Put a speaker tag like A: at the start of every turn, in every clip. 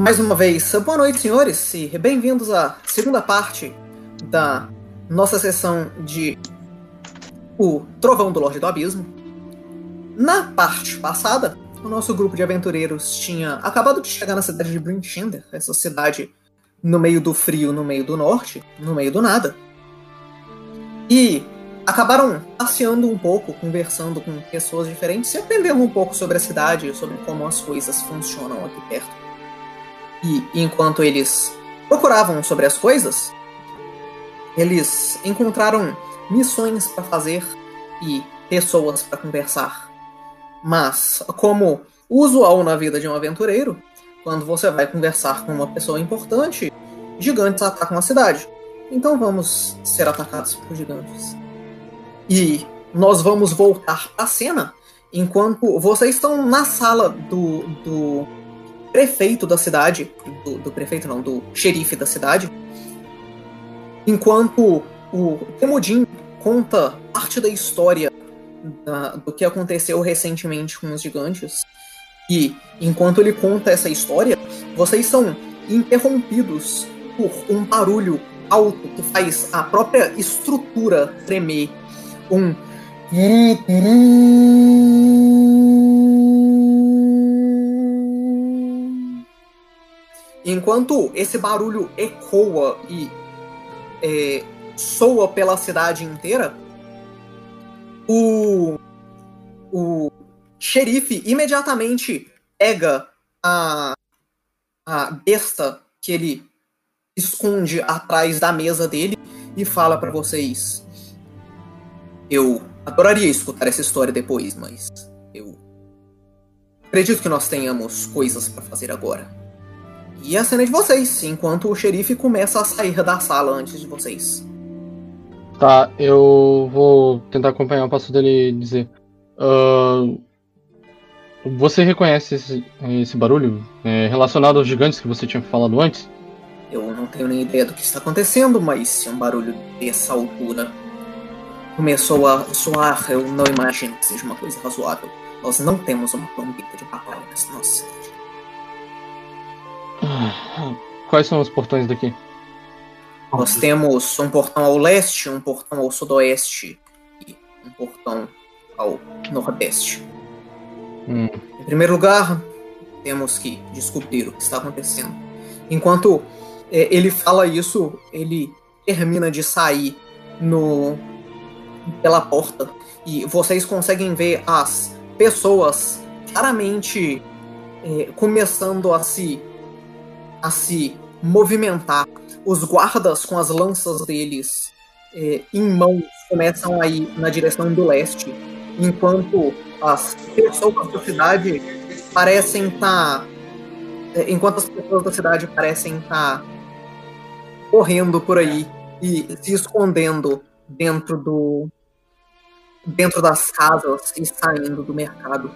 A: Mais uma vez, boa noite, senhores, e bem-vindos à segunda parte da nossa sessão de O Trovão do Lorde do Abismo. Na parte passada, o nosso grupo de aventureiros tinha acabado de chegar na cidade de Brinchinder, essa cidade no meio do frio, no meio do norte, no meio do nada. E acabaram passeando um pouco, conversando com pessoas diferentes e aprendendo um pouco sobre a cidade, sobre como as coisas funcionam aqui perto. E enquanto eles procuravam sobre as coisas, eles encontraram missões para fazer e pessoas para conversar. Mas, como usual na vida de um aventureiro, quando você vai conversar com uma pessoa importante, gigantes atacam a cidade. Então vamos ser atacados por gigantes. E nós vamos voltar à cena enquanto vocês estão na sala do, do prefeito da cidade, do, do, prefeito não, do xerife da cidade, enquanto o Temudin conta parte da história da, do que aconteceu recentemente com os gigantes. E enquanto ele conta essa história, vocês são interrompidos por um barulho alto que faz a própria estrutura tremer. Um Enquanto esse barulho ecoa e é, soa pela cidade inteira, o, o xerife imediatamente pega a, a besta que ele esconde atrás da mesa dele e fala para vocês: Eu adoraria escutar essa história depois, mas eu acredito que nós tenhamos coisas para fazer agora. E a cena é de vocês, enquanto o xerife começa a sair da sala antes de vocês.
B: Tá, eu vou tentar acompanhar o passo dele e dizer. Uh, você reconhece esse, esse barulho é, relacionado aos gigantes que você tinha falado antes?
A: Eu não tenho nem ideia do que está acontecendo, mas se um barulho dessa altura começou a soar, eu não imagino que seja uma coisa razoável. Nós não temos uma trombeta de batalha nessa nossa cidade.
B: Quais são os portões daqui?
A: Nós temos um portão ao leste, um portão ao sudoeste e um portão ao nordeste. Hum. Em primeiro lugar, temos que descobrir o que está acontecendo. Enquanto é, ele fala isso, ele termina de sair no pela porta e vocês conseguem ver as pessoas claramente é, começando a se a se movimentar. Os guardas com as lanças deles é, em mãos começam a ir na direção do leste, enquanto as pessoas da cidade parecem estar. Tá, é, enquanto as pessoas da cidade parecem estar tá correndo por aí e se escondendo dentro do dentro das casas e saindo do mercado.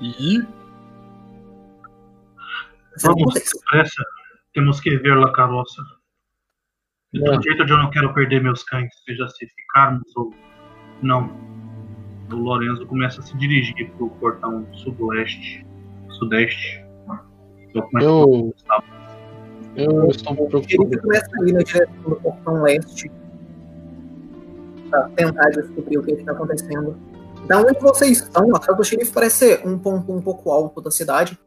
C: E. Vamos depressa. Temos que ver a carroça. É. jeito de eu não quero perder meus cães, seja se ficarmos ou não. O Lorenzo começa a se dirigir para o portão sudoeste, sudeste.
B: Eu, eu, eu estou preocupado.
A: Ele começa a ir na direção do portão leste para tentar descobrir o que está acontecendo. Da onde vocês estão, a casa do xerife parece ser um ponto um pouco alto da cidade.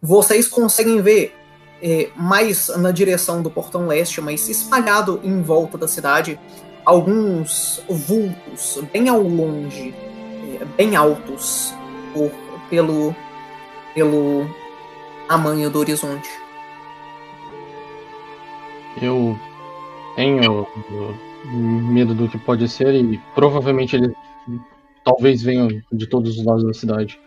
A: Vocês conseguem ver é, mais na direção do portão leste, mas espalhado em volta da cidade, alguns vultos bem ao longe, é, bem altos, por, pelo, pelo tamanho do horizonte.
B: Eu tenho medo do que pode ser e provavelmente eles talvez venham de todos os lados da cidade.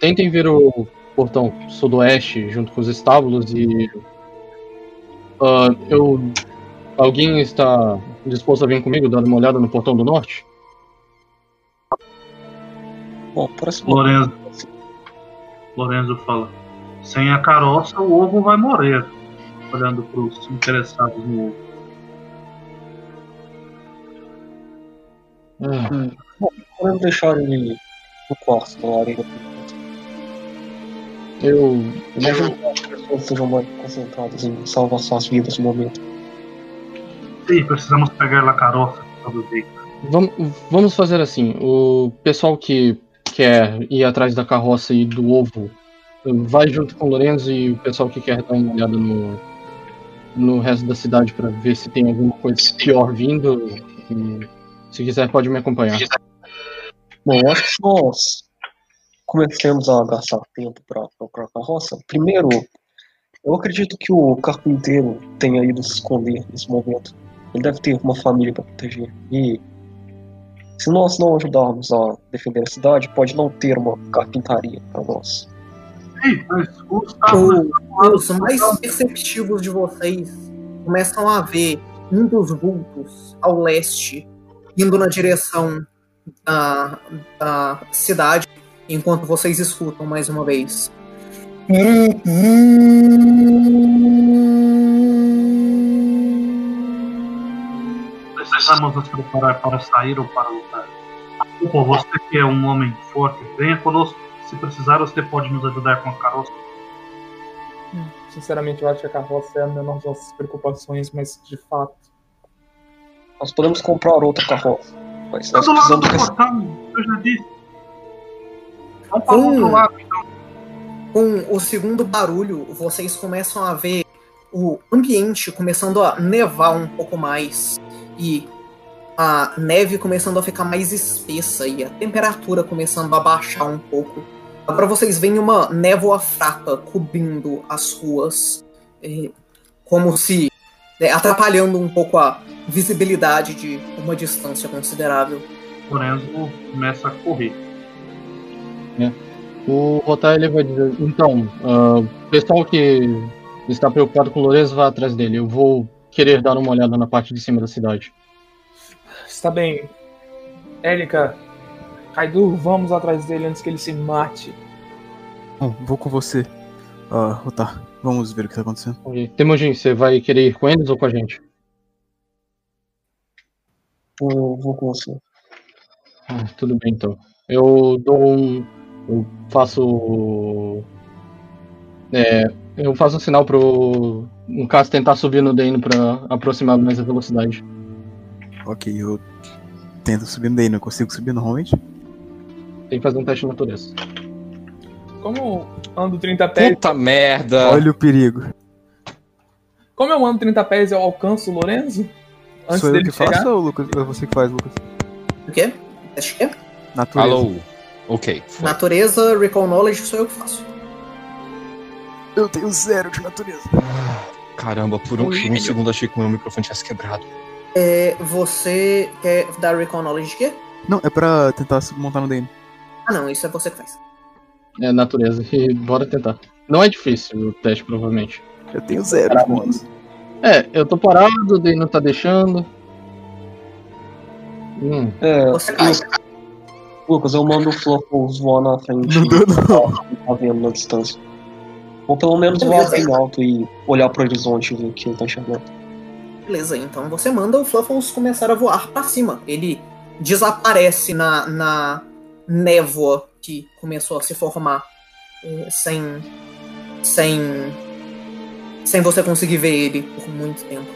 B: Tentem ver o portão sudoeste junto com os estábulos e. Uh, eu. Alguém está disposto a vir comigo dar uma olhada no portão do norte?
C: Bom, próximo. Lorenzo. Lorenzo fala. Sem a caroça, o ovo vai morrer. Olhando para os interessados no ovo.
D: Hum. Bom, Podemos deixar ele no quarto da arena.
B: Eu.
D: Imagino que as pessoas estejam mais concentradas em salvar suas vidas no momento.
C: Sim, precisamos pegar La Caroça dia.
B: Vamos, vamos fazer assim. O pessoal que quer ir atrás da carroça e do ovo vai junto com o Lorenzo e o pessoal que quer dar uma olhada no, no resto da cidade para ver se tem alguma coisa pior vindo. E, se quiser, pode me acompanhar.
D: Bom, eu acho que nós comecemos a gastar tempo para procurar a carroça. Primeiro, eu acredito que o carpinteiro tenha ido se esconder nesse momento. Ele deve ter uma família para proteger. E se nós não ajudarmos a defender a cidade, pode não ter uma carpintaria para nós.
C: Sim, mas Gustavo.
A: Os mais perceptivos de vocês começam a ver um dos vultos ao leste indo na direção da, da cidade, enquanto vocês escutam mais uma vez.
C: Precisamos nos preparar para sair ou para lutar. Ou você que é um homem forte, venha conosco. Se precisar, você pode nos ajudar com a carroça.
E: Sinceramente, eu acho que a carroça é a menor das nossas preocupações, mas de fato.
D: Nós podemos comprar outra carroça. Mas
C: Tá do lado do portão, eu já disse. Vamos para o outro lado, então.
A: Com o segundo barulho, vocês começam a ver o ambiente começando a nevar um pouco mais e a neve começando a ficar mais espessa e a temperatura começando a baixar um pouco. Agora vocês veem uma névoa fraca cobrindo as ruas, como se né, atrapalhando um pouco a visibilidade de uma distância considerável.
C: Lorenzo começa a correr.
B: O Rotar ele vai dizer. Então, o pessoal que está preocupado com o Lorenzo vai atrás dele. Eu vou querer dar uma olhada na parte de cima da cidade.
E: Está bem. Érica, Kaidu, vamos atrás dele antes que ele se mate.
F: Bom, vou com você. Ah, Rotar, vamos ver o que tá acontecendo.
B: Ok. Temujin, você vai querer ir com eles ou com a gente?
D: Eu vou com você.
B: Ah, tudo bem então. Eu dou um. Eu faço. É, eu faço um sinal pro. No caso, tentar subir no Dane pra aproximar mais a velocidade.
F: Ok, eu tento subir daí, não consigo subir normalmente?
B: Tem que fazer um teste de natureza.
E: Como eu ando 30 pés,
G: Puta merda!
F: Olha o perigo.
E: como eu ando 30 pés, eu alcanço o Lorenzo? Antes
F: Sou eu
E: dele
F: que
E: chegar?
F: faço ou Lucas? É você que faz, Lucas?
A: O quê? Teste de quê?
F: Natureza.
G: Alô? Ok. foi.
A: Natureza, Recall Knowledge, sou eu que faço.
F: Eu tenho zero de natureza.
G: Caramba, por um, por um segundo achei que o meu microfone tivesse quebrado.
A: É, você quer dar Recall Knowledge de quê?
F: Não, é pra tentar se montar no Dane.
A: Ah, não, isso é você que faz.
B: É natureza. E bora tentar. Não é difícil o teste, provavelmente.
F: Eu tenho zero de bônus.
B: É, eu tô parado, o Dane não tá deixando. Hum,
D: É,
A: Você cai.
D: Lucas, eu mando o Fluffles voar na frente
F: Não deu,
D: e tá vendo na distância. Ou pelo menos voar bem alto e olhar pro horizonte e ver o que ele tá enxergando.
A: Beleza, então você manda o Fluffles começar a voar pra cima. Ele desaparece na, na névoa que começou a se formar eh, sem, sem, sem você conseguir ver ele por muito tempo.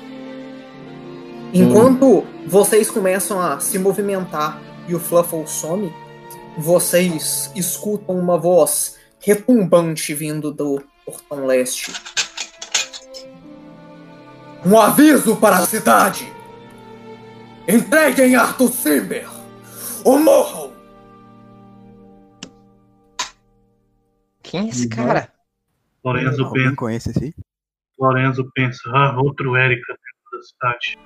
A: Enquanto vocês começam a se movimentar e o Fluffle some, vocês escutam uma voz retumbante vindo do portão leste. Um aviso para a cidade! Entreguem Arthur Simber! Ou morram!
G: Quem é esse cara?
C: Lorenzo
F: Alguém
C: pensa,
F: conhece esse?
C: Lorenzo pensa, ah, outro Erika dentro da cidade.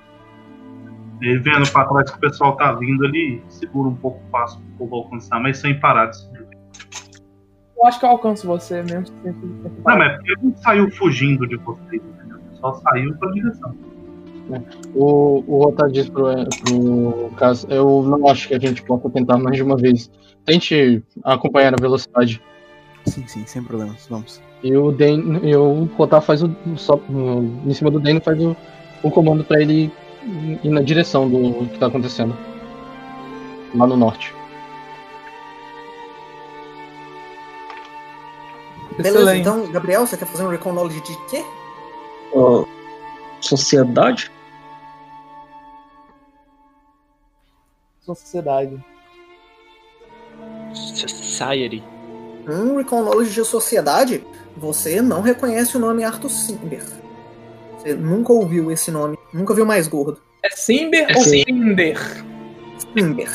C: Ele vendo pra trás que o pessoal tá vindo, ele segura um pouco o passo pro povo alcançar, mas sem parar de seguir.
E: Eu acho que eu alcanço você mesmo. sem- sem- sem-
C: Não, mas é porque ele não saiu fugindo de vocês, entendeu? Ele Só saiu pra direção.
B: o, o Rotar diz pro, pro caso. Eu não acho que a gente possa tentar mais de uma vez. Tente acompanhar a velocidade.
F: Sim, sim, sem problemas. Vamos.
B: E o Dane, e o Rotar faz o. só, em cima do Dane faz o, o comando pra ele ir na direção do que tá acontecendo. Lá no norte.
A: Beleza,
E: Excelente.
A: então, Gabriel, você quer fazer um recall knowledge de quê?
D: Ah, sociedade?
E: Sociedade.
H: Society.
A: Um recall knowledge de sociedade, você não reconhece o nome Arthur Simber. Você nunca ouviu esse nome, nunca viu mais gordo.
E: É Simber
C: É
E: ou
C: sim.
E: Cinder?
A: Simber.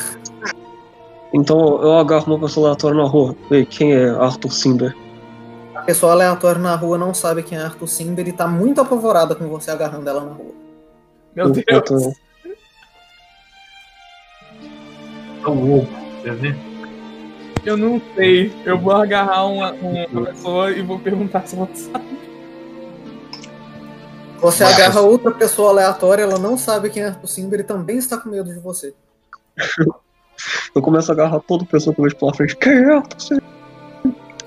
D: Então eu agarro uma pessoa aleatória na rua. Ei, quem é Arthur Simber?
A: A pessoa aleatória na rua não sabe quem é Arthur Simber e tá muito apavorada com você agarrando ela na rua.
E: Meu
D: Eu
E: Deus.
D: boto-
C: É o ovo, quer ver?
E: Eu não sei. Eu vou agarrar uma, uma- pessoa e vou perguntar se ela sabe.
A: Você
G: Nossa.
A: agarra outra pessoa aleatória, ela não sabe quem é Arthur Simber e também está com medo de você.
D: Eu começo a agarrar toda pessoa que eu vejo pela frente. Quem é Arthur Simber?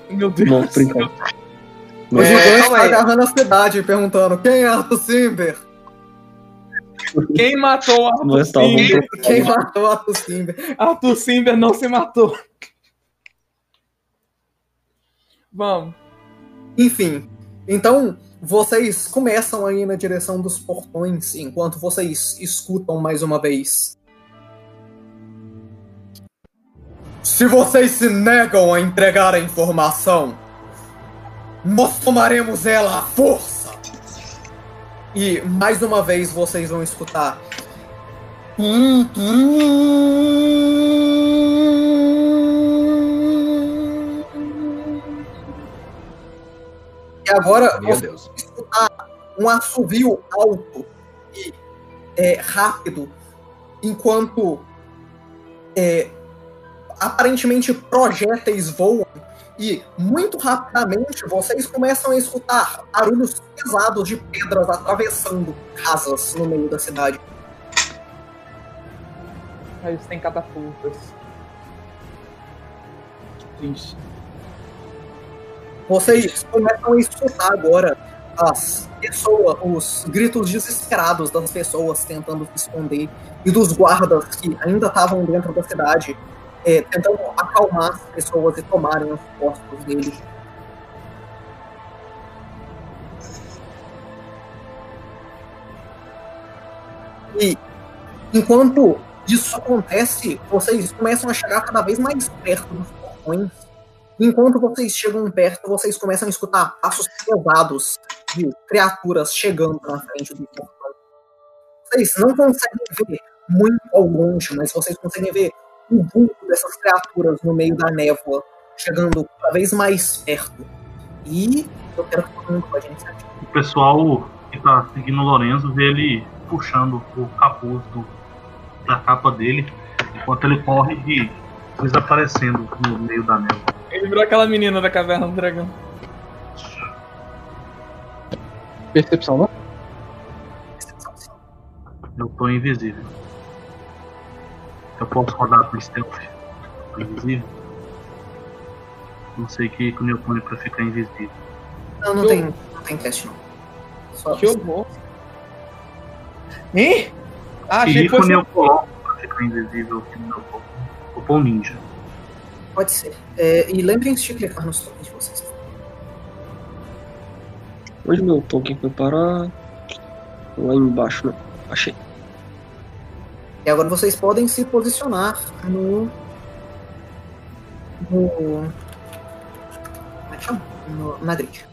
E: Meu Deus.
D: Não, brincando.
A: O
D: É,
A: gigante tá
D: aí.
A: agarrando a cidade perguntando quem é Arthur Simber?
E: Quem matou Arthur
D: Mas tá, vamos
E: Simber?
D: pro-
A: Quem matou Arthur Simber?
E: Arthur Simber não se matou. Vamos.
A: Enfim, então vocês começam a ir na direção dos portões enquanto vocês escutam mais uma vez. Se vocês se negam a entregar a informação, nós tomaremos ela à força. E mais uma vez vocês vão escutar. E agora
H: Meu
A: você
H: Deus.
A: escutar um assovio alto e é, rápido, enquanto é, aparentemente projéteis voam e muito rapidamente vocês começam a escutar barulhos pesados de pedras atravessando casas no meio da cidade.
E: Aí eles têm catapultas. Triste.
A: Vocês começam a escutar agora as pessoas, os gritos desesperados das pessoas tentando se esconder e dos guardas que ainda estavam dentro da cidade, é, tentando acalmar as pessoas e tomarem os postos deles. E enquanto isso acontece, vocês começam a chegar cada vez mais perto dos portões Enquanto vocês chegam perto, vocês começam a escutar passos pesados de criaturas chegando na frente do portão. Vocês não conseguem ver muito ao longe, mas vocês conseguem ver o vulto dessas criaturas no meio da névoa, chegando cada vez mais perto. E eu quero que todo mundo pode.
C: O pessoal que tá seguindo o Lorenzo vê ele puxando o capuz do- da capa dele, enquanto ele corre e desaparecendo no meio da névoa.
E: Ele virou aquela menina da caverna do dragão.
B: Percepção, não?
C: Eu tô invisível. Eu posso rodar com stealth tô invisível? Não sei o que que o meu põe pra ficar invisível.
A: Não, não
E: Eu-
A: tem, não tem teste não. Só,
E: Que horror. Hein? Ah, achei
C: que
E: que fosse.
C: ícone eu coloco pra ficar invisível aqui no meu corpo? Um ninja.
A: pode ser. É, e lembrem-se de clicar nos tokens de vocês.
D: Onde meu token foi parar? Lá embaixo, né? Achei.
A: E agora vocês podem se posicionar no. No. Como é que chama? No, na grid.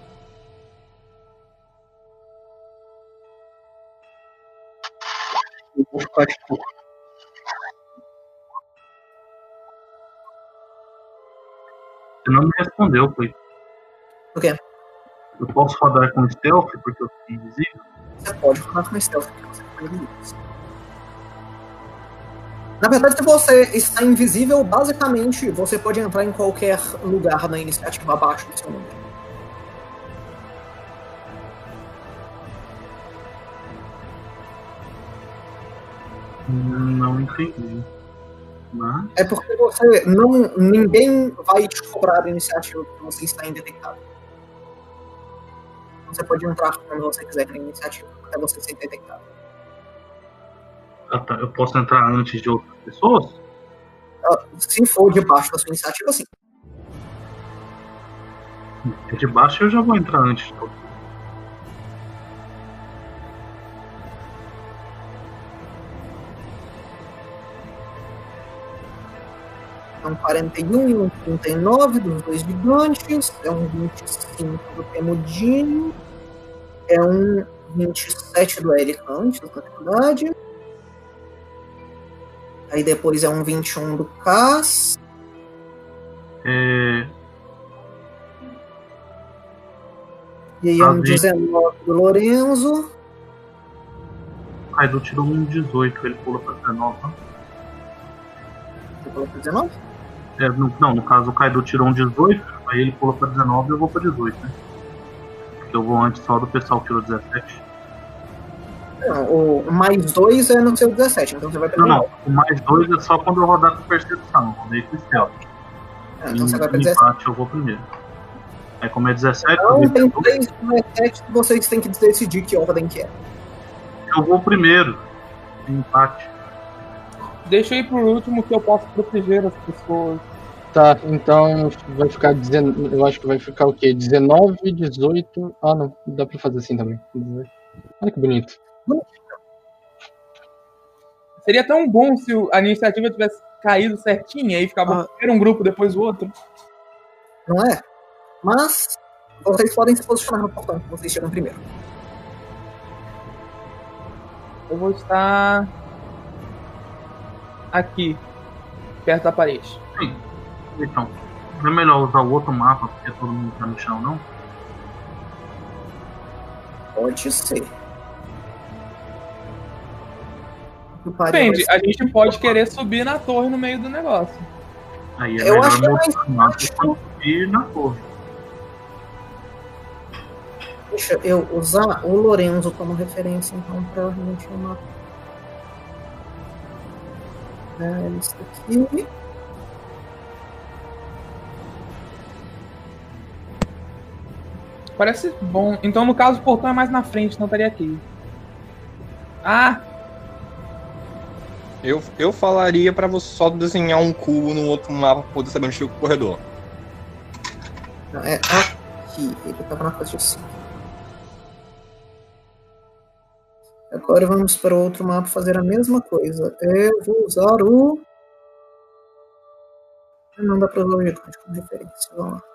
D: Eu vou ficar tipo.
C: Você não me respondeu, foi.
A: O quê?
C: Eu posso rodar com stealth porque eu fiquei invisível?
A: Você pode rodar com stealth porque você foi invisível. Na verdade, se você está invisível, basicamente você pode entrar em qualquer lugar na iniciativa abaixo do seu número.
C: Não entendi. Mas
A: É porque você não. ninguém vai te cobrar a iniciativa porque você está indetectável. Você pode entrar quando você quiser na iniciativa, até você ser detectado.
C: ah, tá, eu posso entrar antes de outras pessoas?
A: Ah, Se for debaixo da sua iniciativa, sim.
C: De baixo eu já vou entrar antes de todo.
A: Um 41 e um 39 dos dois gigantes. É um 25 do Temudinho. É um 27 do Eric antes, da verdade. Aí depois é um 21 do Cass.
C: É,
A: E aí é um
C: Ah,
A: 19 do Lorenzo.
C: Kaido tirou um 18, ele pula pra 19. né?
A: Você falou que 19?
C: É, no, não, no caso o Kaido tirou um 18, aí ele pula pra 19 e eu vou pra 18, né? Porque eu vou antes só do pessoal que tirou 17.
A: Não, o mais 2 é no seu 17, então você vai pra
C: Não, não,
A: 19.
C: o mais 2 é só quando eu rodar com percepção, eu rodei com stealth.
A: É, então você vai pra
C: Em
A: 17.
C: empate eu vou primeiro. Aí como é 17, eu,
A: Então
C: vou-
A: tem 3 e 17 que vocês têm que decidir que ordem que é.
C: eu vou primeiro. Em empate.
E: Deixa eu ir por último que eu posso proteger as pessoas.
B: Tá, então vai ficar. dezen- Eu acho que vai ficar o quê? 19, 18. Ah, não. Dá pra fazer assim também. Olha que bonito.
E: Seria tão bom se a iniciativa tivesse caído certinho, aí ficava
F: Ah.
E: primeiro um grupo, depois o outro.
A: Não é? Mas vocês podem se posicionar no portão, vocês chegam primeiro.
E: Eu vou estar aqui, perto da parede.
C: Então, não é melhor usar o outro mapa porque todo mundo tá no chão, não?
A: Pode ser.
E: Depende,
A: vai
E: a gente pode querer subir na torre no meio do negócio.
C: Aí é
A: Eu
C: melhor
A: acho é mais
C: o mapa
A: prático.
C: quando ir na torre.
A: Deixa eu usar o Lorenzo como referência, então, provavelmente é uma. É, isso aqui.
E: Parece bom. Então, no caso, o portão é mais na frente, não estaria aqui. Ah,
G: Eu, eu falaria pra você só desenhar um cubo no outro mapa pra poder saber onde fica o corredor.
A: Não, é aqui. Ele tava na faixa 5. Agora vamos para o outro mapa fazer a mesma coisa. Eu vou usar o. Não dá para usar o gigante como referência. Vamos lá.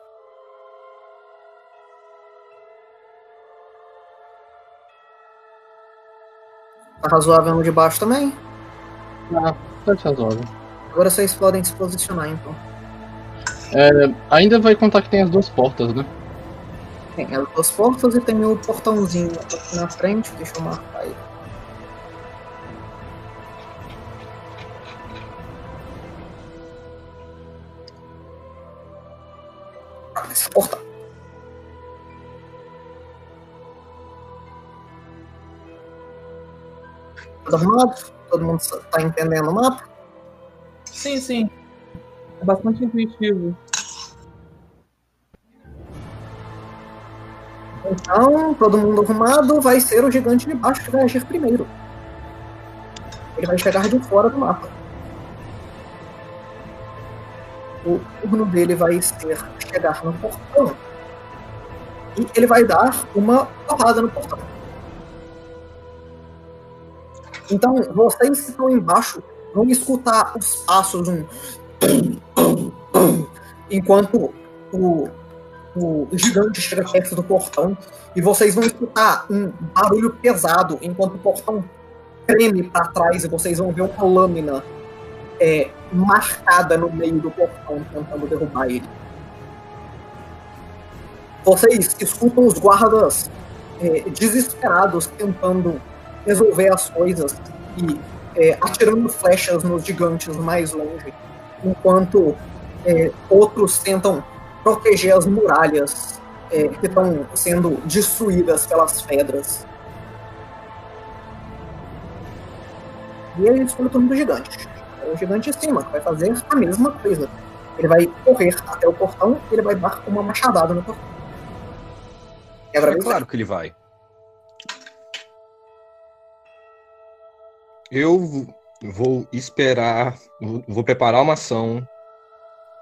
A: Tá razoável no de baixo também?
B: Ah, tá razoável.
A: Agora vocês podem se posicionar então.
B: Ainda vai contar que tem as duas portas, né?
A: Tem as duas portas e tem o portãozinho aqui na frente. Deixa eu marcar aí. Ah, Esse portão. Arrumado? Todo mundo tá entendendo o mapa?
E: sim, sim. É bastante intuitivo.
A: Então, todo mundo arrumado, vai ser o gigante de baixo que vai agir primeiro. Ele vai chegar de fora do mapa. O turno dele vai ser chegar no portão. E ele vai dar uma porrada no portão. Então, vocês que estão embaixo vão escutar os passos, um. Enquanto o o gigante chega perto do portão e vocês vão escutar um barulho pesado enquanto o portão treme para trás e vocês vão ver uma lâmina é, marcada no meio do portão tentando derrubar ele. Vocês escutam os guardas é, desesperados tentando resolver as coisas e é, atirando flechas nos gigantes mais longe, enquanto é, outros tentam proteger as muralhas é, que estão sendo destruídas pelas pedras. E ele escolhe o turno do gigante. É o gigante de cima, que vai fazer a mesma coisa. Ele vai correr até o portão e ele vai dar uma machadada no portão.
G: É
A: bem
G: claro que ele vai. Eu vou esperar, vou preparar uma ação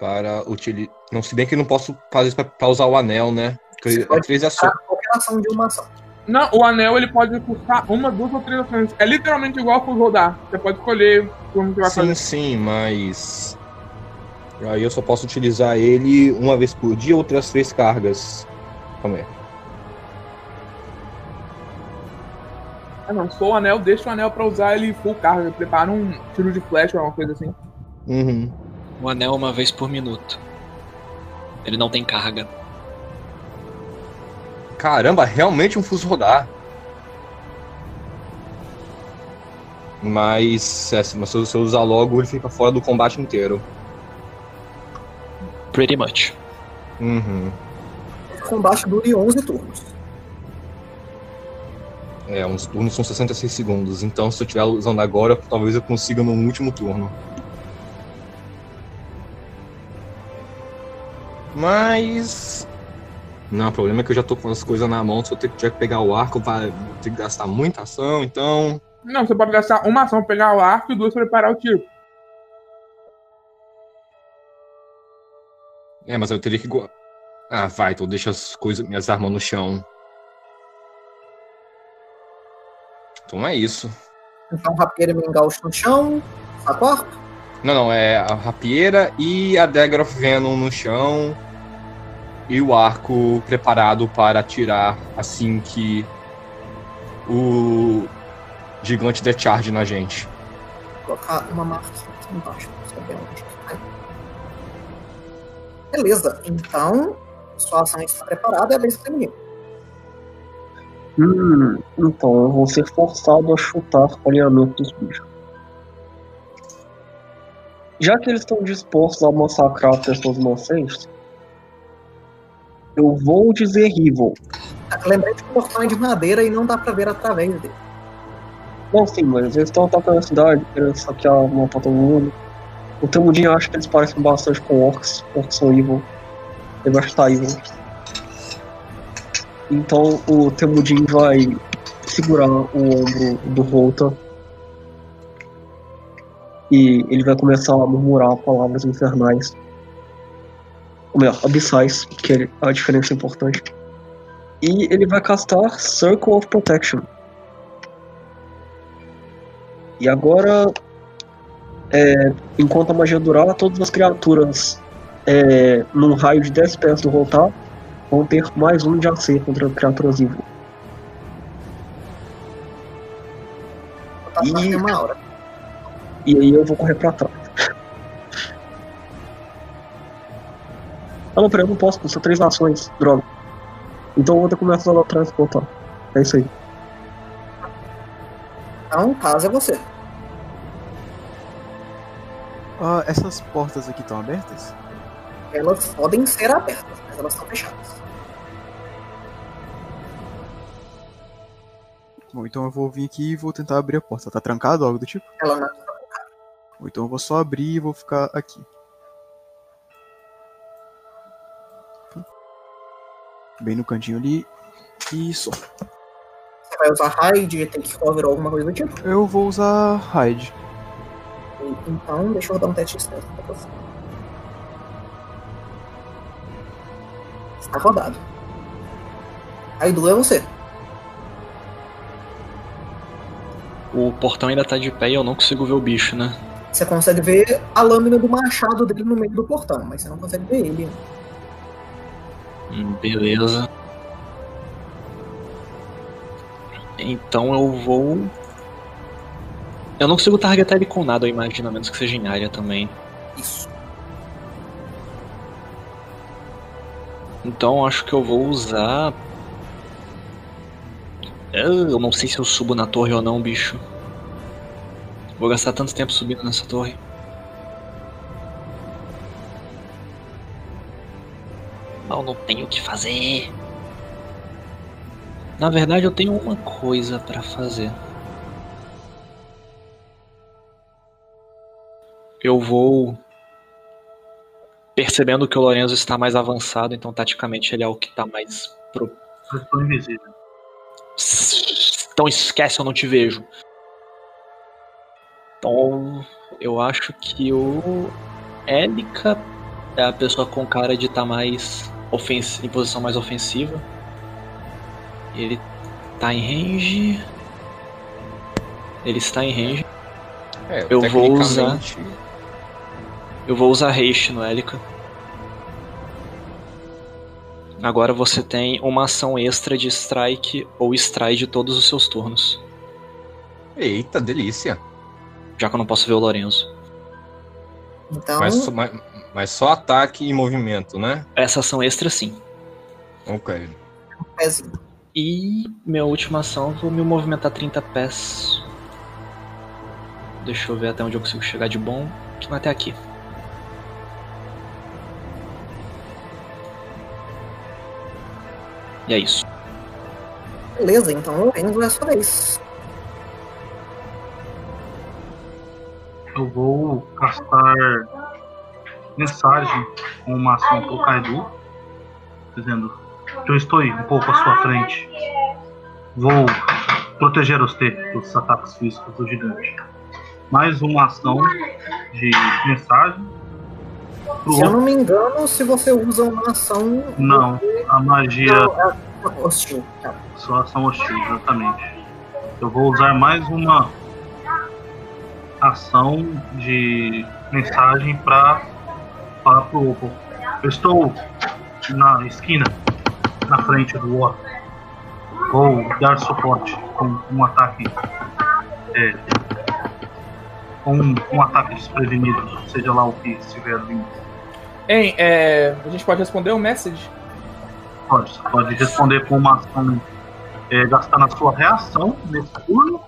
G: para utili- Não, se bem que eu não posso fazer isso pra, pra usar o anel, né? Porque
A: Você pode
G: três é.
A: Tá? Qualquer ação de uma ação.
E: Não, o anel ele pode custar uma, duas ou três ações. É literalmente igual com rodar. Você pode escolher como que vai
G: Sim,
E: fazer.
G: sim, mas. Aí eu só posso utilizar ele uma vez por dia ou outras três cargas. Calma aí.
E: Ah, não. Se for o anel, deixa o anel pra usar ele full carga. Prepara um tiro de flecha ou alguma coisa assim.
G: Uhum.
H: O anel uma vez por minuto. Ele não tem carga.
G: Caramba, realmente um fuso rodar. Mas, é, mas se você usar logo, ele fica fora do combate inteiro.
H: Pretty much.
G: Uhum.
A: Esse combate dura 11 turnos.
G: É, uns turnos são 66 segundos. Então, se eu estiver usando agora, talvez eu consiga no último turno. Mas. Não, o problema é que eu já tô com as coisas na mão. Se eu tiver que pegar o arco, vai ter que gastar muita ação. Então.
E: Não, você pode gastar uma ação pra pegar o arco e duas pra preparar o tiro.
G: É, mas eu teria que. Ah, vai, então deixa as coisas, minhas armas no chão. Então é isso.
A: Então, rapieira e mingaucho no chão. Sacou?
G: Não, não, é a rapieira e a Dagger of Venom no chão. E o arco preparado para atirar assim que o gigante der charge na gente.
A: Vou colocar uma marca aqui embaixo pra saber onde vai. Beleza, então sua ação está preparada e a vez do.
D: Hum, então eu vou ser forçado a chutar o alinhamento dos bichos. Já que eles estão dispostos a massacrar pessoas inocentes, eu vou dizer Evil.
A: Lembrei que o portão é de madeira e não dá pra ver através dele.
D: Não, sim, mas eles estão atacando a cidade, querendo saquear uma pra todo mundo. O Temudinho acha que eles parecem bastante com orcs, orcs são evil. Ele vai chutar evil. Então o Temudin vai segurar o ombro do Volta. E ele vai começar a murmurar palavras infernais. Ou melhor, abissais, que é a diferença importante. E ele vai castar Circle of Protection. E agora, é, enquanto a magia durar, todas as criaturas é, num raio de 10 pés do Voltar vão ter mais um de AC contra criaturas evil.
A: Tá
D: Ih.
A: fazendo uma hora.
D: E aí eu vou correr pra trás. Ah não, peraí, eu não posso, são três ações, droga. Então eu vou ter que começar lá atrás e voltar. É isso aí.
A: Então, caso é você.
F: Ah, essas portas aqui estão abertas?
A: Elas podem ser abertas, mas elas estão fechadas.
F: Bom, então eu vou vir aqui e vou tentar abrir a porta. Tá trancado, algo do tipo?
A: Ela não.
F: Ou então eu vou só abrir e vou ficar aqui. Bem no cantinho ali. E só.
A: Você vai usar raid, take cover ou alguma coisa do tipo.
F: Eu vou usar hide.
A: Então, deixa eu dar um teste de stealth pra você. Está rodado. Aidu é você.
H: O portão ainda tá de pé e eu não consigo ver o bicho, né?
A: Você consegue ver a lâmina do machado dele no meio do portão, mas você não consegue ver ele.
H: Hum, Beleza. Então eu vou. Eu não consigo targetar ele com nada, eu imagino, a menos que seja em área também.
A: Isso.
H: Então acho que eu vou usar. Eu não sei se eu subo na torre ou não, bicho. Vou gastar tanto tempo subindo nessa torre. Eu não tenho o que fazer. Na verdade, eu tenho uma coisa pra fazer. Eu vou percebendo que o Lorenzo está mais avançado, então taticamente ele é o que está mais pro...
C: Eu estou invisível.
H: Então esquece, eu não te vejo. Então eu acho que o Élica é a pessoa com cara de estar mais ofens em posição mais ofensiva. Ele tá em range. Ele está em range.
G: É,
H: Eu vou usar- Eu vou usar haste no Elica. Agora você tem uma ação extra de strike ou stride todos os seus turnos.
G: Eita, delícia.
H: Já que eu não posso ver o Lorenzo.
A: Então,
G: Mas, só- mas, mas só ataque e movimento, né?
H: Essa ação extra sim.
G: Ok.
H: E minha última ação, vou me movimentar 30 pés. Deixa eu ver até onde eu consigo chegar de bom. Até aqui. E é isso.
A: Beleza, então Lorenzo é a sua vez.
C: Eu vou castar mensagem com uma ação pro Kaido, dizendo que eu estou um pouco à sua frente. Vou proteger você dos ataques físicos do gigante. Mais uma ação de mensagem. Pro
A: Se eu não me engano, se você usa uma ação.
C: não, a magia
A: Não, é hostil. Tá.
C: Só ação hostil, exatamente. Eu vou usar mais uma ação de mensagem para falar pro Opal. Eu estou na esquina, na frente do War. Vou dar suporte com um ataque. É, com um, um ataque desprevenido, seja lá o que estiver vindo.
E: Hein, é, a gente pode responder o message?
C: Pode, você pode responder com uma ação, é, gastando a sua reação nesse turno,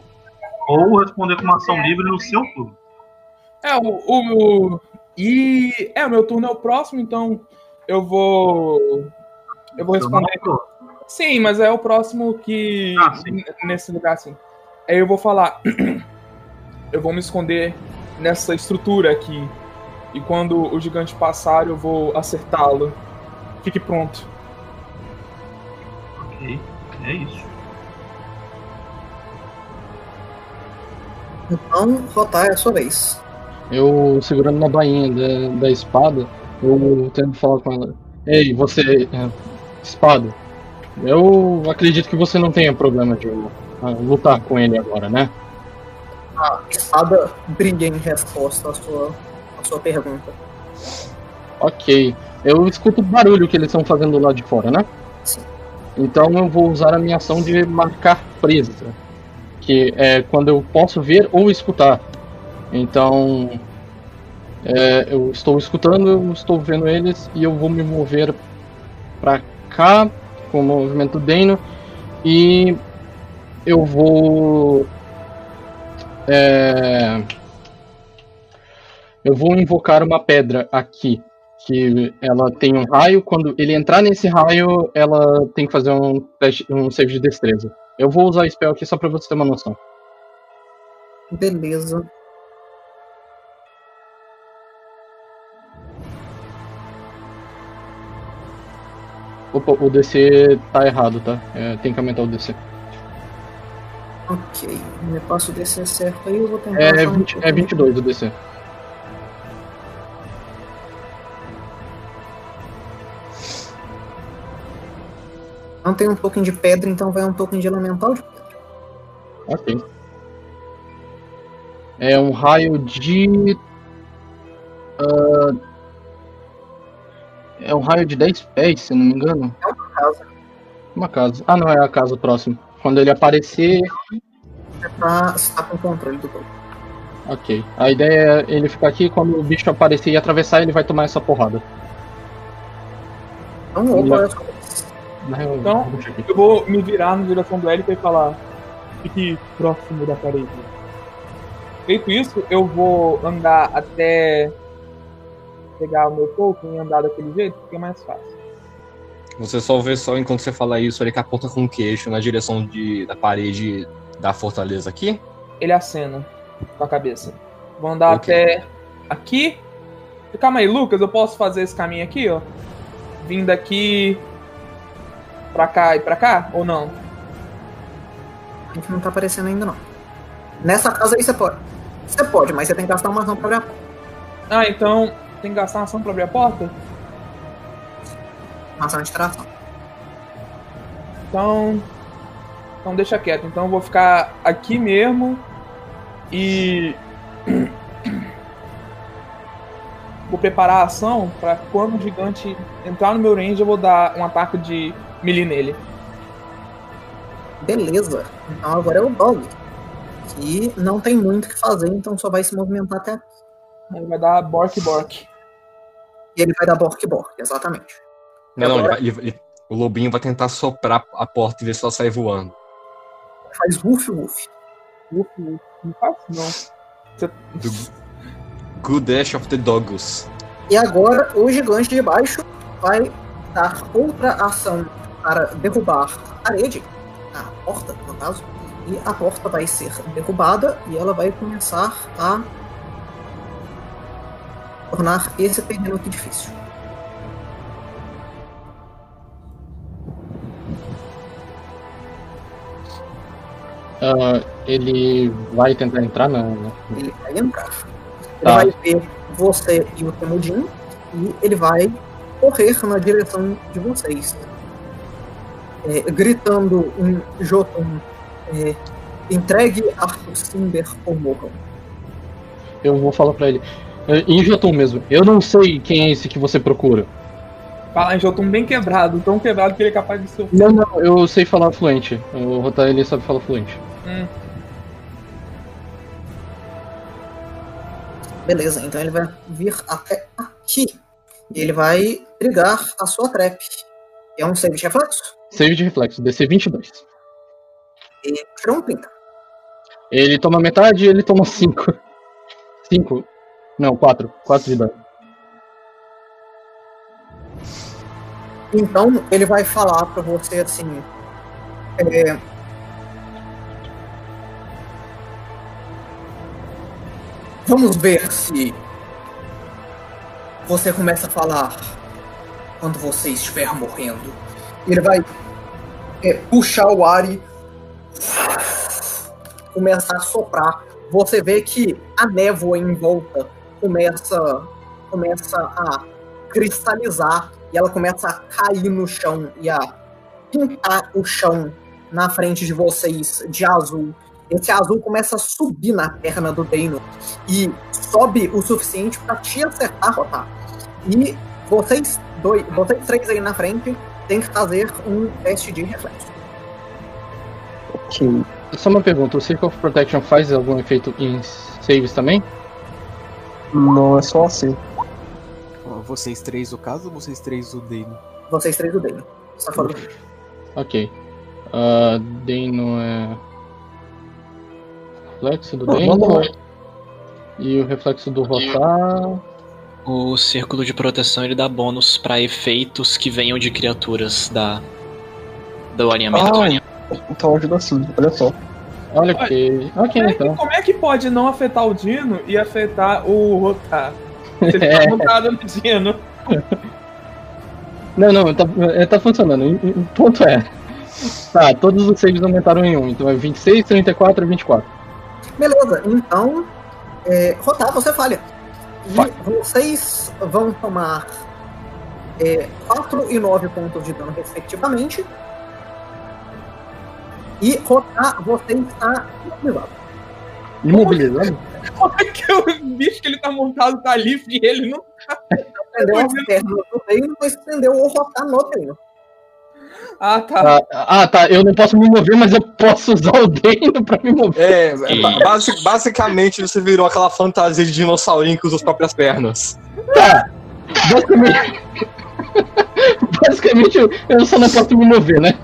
C: ou responder com uma ação livre no seu turno.
E: É, o, o. E. É, o meu turno é o próximo, então eu vou. Eu vou responder.
C: é outro.
E: Sim, mas é o próximo que.
C: Ah,
E: Nesse lugar, assim. Aí eu vou falar. eu vou me esconder nessa estrutura aqui. E quando o gigante passar, eu vou acertá-lo. Fique pronto.
C: Ok, é isso.
A: Então, Rotar é a sua vez.
B: Eu segurando na bainha da, da espada, eu tento falar com ela. Ei, você. é, espada. Eu acredito que você não tenha problema de ah, lutar com ele agora, né?
A: A espada brilha em resposta à sua, sua pergunta.
B: Ok. Eu escuto o barulho que eles estão fazendo lá de fora, né?
A: Sim.
B: Então eu vou usar a minha ação de marcar presa. Que é quando eu posso ver ou escutar. Então. é, eu estou escutando, eu estou vendo eles e eu vou me mover pra cá com o movimento Deno e eu vou. é, eu vou invocar uma pedra aqui que ela tem um raio. Quando ele entrar nesse raio, ela tem que fazer um, teste, um save de destreza. Eu vou usar spell aqui só pra você ter uma noção.
A: Beleza.
B: Opa, o DC tá errado, tá? É, tem que aumentar o DC.
A: Ok. Me passo o DC certo aí, eu vou tentar.
B: É,
A: achar um
B: 20, é
A: pouquinho.
B: 22 o DC.
A: Não tem um token de pedra, então vai um token de elemental de pedra.
B: Ok. É um raio de. ah, é um raio de 10 pés, se não me engano.
A: É uma casa.
B: Uma casa. Ah, não, é a casa próxima. Quando ele aparecer.
A: Você tá, você tá com controle do token.
B: Ok. A ideia é ele ficar aqui quando o bicho aparecer e atravessar, ele vai tomar essa porrada.
A: Então, opa, é
E: Então-. Eu vou me virar na direção do Hélio e falar: fique próximo da parede. Feito isso, eu vou andar até pegar o meu token e andar daquele jeito, porque é mais fácil.
G: Você só vê só enquanto você fala isso, ele aponta com o queixo na direção de, da parede da fortaleza aqui.
E: Ele acena com a cabeça. Vou andar
G: Ok.
E: até aqui. Calma aí, Lucas, eu posso fazer esse caminho aqui, ó? Vindo aqui pra cá e pra cá? Ou não?
A: A gente não tá aparecendo ainda, não. Nessa casa aí você pode. Você pode, mas você tem que gastar uma ação pra abrir a porta.
E: Ah, então Tem que gastar uma ação pra abrir a porta?
A: Ação de tração.
E: Então. Então deixa quieto. Então eu vou ficar aqui mesmo e. Vou preparar a ação pra quando o gigante entrar no meu range eu vou dar um ataque de melee nele.
A: Beleza. Então agora é o Dog. Que não tem muito o que fazer, então só vai se movimentar até aqui.
E: Ele vai dar Bork Bork.
A: E ele vai dar Bork Bork, exatamente.
G: Não, não, ele
A: Agora-
G: vai- ele- o lobinho vai tentar soprar a porta e ver se ela sai voando.
A: Faz woof woof.
E: Uf, uf, Não faço não. Você-
G: Good Dash of the Dogus.
A: E agora o gigante de baixo vai dar outra ação para derrubar a parede, a porta, no caso. E a porta vai ser derrubada e ela vai começar a tornar esse terreno aqui difícil.
B: Ah, ele vai tentar entrar na.
A: Ele vai entrar. Ele
B: Tá.
A: vai ver você e o Temudin e ele vai correr na direção de vocês. É, gritando em Jotun, é, entregue Arthur Cinder ou morram.
B: Eu vou falar pra ele. "É, Em Jotun mesmo, eu não sei quem é esse que você procura.
E: Falar em Jotun bem quebrado, tão quebrado que ele é capaz de ser.
B: Não, não, eu sei falar fluente. O Rotar ele sabe falar fluente.
E: Hum.
A: Beleza, então ele vai vir até aqui. E ele vai trigar a sua trap. É um save de reflexo.
B: Save de reflexo, DC 22.
A: E tirou um 30.
B: Ele toma metade e ele toma 5. 5. Não, 4. 4 de dano.
A: Então ele vai falar pra você assim. é, Vamos ver se você começa a falar quando você estiver morrendo. Ele vai é, puxar o ar e começar a soprar. Você vê que a névoa em volta começa, começa a cristalizar e ela começa a cair no chão e a pintar o chão na frente de vocês de azul. Esse azul começa a subir na perna do Deino e sobe o suficiente para te acertar, Rotar. E vocês dois, vocês três aí na frente tem que fazer um teste de reflexo.
D: Ok.
B: Só uma pergunta: o Circle of Protection faz algum efeito em saves também?
D: Não é só assim.
F: Vocês três o caso ou vocês três o Deino?
A: Vocês três do Deino. Só falando.
B: Ok. Uh, Dano é. Reflexo do Dano. E o reflexo do Rotar.
H: O círculo de proteção ele dá bônus pra efeitos que venham de criaturas da do alinhamento.
D: Ah, então ajuda sim, olha só.
B: Olha que. Ok,
E: Como é, que,
B: então.
E: como é que pode não afetar o Dino e afetar o Rotar? Se ele tá montado no Dino.
B: Não, não, tá, é, tá funcionando. O ponto é. Tá, todos os saves aumentaram em 1, então é 26, 34 e 24.
A: Beleza, então. É, Rotar, você falha. E vocês vão tomar é, 4 e 9 pontos de dano, respectivamente. E Rotar, você está imobilizado.
B: Imobilizado?
E: Como é que o bicho que ele tá montado tá livre e ele não.
A: Prendeu as pernas do reino, mas prendeu o Rotar no treino.
E: Ah, tá.
B: Ah, ah, tá. Eu não posso me mover, mas eu posso usar o Dano pra me mover.
G: É, é, ba- basi- basicamente você virou aquela fantasia de dinossaurinho que usa as próprias pernas.
B: Tá. Basicamente. Basicamente, eu- eu só não posso me mover, né?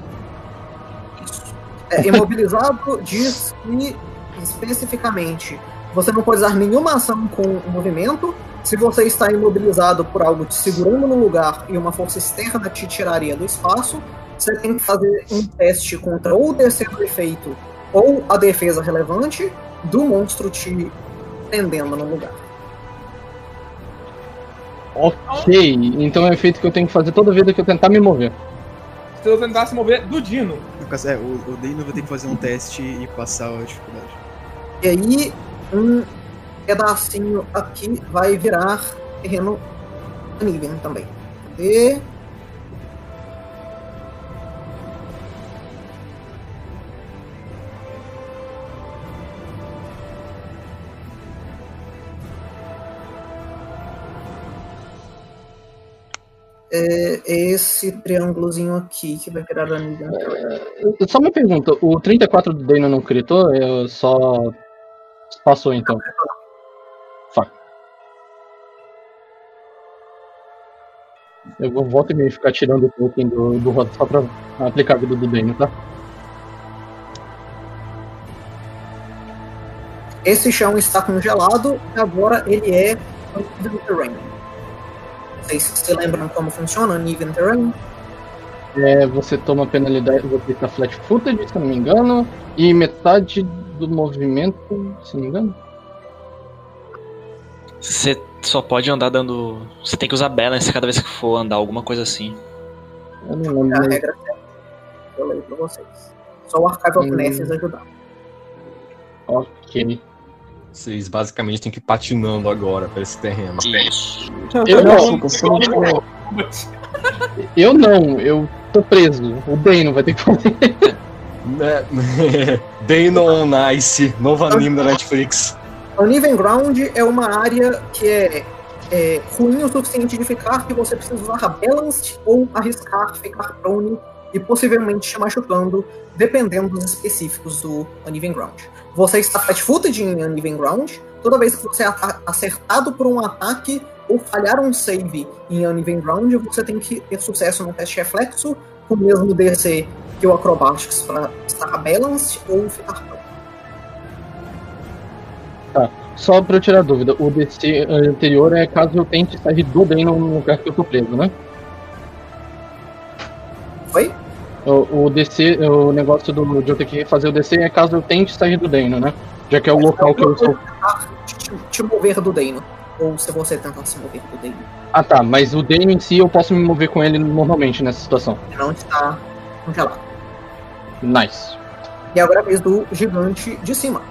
A: É, imobilizado diz que, especificamente, você não pode usar nenhuma ação com o movimento. Se você está imobilizado por algo te segurando no lugar e uma força externa te tiraria do espaço, você tem que fazer um teste contra ou o do efeito ou a defesa relevante do monstro te prendendo no lugar.
B: Ok, então é o efeito que eu tenho que fazer toda vida que eu tentar me mover.
E: Se você tentar se mover do Dino.
F: É, o, o Deino vai ter que fazer um teste e passar a dificuldade.
A: E aí, um pedacinho aqui vai virar terreno Niven também. Cadê? É esse triângulozinho aqui que vai virar a Niven.
B: Só uma pergunta, o 34 do Dano não critou? Eu só passou então. Fá. Eu vou voltar e meia ficar tirando o token do, do roda só pra aplicar a vida do Dano, tá?
A: Esse chão está congelado e agora ele é Terrain. Vocês se lembram como funciona Uneven Terrain?
B: É, você toma penalidade, você tá flat footed, se não me engano, e metade do movimento, se não me engano.
H: Você só pode andar dando. Você tem que usar balance cada vez que for andar, alguma coisa assim.
B: Eu não
A: É a
B: lembro.
A: regra certa. Eu leio pra vocês. Só o Archive of
B: Hum.
A: Nesses ajudar.
B: Ok.
G: Vocês basicamente têm que ir patinando agora pra esse terreno.
H: Isso.
B: Eu não, eu não, eu tô preso. O Dano vai ter que fazer.
G: Né? Dano on Ice, novo anime da Netflix.
A: A Uneven Ground é uma área que é, é ruim o suficiente de ficar que você precisa usar Balanced ou arriscar ficar prone e possivelmente te machucando, dependendo dos específicos do Uneven Ground. Você está flat-footed em Uneven Ground, toda vez que você é acertado por um ataque ou falhar um save em Uneven Ground, você tem que ter sucesso no teste reflexo com o mesmo DC que o Acrobatics para estar balanced ou ficar prone.
B: Só pra eu tirar dúvida, o DC anterior é caso eu tente sair do Dano no lugar que eu tô preso, né?
A: Foi?
B: O, o DC, o negócio do, de eu ter que fazer o DC é caso eu tente sair do Dano, né? Já que é o local que eu sou.
A: te, te mover do Dano. Ou se você tentar se mover do Dano.
B: Ah tá, mas o Dano em si eu posso me mover com ele normalmente nessa situação.
A: Não está congelado.
B: Nice.
A: E agora é a vez do gigante de cima.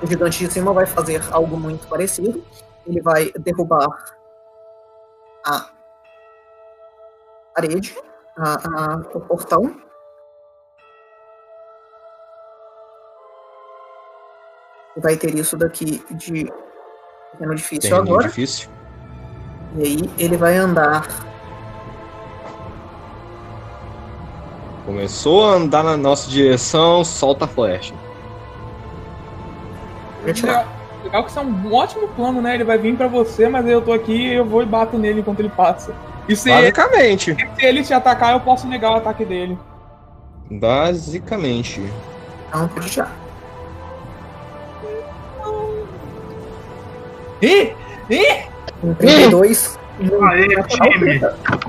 A: O gigante de cima vai fazer algo muito parecido. Ele vai derrubar a parede, a, a- o portão. Vai ter isso daqui de pequeno difícil
G: Terreno
A: agora.
G: difícil.
A: E aí ele vai andar
G: Começou a andar na nossa direção, solta a flecha.
E: Legal, legal que isso é um ótimo plano, né? Ele vai vir pra você, mas aí eu tô aqui e eu vou e bato nele enquanto ele passa. E se,
G: Basicamente.
E: se ele te atacar, eu posso negar o ataque dele.
G: Basicamente.
A: Então pode tirar.
E: Ih! Ih!
A: Um 32. um
C: Aê,
A: natural
C: time!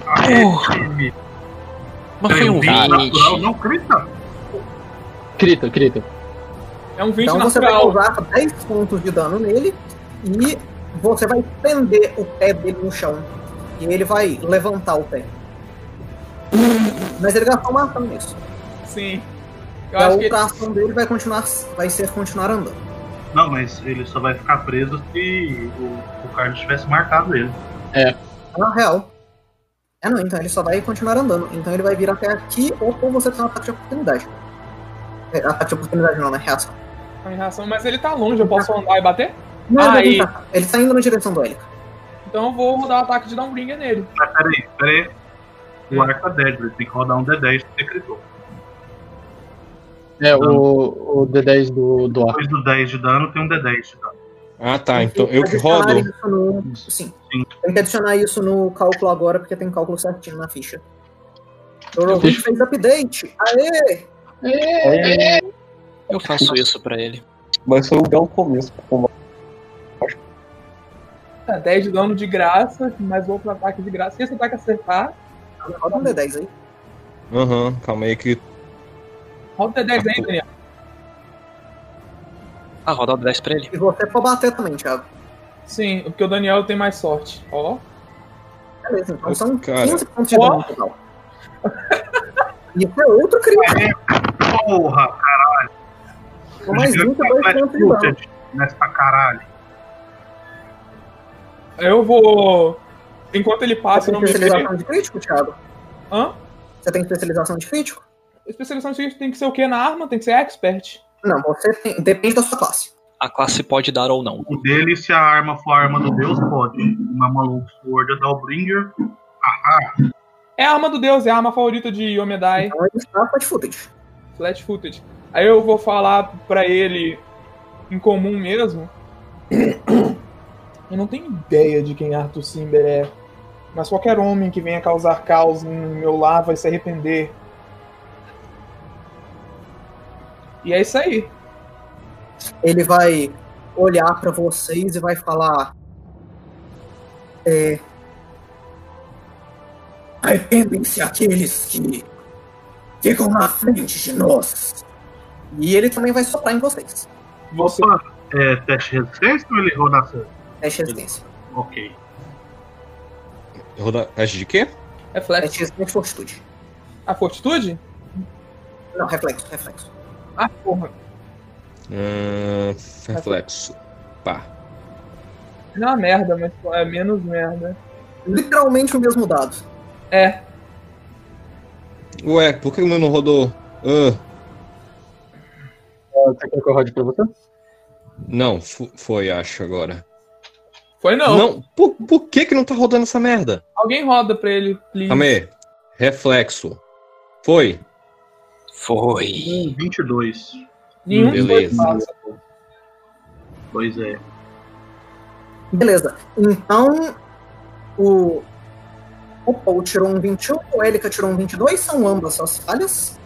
C: Aê, time!
H: Mas foi um
C: Bem natural,
H: 20.
C: não crita?
B: Crita, crita.
E: É um 20
A: Então você vai
E: natural.
A: usar 10 pontos de dano nele e você vai prender o pé dele no chão. E ele vai levantar o pé. Mas ele gastou uma ação nisso.
E: Sim. Eu
A: E a
E: acho que
A: outra ação dele vai continuar, vai ser continuar andando.
C: Não, mas ele só vai ficar preso se o, o Carlos tivesse marcado ele.
A: Na real. É não, então ele só vai continuar andando. Então ele vai vir até aqui ou, ou você tem um ataque de oportunidade. É, ataque de oportunidade não, né? Reação.
E: tá em reação, mas ele tá longe, eu posso andar e bater?
A: Não, ele, cá. ele tá indo na direção do Helica.
E: Então eu vou rodar o ataque de Downbringer nele.
C: Mas peraí, peraí. O arco é 10, ele tem que rodar um D10 pra ser critou.
B: É, o, o D10 do, do arco.
C: Depois do 10 de dano, tem um D10 de dano.
G: Ah tá, então eu que rodo.
A: No... Sim.
C: Sim.
A: Tem que adicionar isso no cálculo agora, porque tem cálculo certinho na ficha. O
B: Ficha.
A: fez update. Aê!
D: É,
H: Eu faço isso pra ele.
D: mas foi um belo começo pro
E: 10 de dano de graça, mais outro ataque de graça. Se esse ataque acertar,
A: Roda um D10 aí.
G: Aham, calma aí que.
E: roda o D10 aí, Daniel.
H: Ah, rodar o 10 pra ele.
A: E você for bater também, Thiago.
E: Sim, porque o Daniel tem mais sorte. Ó.
A: Beleza, então são
G: Cara.
A: 15 pontos de dano no total. Isso é outro crime.
C: Porra,
A: Com mais
C: eu
A: 22
C: flat
A: pontos de dano.
C: footed nessa caralho.
E: Eu vou. Enquanto ele passa e
A: tem
E: não me
A: especialização de crítico, Thiago?
E: Hã?
A: Você tem especialização de crítico?
E: Especialização de tem que ser o quê na arma? Tem que ser expert.
A: Não, você tem. Depende da sua classe.
H: A classe pode dar ou não.
C: O dele, se a arma for a arma do Deus, pode. Uma maluco Sword é Dalbringer. Ahá.
E: É a arma do deus, é a arma favorita de Yomedai.
A: Então ele está flat footage.
E: Flat footage. Aí eu vou falar pra ele em comum mesmo. Eu não tenho ideia de quem Arthur Simber é. Mas qualquer homem que venha causar caos em meu lar vai se arrepender. E é isso aí.
A: Ele vai olhar pra vocês e vai falar. É. Arrependem-se aqueles que ficam na frente de nós. E ele também vai soprar em vocês.
E: Você.
C: Opa, é teste de resistência ou ele roda ação?
A: Teste de resistência.
C: Ok.
G: Roda teste de quê?
E: É flex.
A: Teste de resistência fortitude.
E: A fortitude?
A: Não, reflexo, reflexo.
E: Ah, porra.
G: Hum, reflexo. Pá.
E: Não é uma merda, mas é menos merda.
A: Literalmente o mesmo dado.
E: É.
G: Ué, por que o meu não rodou? Ah,
B: Você quer que eu rode pra você?
G: não, foi, acho, agora.
E: Foi não.
G: Não, por, por que que não tá rodando essa merda?
E: Alguém roda pra ele, please.
G: Calma aí. Reflexo. Foi.
H: Foi.
C: Um 22.
E: Nenhum
G: Beleza.
C: Pois é.
A: Beleza. Então, o. O Paul tirou um 21, o Elika tirou um 22, são ambas suas falhas.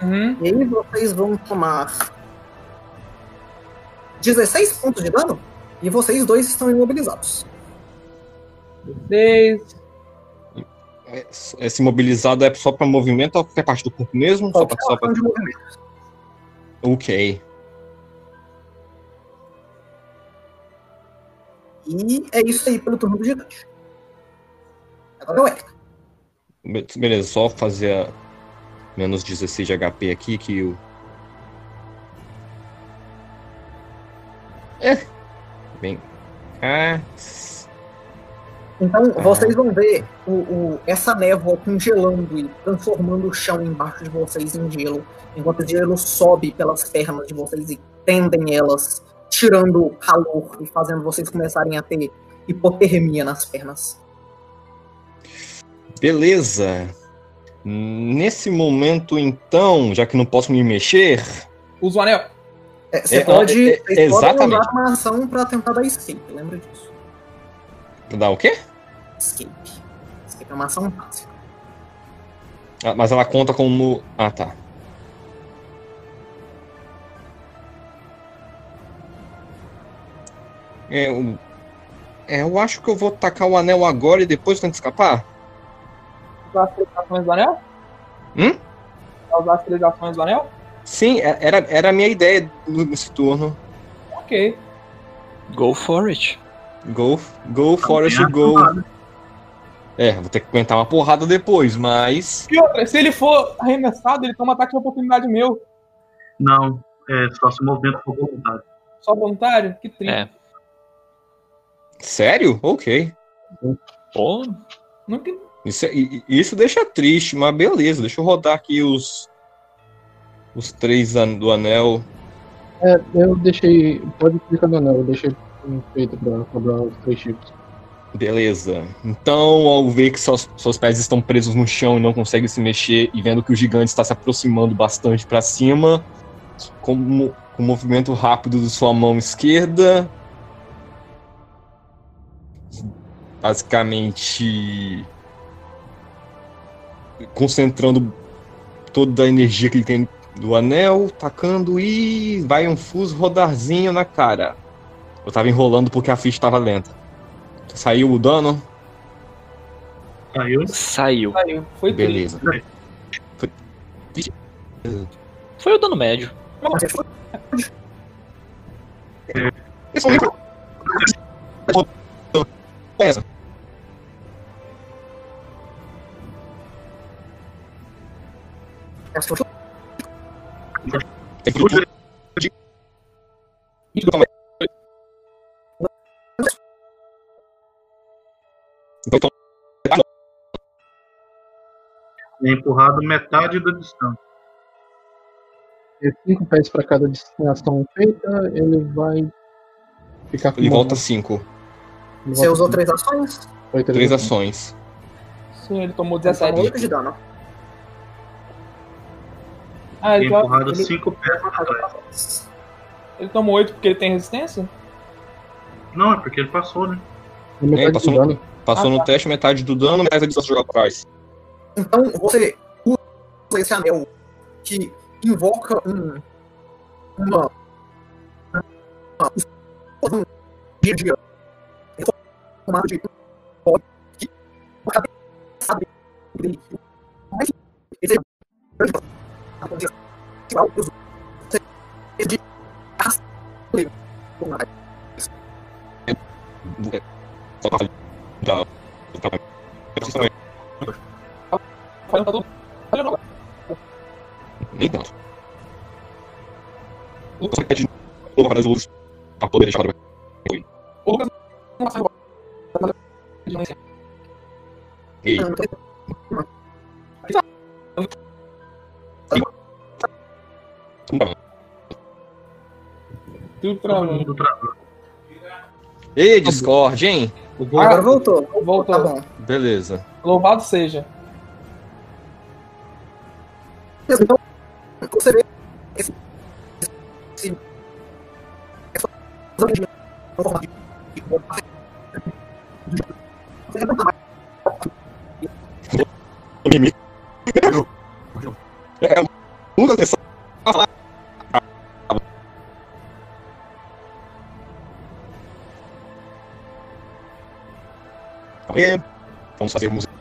E: Uhum.
A: E aí vocês vão tomar 16 pontos de dano. E vocês dois estão imobilizados.
E: Seis.
G: Esse mobilizado é só pra movimento ou qualquer parte do corpo mesmo? Só pra, só pra...
A: de movimento.
G: Ok.
A: E é isso aí pelo turno do gigante. Agora é o Elika.
G: Be- Beleza, só fazer a menos 16 de HP aqui que o. É. Bem. Ah.
A: Então vocês vão ver o, o- essa névoa congelando e transformando o chão embaixo de vocês em gelo, enquanto o gelo sobe pelas pernas de vocês e tendem elas, tirando o calor e fazendo vocês começarem a ter hipotermia nas pernas.
G: Beleza. Nesse momento, então, já que não posso me mexer,
E: Usa o anel.
A: É, você
G: É,
A: pode,
G: é, é, exatamente.
A: usar uma ação pra tentar dar escape, lembra disso?
G: dá o quê?
A: Escape. Escape é uma ação fácil.
G: Ah, mas ela conta como. Ah, tá. É, eu... é, eu acho que eu vou tacar o anel agora e depois tento escapar.
E: Usar as três ações do anel?
G: Hum?
E: Usar as três ações do anel?
G: Sim, é- era, era a minha ideia nesse turno.
E: Ok.
H: Go for it.
G: Go, go, Forest,
C: Também
G: go. É, vou ter que aguentar uma porrada depois, mas.
E: E outra, se ele for arremessado, ele toma ataque de oportunidade meu.
C: Não, é só se movimento for voluntário.
E: Só voluntário? Que triste.
H: É.
G: Sério? Ok.
H: Pô,
E: Nunca...
G: Isso, é- isso deixa triste, mas beleza. Deixa eu rodar aqui os. Os três an- do anel.
B: É, eu deixei. Pode clicar no anel, eu deixei feito pra cobrar os três chips.
G: Beleza. Então, ao ver que seus, seus pés estão presos no chão e não conseguem se mexer, e vendo que o gigante está se aproximando bastante para cima, com, com um movimento rápido de sua mão esquerda, basicamente concentrando toda a energia que ele tem do anel, tacando e vai um fuso rodarzinho na cara. Eu tava enrolando porque a ficha estava lenta. Saiu o dano?
C: Saiu.
H: saiu.
E: Saiu. Foi.
G: Beleza.
H: Foi o dano médio.
G: Essa.
A: Essa foi
G: é então,
C: é empurrado metade da distância.
B: E cinco pés para cada destinação feita, ele vai ficar com.
G: Ele volta cinco.
B: Ele
A: Você
B: volta
A: usou
B: cinco.
A: três ações?
B: Foi
G: três, três ações. ações.
E: Sim, ele tomou 17
A: é de dano.
E: Ah, ele, to-
C: empurrado
E: ele,
C: 5 pés pra trás.
E: ele tomou 8 porque ele tem resistência?
C: Não, é porque ele passou, né?
G: É, passou
B: do dano.
G: Passou
E: Ah,
G: no
E: tá.
G: teste, metade do dano, metade da distância jogar pra trás.
A: Então você usa esse anel que invoca um. Uma. uma um dia a dia. De. que a cabeça dele. Mas esse é. de arrastar ele
E: todo. Olha, não. Tudo
C: travou.
G: Ei, Discord, hein?
A: Agora voltou.
E: Voltou.
A: Tá bom.
G: Beleza.
E: Louvado seja.
A: Então, você
G: Vamos fazer música.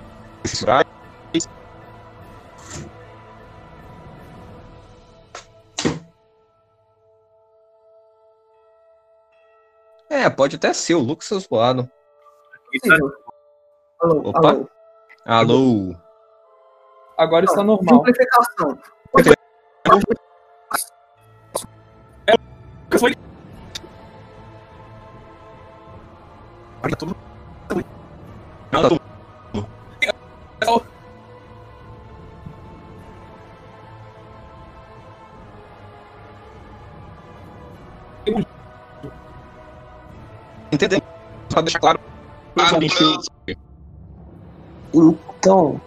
G: É, pode até ser o Lucas seu zoado.
A: possível. Alô,
G: Opa.
A: alô.
G: Alô?
E: Agora está normal.
A: Simplificação.
G: Nada, Só deixar claro.
D: Então,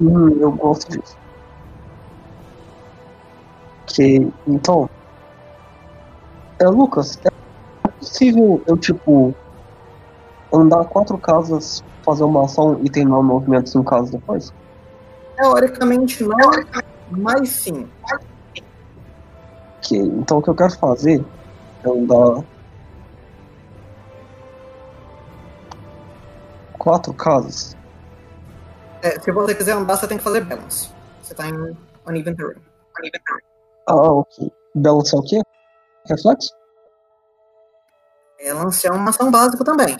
D: hum, eu gosto disso. Que, então, é, Lucas, é possível eu, tipo, andar quatro casas, fazer uma ação e terminar o movimento cinco casas depois?
A: Teoricamente não, mas sim.
D: Que, então, o que eu quero fazer é andar quatro casas.
A: É, se você quiser andar, você tem que fazer balance. Você tá em uneven terrain.
D: Ah, ok. Balance é o quê? Reflexo?
A: Balance é uma ação básica também.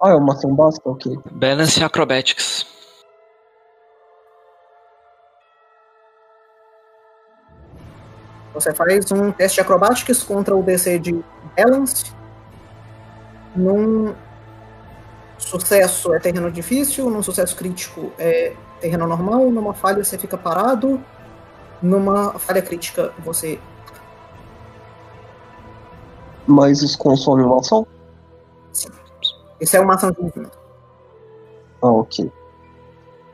D: Ah, é uma ação básica? Ok.
H: Balance Acrobatics.
A: Você faz um teste de acrobatics contra o DC de balance. Num sucesso é terreno difícil, num sucesso crítico é terreno normal, numa falha você fica parado, numa falha crítica você.
D: Mas isso consome uma ação?
A: Isso é uma ação de movimento.
D: Ah, ok.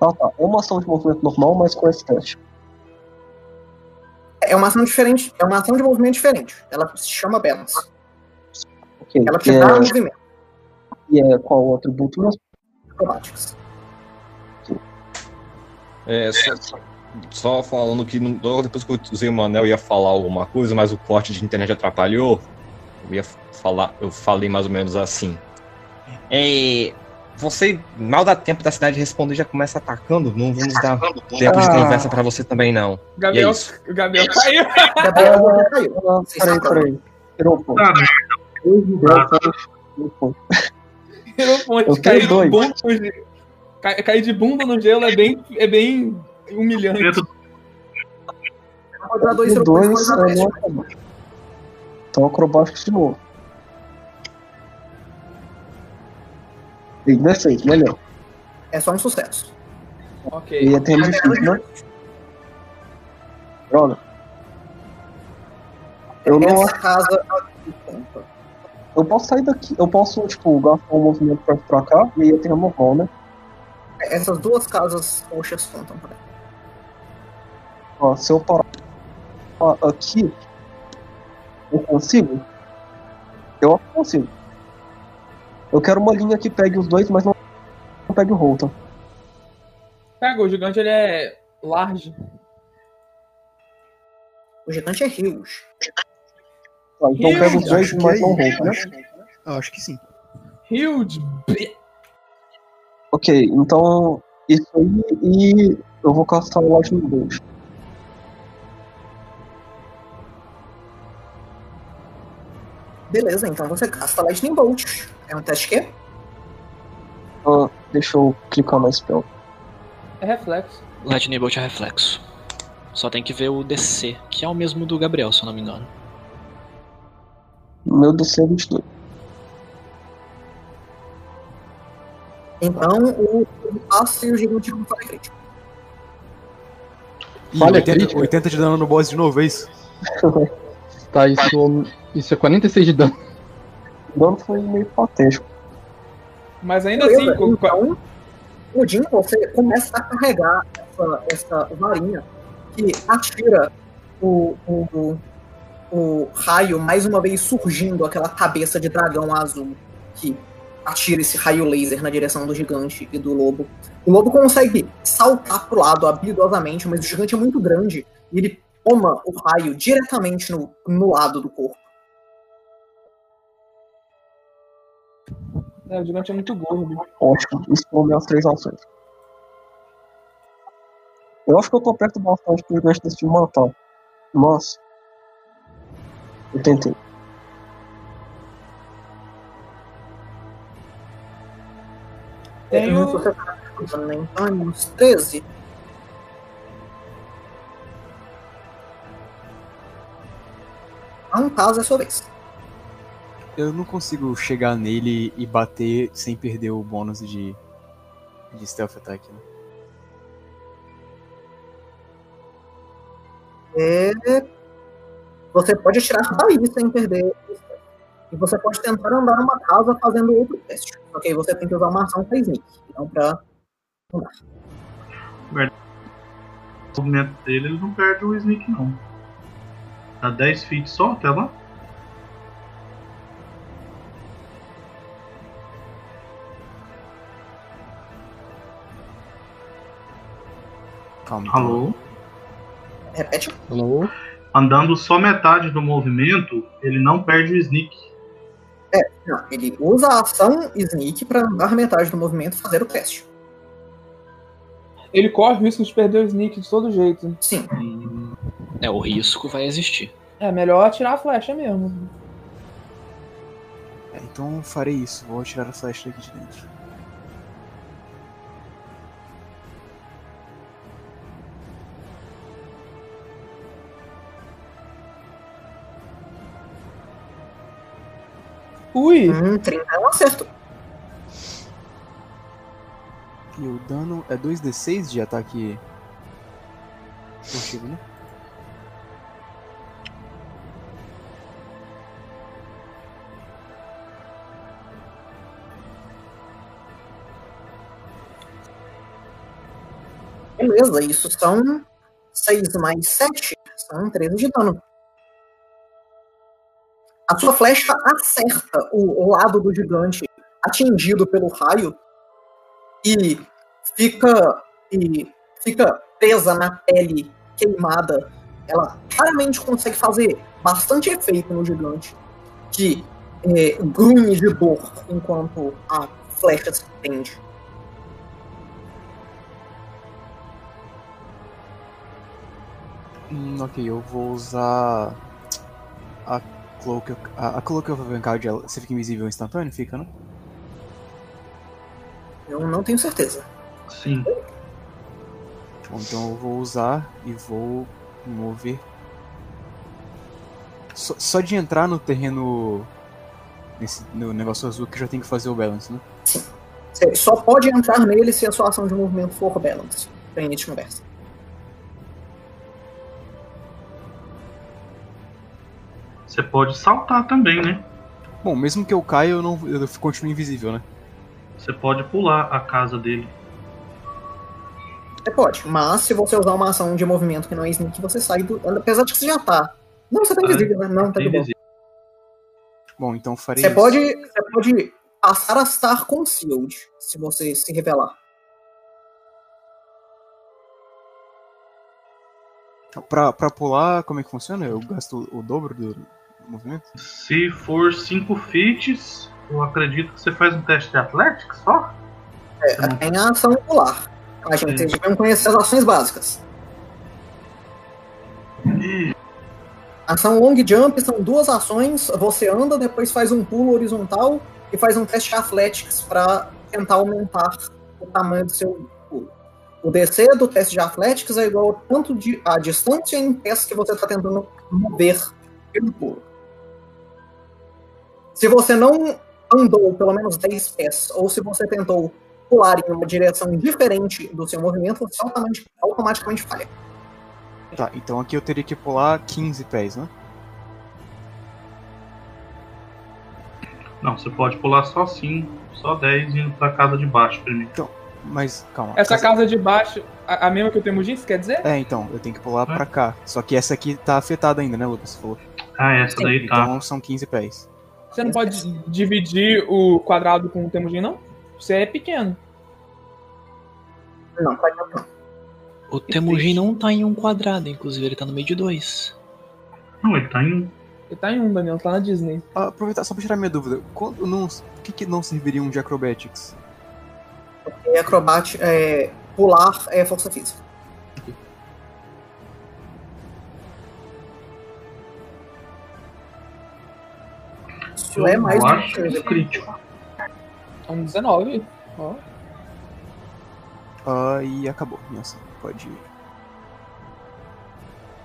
D: Ah, tá. É uma ação de movimento normal, mas com esse teste.
A: É uma ação diferente, é uma ação de movimento diferente. Ela se chama balance.
D: Ok.
A: Ela te
D: E
A: dá
D: é,
A: movimento.
D: e é qual o atributo mesmo?
A: Acrobatics.
G: É, só, só falando que logo depois que eu usei o anel eu ia falar alguma coisa, mas o corte de internet atrapalhou. Eu ia falar, eu falei mais ou menos assim. É, você mal dá tempo da cidade responder já começa atacando. Não vamos dar tempo de
D: Ah.
G: conversa pra você também não. E é
E: Gabriel,
G: isso.
E: o Gabriel caiu.
A: Gabriel, caiu.
D: Ah, peraí, peraí. Tirou um ponto. Dois dessa, um ponto. Eu
E: Cair
D: tenho
E: de
D: dois.
E: bunda no gelo. Ca- Cair de bunda no gelo é bem, é bem humilhante.
A: pode dar dois
D: E
A: depois
D: dois
A: na
D: é
A: teste.
D: no acrobático. Então acrobático de novo. E defeito, melhor.
A: É só um sucesso.
E: Ok.
D: E tem difícil, né? Droga. Eu não
A: Essa casa.
D: Eu posso sair daqui, eu posso, tipo, gastar um movimento pra, pra cá e eu tenho a normal, né?
A: Essas duas casas roxas contam pra
D: Ó, se eu parar aqui, eu consigo? Eu consigo. Eu quero uma linha que pegue os dois, mas não, não pegue o Holton.
E: Pega, o gigante ele é large.
A: O gigante é Rios.
D: Tá, então
E: Ih,
D: pega os dois,
F: Acho
D: mas
F: é
D: não
F: isso.
D: Holton, né?
F: Acho, eu acho que sim.
E: Huge.
D: Ok, então isso aí e eu vou castar o Lightning Bolt.
A: Beleza, então você gasta Lightning Bolt. É um teste que?
D: Ah, deixa eu clicar na spell.
E: É reflexo.
H: Lightning Bolt é reflexo. Só tem que ver o DC, que é o mesmo do Gabriel, se eu não me engano.
D: Meu DC é 22.
A: Então o passo e o gigante com falha crítica.
F: Ih,
B: Falha
F: 80,
B: crítica?
F: 80 de dano no boss de novo, é isso?
B: Tá, isso, isso é 46 de dano.
D: O dano foi meio patético.
E: Mas ainda
A: Beleza,
E: assim,
A: então, Odin, você começa a carregar essa, essa varinha que atira o, o, o, o raio mais uma vez surgindo, aquela cabeça de dragão azul que atira esse raio laser na direção do gigante e do lobo. O lobo consegue saltar pro lado habilidosamente, mas o gigante é muito grande e ele toma o raio diretamente no, no lado do corpo.
E: é, o gigante é muito gordo.
D: Ótimo, isso foram minhas três ações. Eu acho que eu tô perto bastante pro gigante decidir matar. Mas. Eu tentei.
E: Tem o-
A: você escutando, né? Então, é uns 13. Caso é sua vez.
F: Eu não consigo chegar nele e bater sem perder o bônus de, de stealth attack, né?
A: É... Você pode atirar daí sem perder. E você pode tentar andar numa casa fazendo outro teste. Só que aí você tem que usar uma ação pra sneak. Não pra.
C: O movimento dele, ele não perde o sneak, não. Tá 10 feet só até lá?
F: Calma.
C: Alô?
A: Repete.
B: Alô?
C: Andando só metade do movimento, ele não perde o sneak.
A: Não, ele usa a ação sneak pra andar metade do movimento e fazer o teste.
E: Ele corre o risco de perder o sneak de todo jeito.
A: Sim.
H: É, o risco vai existir.
E: É melhor atirar a flecha mesmo.
F: É, então eu farei isso. Vou tirar a flecha daqui de dentro.
E: Ui!
A: Hum, 30 é um acerto.
F: E o dano é 2d6 de ataque furtivo, né?
A: Beleza, isso são 6 mais 7, são 13 de dano. A sua flecha acerta o, lado do gigante atingido pelo raio e fica e fica presa na pele queimada. Ela claramente consegue fazer bastante efeito no gigante, que é, grunhe de dor enquanto a flecha se prende.
F: Hum, ok, eu vou usar a Cloak, a, a Cloak of ela- você fica invisível instantâneo? Fica, né?
A: Eu não tenho certeza.
C: Sim.
F: Bom, então eu vou usar e vou mover. Só, só de entrar no terreno. Nesse, no negócio azul que já tenho que fazer o balance, né?
A: Você só pode entrar nele se a sua ação de movimento for balance. Pra início de conversa.
C: Você pode saltar também, né?
F: Bom, mesmo que eu caia, eu não eu continuo invisível, né?
C: Você pode pular a casa dele.
A: Você pode, mas se você usar uma ação de movimento que não é sneak, você sai do. Apesar de que você já tá. Não, você tá
C: Ah,
A: invisível, né? Não, tá de boa.
C: Invisível.
F: Bom, então farei
A: Você
F: isso.
A: pode, você pode passar a estar concealed se você se revelar.
F: Pra, pra pular, como é que funciona? Eu gasto o dobro do movimento?
C: Se for 5 feats, eu acredito que você faz um teste de Athletics só?
A: É, tem a ação pular. A gente, vocês deviam conhecer as ações básicas. Ação long jump são duas ações. Você anda, depois faz um pulo horizontal e faz um teste de athletics para tentar aumentar o tamanho do seu pulo. O DC do teste de athletics é igual ao tanto de a distância em pés que você está tentando mover pelo pulo. Se você não andou pelo menos 10 pés, ou se você tentou pular em uma direção diferente do seu movimento, você automaticamente, automaticamente falha.
F: Tá, então aqui eu teria que pular 15 pés, né?
C: Não, você pode pular só 5, só 10 indo pra casa de baixo primeiro.
F: Mas, calma.
E: Essa casa de baixo, a, a mesma que o Temujin, você quer dizer?
F: É, então, eu tenho que pular
C: É.
F: pra cá. Só que essa aqui tá afetada ainda, né, Lucas? Você falou.
C: Ah, essa daí tá.
F: Então são 15 pés.
E: Você não pode dividir o quadrado com o Temujin, não? Você é pequeno.
A: Não, pode não.
H: O Temujin não tá em um quadrado, inclusive ele tá no meio de dois.
C: Não, ele tá em.
E: Ele tá em um, Daniel, tá na Disney.
F: Ah, aproveitar só pra tirar minha dúvida. Quando não, por que, que não serviria um de acrobatics?
A: Acrobate, é, pular é força física. Isso é mais
C: eu
A: do
C: acho
A: que coisa.
C: crítico.
E: É um 19. Ó.
F: Ah, e acabou. Nossa, pode ir.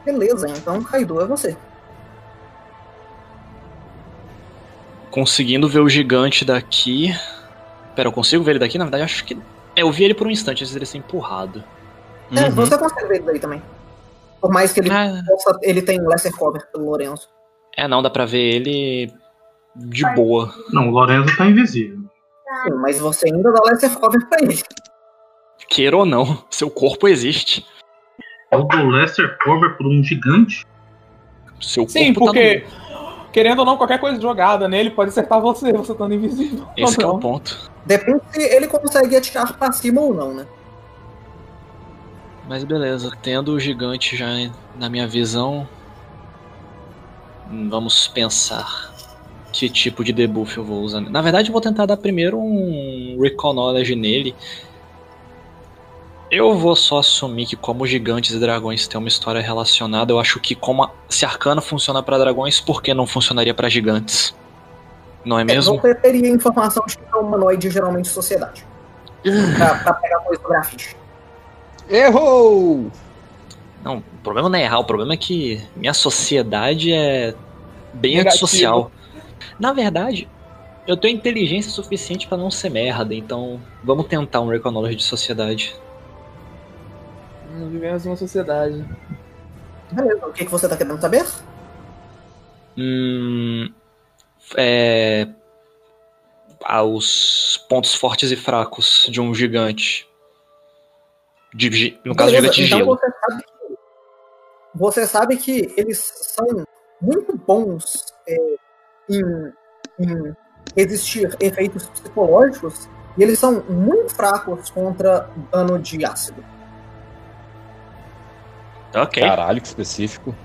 A: Beleza, então Kaido é você.
H: Conseguindo ver o gigante daqui. Pera, eu consigo ver ele daqui? Na verdade, acho que. É, eu vi ele por um instante antes dele ser empurrado.
A: É,
H: Uhum.
A: você consegue ver ele daí também. Por mais que ele
H: Ah,
A: possa, ele tem lesser cover pelo Lorenzo.
H: é, não, dá pra ver ele de boa.
C: Não, o Lorenzo tá invisível.
A: Sim, mas você ainda dá lesser cover pra ele.
H: Queira ou não, seu corpo existe.
C: Eu dou Lester Cover por um gigante?
H: Seu
E: Sim,
H: corpo
E: porque,
H: tá
E: querendo ou não, qualquer coisa jogada nele pode acertar você, você estando invisível.
H: no... Esse que é o ponto.
A: Depende se ele consegue atirar pra cima ou não, né?
H: Mas beleza, tendo o gigante já na minha visão, vamos pensar que tipo de debuff eu vou usar. Na verdade, eu vou tentar dar primeiro um Recall Knowledge nele. Eu vou só assumir que como gigantes e dragões têm uma história relacionada, eu acho que como a- se arcano funciona pra dragões, por que não funcionaria pra gigantes? Não é mesmo?
A: Você teria informação de que é humanoide geralmente sociedade. pra, pra pegar coisa sobre a ficha.
G: Errou!
H: Não, o problema não é errar, o problema é que minha sociedade é bem
E: Negativo.
H: antissocial. Na verdade, eu tenho inteligência suficiente pra não ser merda, então vamos tentar um Knowledge de sociedade.
E: Vivemos numa sociedade.
A: Beleza, o que, que você tá querendo saber?
H: Hum. É. ah, os pontos fortes e fracos de um gigante. De no caso,
A: Beleza,
H: gigante de
A: então
H: gelo.
A: Você sabe, que, você sabe que eles são muito bons é, em, em existir efeitos psicológicos e eles são muito fracos contra dano de ácido.
H: Ok.
G: Caralho, que específico.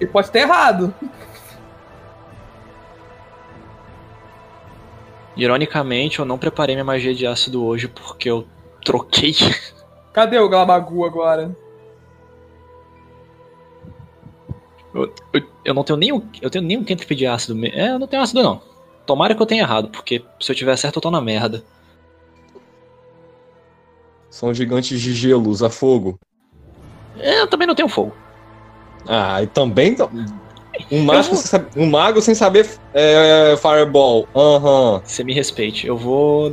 E: Ele pode ter errado.
H: Ironicamente, eu não preparei minha magia de ácido hoje porque eu troquei.
E: Cadê o Glabagu agora?
H: Eu, eu, eu não tenho nem o, eu tenho nem um cantrip de ácido. É, eu não tenho ácido não. Tomara que eu tenha errado, porque se eu tiver certo eu tô na merda.
G: São gigantes de gelo, usa fogo.
H: É, eu também não tenho fogo.
G: Ah, e também. Um, mago sem saber, um mago sem saber é, Fireball. Aham.
H: Você me respeite. Eu vou,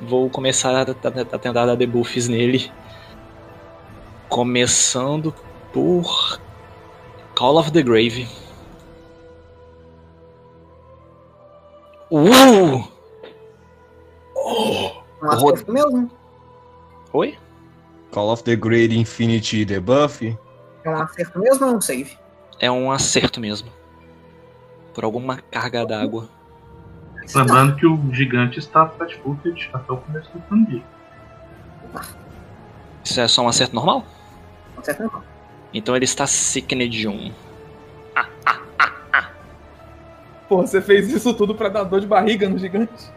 H: vou começar a, a- a tentar dar debuffs nele. Começando por Call of the Grave. Uh!
A: Um acerto mesmo.
H: Oi?
G: Call of the Great Infinity Debuff.
A: É um acerto mesmo ou é um save?
H: É um acerto mesmo. Por alguma carga d'água.
C: Lembrando que o gigante está flat-footed até o começo do turno.
H: Isso é só um acerto normal?
A: Um acerto não.
H: Então ele está sickened 1.
E: Pô, você fez isso tudo pra dar dor de barriga no gigante?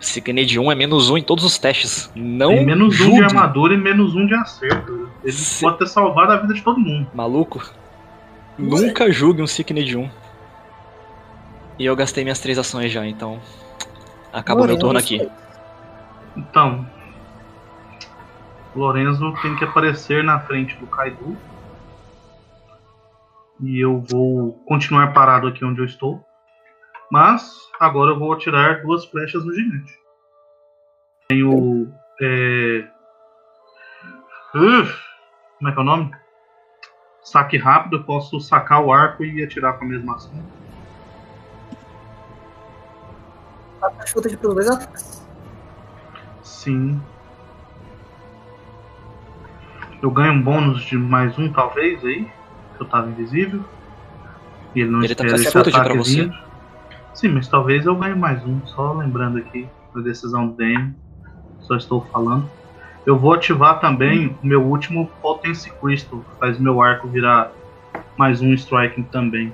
H: Sickened 1 é menos 1 em todos os testes. Não
C: Tem menos um de
H: julgue,
C: armadura e menos um de acerto. Ele
H: Se-
C: pode ter salvado a vida de todo mundo.
H: Maluco. Nunca julgue um Sickened 1. E eu gastei minhas três ações já, então. Acabou meu turno aqui.
C: Então, Lorenzo tem que aparecer na frente do Kaido. E eu vou continuar parado aqui onde eu estou. Mas agora eu vou atirar duas flechas no gigante. Tenho. É... Uf, como é que é o nome? Saque rápido, eu posso sacar o arco e atirar com a mesma ação.
A: Chuta de pelos dois ataques.
C: Sim. Eu ganho um bônus de mais um, talvez, aí. Que eu tava invisível. E ele não
H: Ele tá
C: espera
H: com
C: esse
H: dificuldade
C: ataque
H: pra você?
C: vindo. Sim, mas talvez eu ganhe mais um. Só lembrando aqui da decisão do DM. Só estou falando. Eu vou ativar também o meu último Potency Crystal. que Faz meu arco virar mais um Striking também.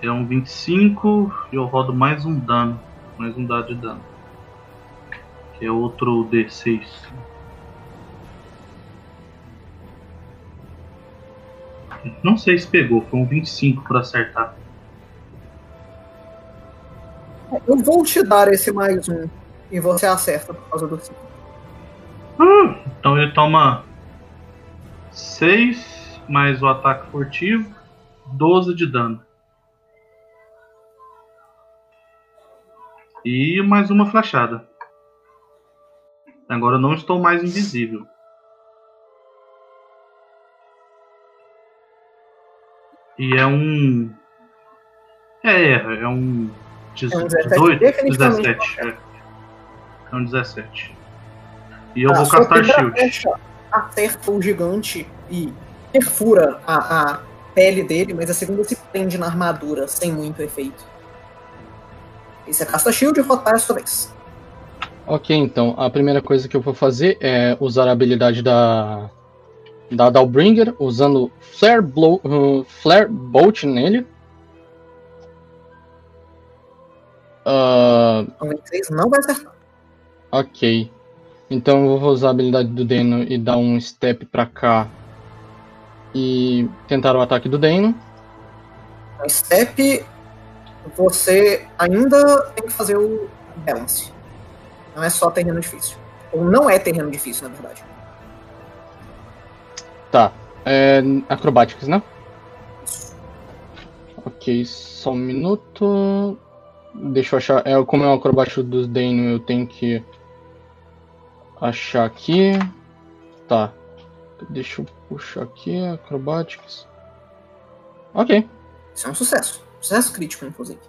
C: É um 25 e eu rodo mais um dano. Mais um dado de dano. Que é outro D6. Não sei se pegou, foi um 25 para acertar.
A: Eu vou te dar esse mais um. E você acerta por causa do ciclo.
C: Ah, então ele toma 6 mais o ataque furtivo, 12 de dano. E mais uma flechada. Agora eu não estou mais invisível. E é um. É, é um.
A: É um 17,
C: 18?
A: definitivamente
C: 17. É. é um 17. E eu
A: Ah,
C: vou castar shield.
A: flecha acerta o gigante e perfura a, a pele dele, mas a segunda se prende na armadura, sem muito efeito. E você casta shield e rotar a sua vez.
B: Ok, então a primeira coisa que eu vou fazer é usar a habilidade da da Dalbringer, usando Flare, Blow, uh, Flare Bolt nele.
A: 26 não vai acertar.
B: ok. Então eu vou usar a habilidade do Deno e dar um step pra cá e tentar o ataque do Deno.
A: No step, você ainda tem que fazer o balance. Não é só terreno difícil. Ou não é terreno difícil, na verdade.
B: Tá. É, acrobatics, né? Ok, só um minuto. Deixa eu achar. É, como é o acrobático do Dano, eu tenho que achar aqui. Tá. Deixa eu puxar aqui. Acrobatics. Ok.
A: Isso é um sucesso. Sucesso crítico, inclusive.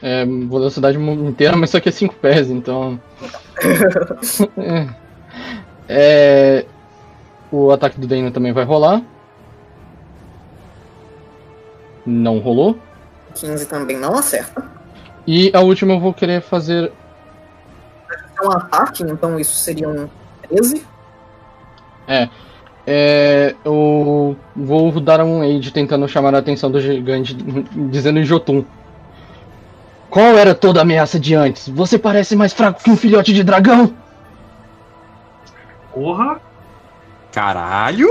B: É, velocidade inteira, mas só que é 5 pés, então. é. É, O ataque do Dano também vai rolar. Não rolou.
A: 15 também não acerta.
B: E a última eu vou querer fazer.
A: É um ataque, então isso seria um 13.
B: É, eu vou dar um aid tentando chamar a atenção do gigante, dizendo em Jotun. Qual era toda a ameaça de antes? Você parece mais fraco que um filhote de dragão!
C: Porra!
G: Caralho!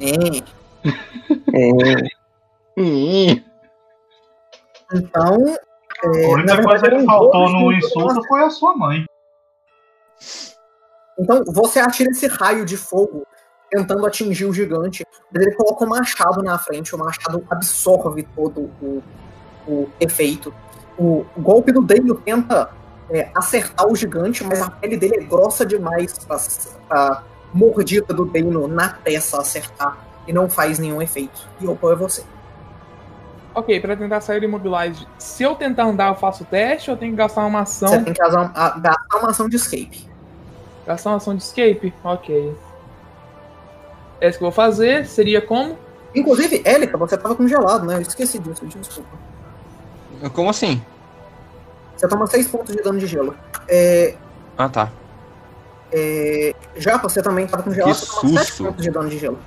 A: É.
D: É,
A: Então. é,
C: A única coisa que faltou no insulto foi a sua mãe.
A: Então você atira esse raio de fogo tentando atingir o gigante. Mas ele coloca o machado na frente, o machado absorve todo o, o efeito. O golpe do Daniel tenta é, acertar o gigante, mas a pele dele é grossa demais pra mordida do Dano na peça acertar e não faz nenhum efeito. E o é você.
E: Ok, pra tentar sair do Immobilize, se eu tentar andar, eu faço o teste ou eu tenho que gastar uma ação?
A: Você tem que gastar uma ação de escape.
E: Gastar uma ação de escape? Ok. É isso que eu vou fazer. Seria como?
A: Inclusive, Élica, você tava congelado, né? Eu esqueci disso, desculpa.
G: Como assim?
A: Você toma 6 pontos de dano de gelo. É,
G: Ah, tá.
A: É, já você também tava congelado,
G: Que
A: você toma 7
G: susto.
A: pontos de dano de gelo.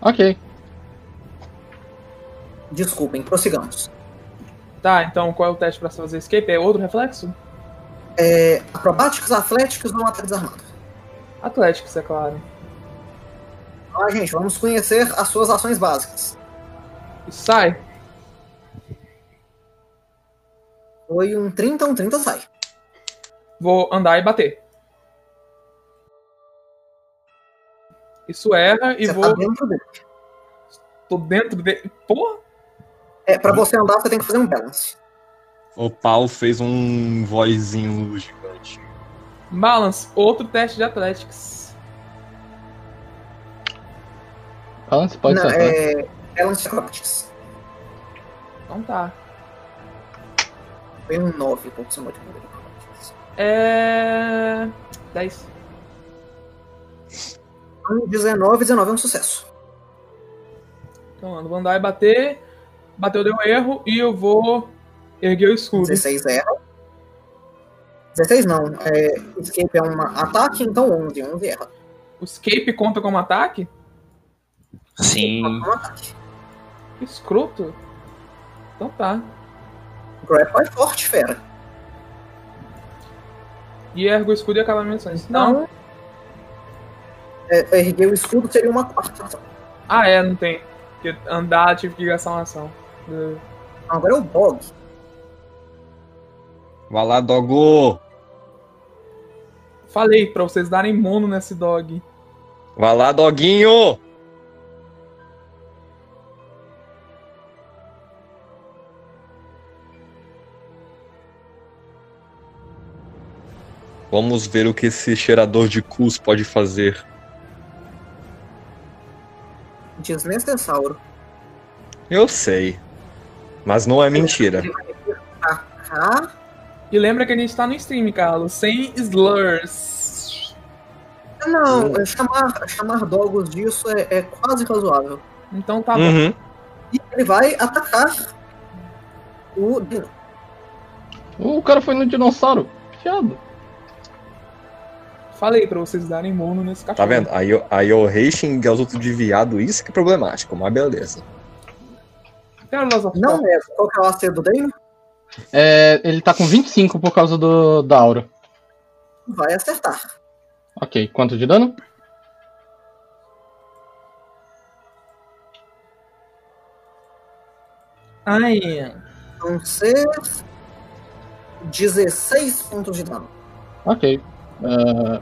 B: Ok.
A: Desculpem, prossigamos.
E: Tá, então qual é o teste pra fazer escape? É outro reflexo?
A: É, acrobáticos, atléticos ou ataque desarmado?
E: Atléticos, é claro.
A: Ah, gente, vamos conhecer as suas ações básicas.
E: Sai.
A: Foi um 30, um 30 sai.
E: Vou andar e bater. Isso erra e
A: Você
E: vou.
A: tá dentro dele.
E: Tô dentro de. Porra!
A: É, pra você andar, você tem que fazer um balance.
G: O pau fez um vozinho gigante.
E: Balance, outro teste de Athletics.
B: Balance pode
A: Não,
B: ser.
A: é, balance acrobatics.
E: Então tá.
A: Foi um 9 ponto modificador de.
E: É. 10.
A: Um 19, 19 é um sucesso.
E: Então, eu vou andar e bater. Bateu, deu erro. E eu vou erguer o escudo.
A: 16 erra. 16 não. É, escape é um ataque, então 11. 11 erra.
E: O escape conta como ataque?
H: Sim.
A: Um ataque.
E: Que escroto. Então tá.
A: Grapple é forte, fera.
E: E ergo o escudo e acaba minhas ações. Não.
A: Então, é, erguer o escudo seria uma quarta ação.
E: Ah, é, não tem. Porque andar tive que gastar uma ação. É.
A: Agora é o Bog.
G: Vai lá, Dogo!
E: Falei pra vocês darem mono nesse dog.
G: Vai lá, Doguinho! Vamos ver o que esse cheirador de cus pode fazer.
A: Desnecessauro.
G: Eu sei. Mas não é mentira.
E: E lembra que a gente tá no stream, Carlos, sem slurs.
A: Não, é chamar, chamar dogos disso é, é quase razoável.
E: Então tá bom.
G: Uhum.
A: E ele vai atacar o.
B: O cara foi no dinossauro. Fiado.
E: Falei pra vocês darem mono nesse cachorro.
G: Tá vendo? Aí, aí o rei xinga os outros de viado, isso que é problemático, mas beleza.
A: Não é. Qual que é o AC do Dino?
B: É, ele tá com 25 por causa do, da aura.
A: Vai acertar.
B: Ok, quanto de dano?
E: Ai.
A: Vão ser 16 pontos de dano.
B: Ok. Ah,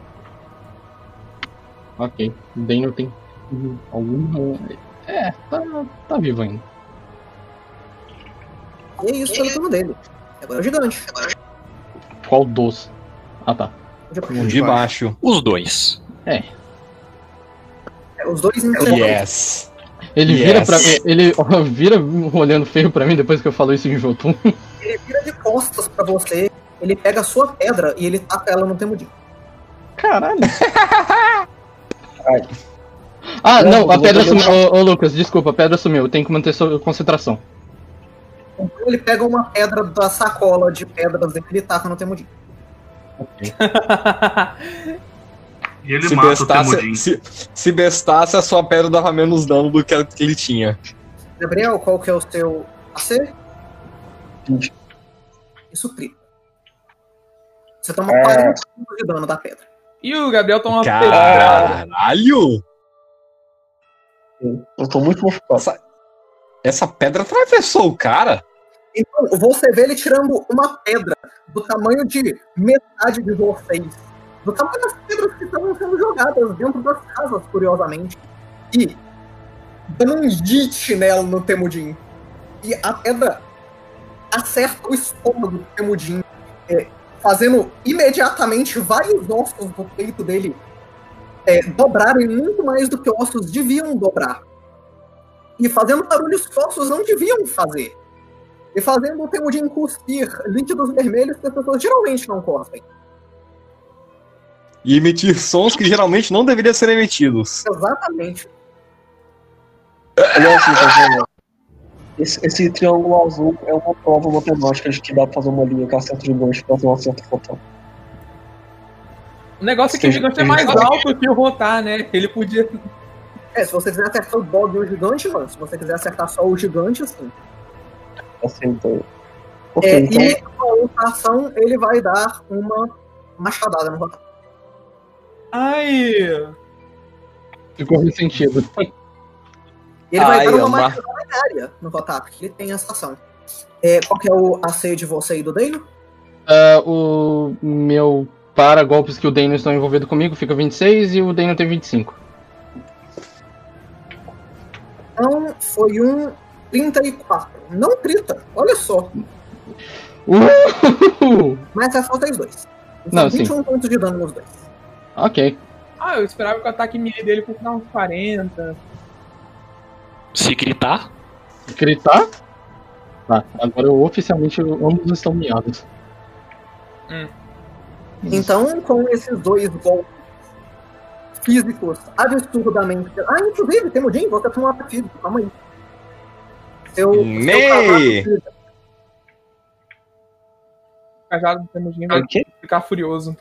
B: ok. Daniel tem algum. É, tá, tá vivo ainda.
A: E é isso pelo turno dele. Agora é o gigante.
B: Qual dos? Ah tá.
G: Um de baixo.
H: Os dois.
A: É, os dois.
G: Yes.
B: Ele
G: Yes.
B: vira pra mim. Ele vira olhando feio pra mim depois que eu falo isso em Jotun.
A: Ele vira de costas pra você. Ele pega a sua pedra e ele taca ela no temudinho.
B: Caralho.
D: Ai.
B: Ah,
D: Não,
B: não, a pedra sumiu. Ô, ô, Lucas, desculpa, a pedra sumiu. Eu tenho que manter sua concentração.
A: Então ele pega uma pedra da sacola de pedras dele e ele taca no temudinho.
C: E ele
G: Se
C: mata o
G: bestasse,
C: Temudin.
G: se, se bestasse, a sua pedra dava menos dano do que a que ele tinha.
A: Gabriel, qual que é o seu AC?
D: 20.
A: Isso tripa. Você toma
D: É.
A: 40 pontos de dano da pedra.
E: E o Gabriel toma uma pedrada.
G: Caralho!
D: Eu tô muito machucado.
G: Essa, essa pedra atravessou o cara?
A: Então, você vê ele tirando uma pedra do tamanho de metade de vocês. Do tamanho das pedras que estavam sendo jogadas dentro das casas, curiosamente. E dando um hit nela no Temudin. E a pedra acerta o estômago do Temudin, é, fazendo imediatamente vários ossos do peito dele é, dobrarem muito mais do que ossos deviam dobrar. E fazendo barulhos que ossos não deviam fazer. E fazendo o Temudin cuspir líquidos vermelhos que as pessoas geralmente não cospem.
G: E emitir sons que geralmente não deveriam ser emitidos.
A: Exatamente.
D: Olha assim, tá? Esse, esse triângulo azul é uma prova matemática de que dá pra fazer uma linha com acerto de gancho pra ter um acerto fotão.
E: O negócio é que o gigante é mais alto que o Rotar, né? Ele podia.
A: É, se você quiser acertar o Bob e o gigante, mano. Se você quiser acertar só o gigante, assim.
D: Acertou. Ok,
A: É,
D: então.
A: E com a outra ação, ele vai dar uma machadada no Rotar.
E: Ai!
B: Ficou ressentido.
A: Ele vai
G: Ai,
A: dar uma machadada na área no porque ele tem essa ação. É, qual que é o AC de você e do Dano?
B: Ah, o meu para golpes que o Daniel estão envolvido comigo fica 26 e o Daniel tem 25.
A: Então, foi um 34. Não 30, olha só.
B: Uhul!
A: Mas é só vocês dois. Então,
B: Não, sim.
A: 21 pontos de dano nos dois.
B: Ok.
E: Ah, eu esperava que o ataque melee dele fosse dar uns 40.
H: Se gritar,
B: Gritar? Tá, agora eu, oficialmente ambos estão miados.
A: Então, com esses dois golpes físicos absurdamente. Ah, inclusive, Temudin, você um ataque físico, calma aí. Seu,
G: Me!
E: cajado do Temujin vai
D: O quê?
E: ficar furioso.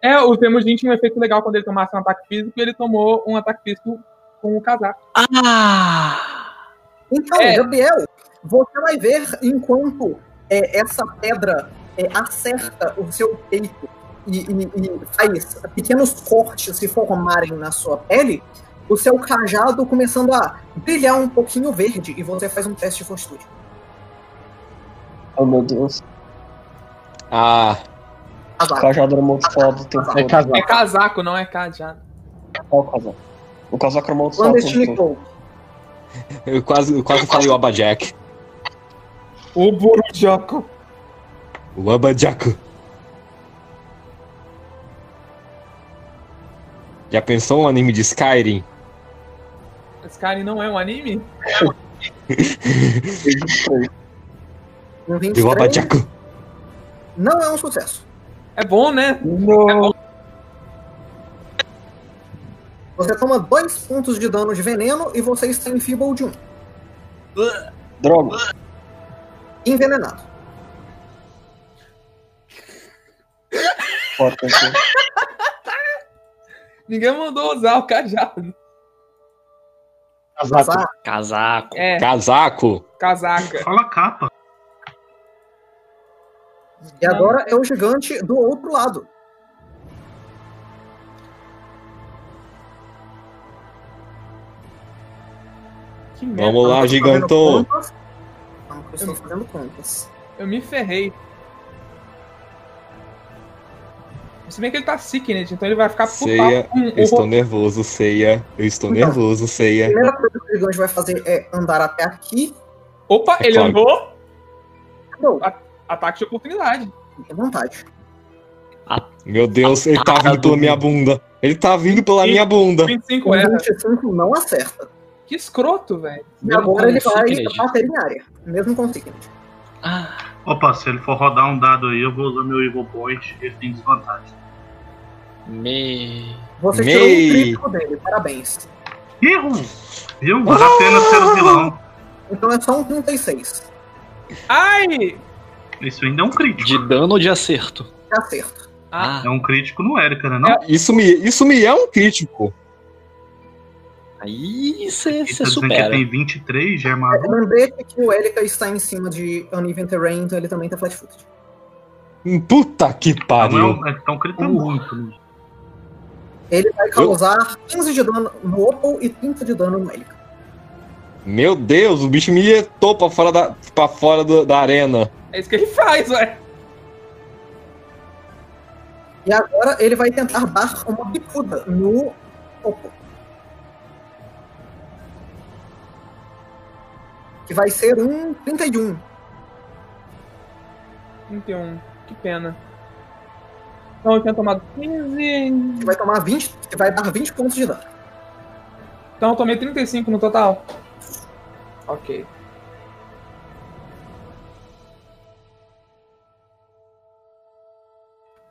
E: É, o Temujin tinha um efeito legal quando ele tomasse um ataque físico e ele tomou um ataque físico com o casaco.
H: Ah!
A: Então,
E: É.
A: Gabriel, você vai ver enquanto é, essa pedra é, acerta o seu peito e, e- e faz pequenos cortes se formarem na sua pele, o seu cajado começando a brilhar um pouquinho verde e você faz um teste de fortitude.
D: Oh meu Deus.
G: Ah,
A: Azar.
D: Cajado era amaldiçoado o tempo
B: É casal.
E: É casaco, não é cajado.
D: Qual o casaco? O casaco era amaldiçoado
A: Quando
G: eu quase, eu quase falei o Abajack.
E: O Borujaco.
G: O Abajaco. Já pensou um anime de Skyrim?
E: Cara não é um anime?
A: 23
G: Abajaco.
A: não é um sucesso.
E: É bom, né?
D: Não.
A: Você toma dois pontos de dano de veneno e você está em Feeble de um.
D: Droga.
A: Envenenado.
E: Ninguém mandou usar o cajado.
B: Casaco.
H: Casaco.
E: É,
G: Casaco.
E: casaca.
C: Fala capa.
A: E agora é o gigante do outro lado.
E: Que merda.
G: Vamos lá, gigantão.
A: eu estou fazendo contas.
E: Eu me ferrei. Se bem que ele tá sickenet, então ele vai ficar
G: Ceia,
E: putado
G: eu estou nervoso, Ceia. Eu estou
A: Então.
G: nervoso,
A: A
G: Ceia.
A: primeira coisa que o gigante vai fazer é andar até aqui.
E: Opa,
G: É
E: ele
G: claro.
E: andou.
A: Não,
E: Ataque de oportunidade.
A: fique à vontade.
G: Meu Deus, ele tá vindo pela minha bunda. Ele tá vindo pela minha bunda.
E: 25
A: O
E: é.
A: 25 não acerta.
E: Que escroto, velho.
A: E agora ele vai bater em área. Mesmo com.
H: Ah,
C: Opa, se ele for rodar um dado aí, eu vou usar meu Evil Point, ele tem desvantagem.
H: me.
A: Você
G: Mei.
A: tirou um crítico dele, parabéns.
C: Erro! Viu? Vale a pena ser o vilão.
A: Então é só um 36.
E: Ai!
C: Isso ainda é um crítico.
H: De dano ou de acerto?
A: De acerto.
H: Ah,
C: É um crítico no Erika, né? Não?
G: Isso me, isso me é um crítico.
H: Aí você
C: tá dizendo que
H: supera.
C: tem 23 de
A: É,
C: armadura.
A: lembrete que o Elika está em cima de Uneven Terrain, então ele também tá flat-footed.
G: Puta que
C: Não é
G: pariu.
C: um- é, então crita muito. né?
A: Ele vai causar 15 de dano no Opal e 30 de dano no Elika.
G: Meu Deus, o bicho me etou pra fora da, pra fora do- da arena.
E: É isso que ele faz, ué.
A: E agora ele vai tentar dar uma bicuda no topo. Que vai ser um 31.
E: 31. Que pena. Então eu tinha tomado 15.
A: Que vai tomar 20. Que vai dar 20 pontos de dano.
E: Então eu tomei 35 no total. Ok.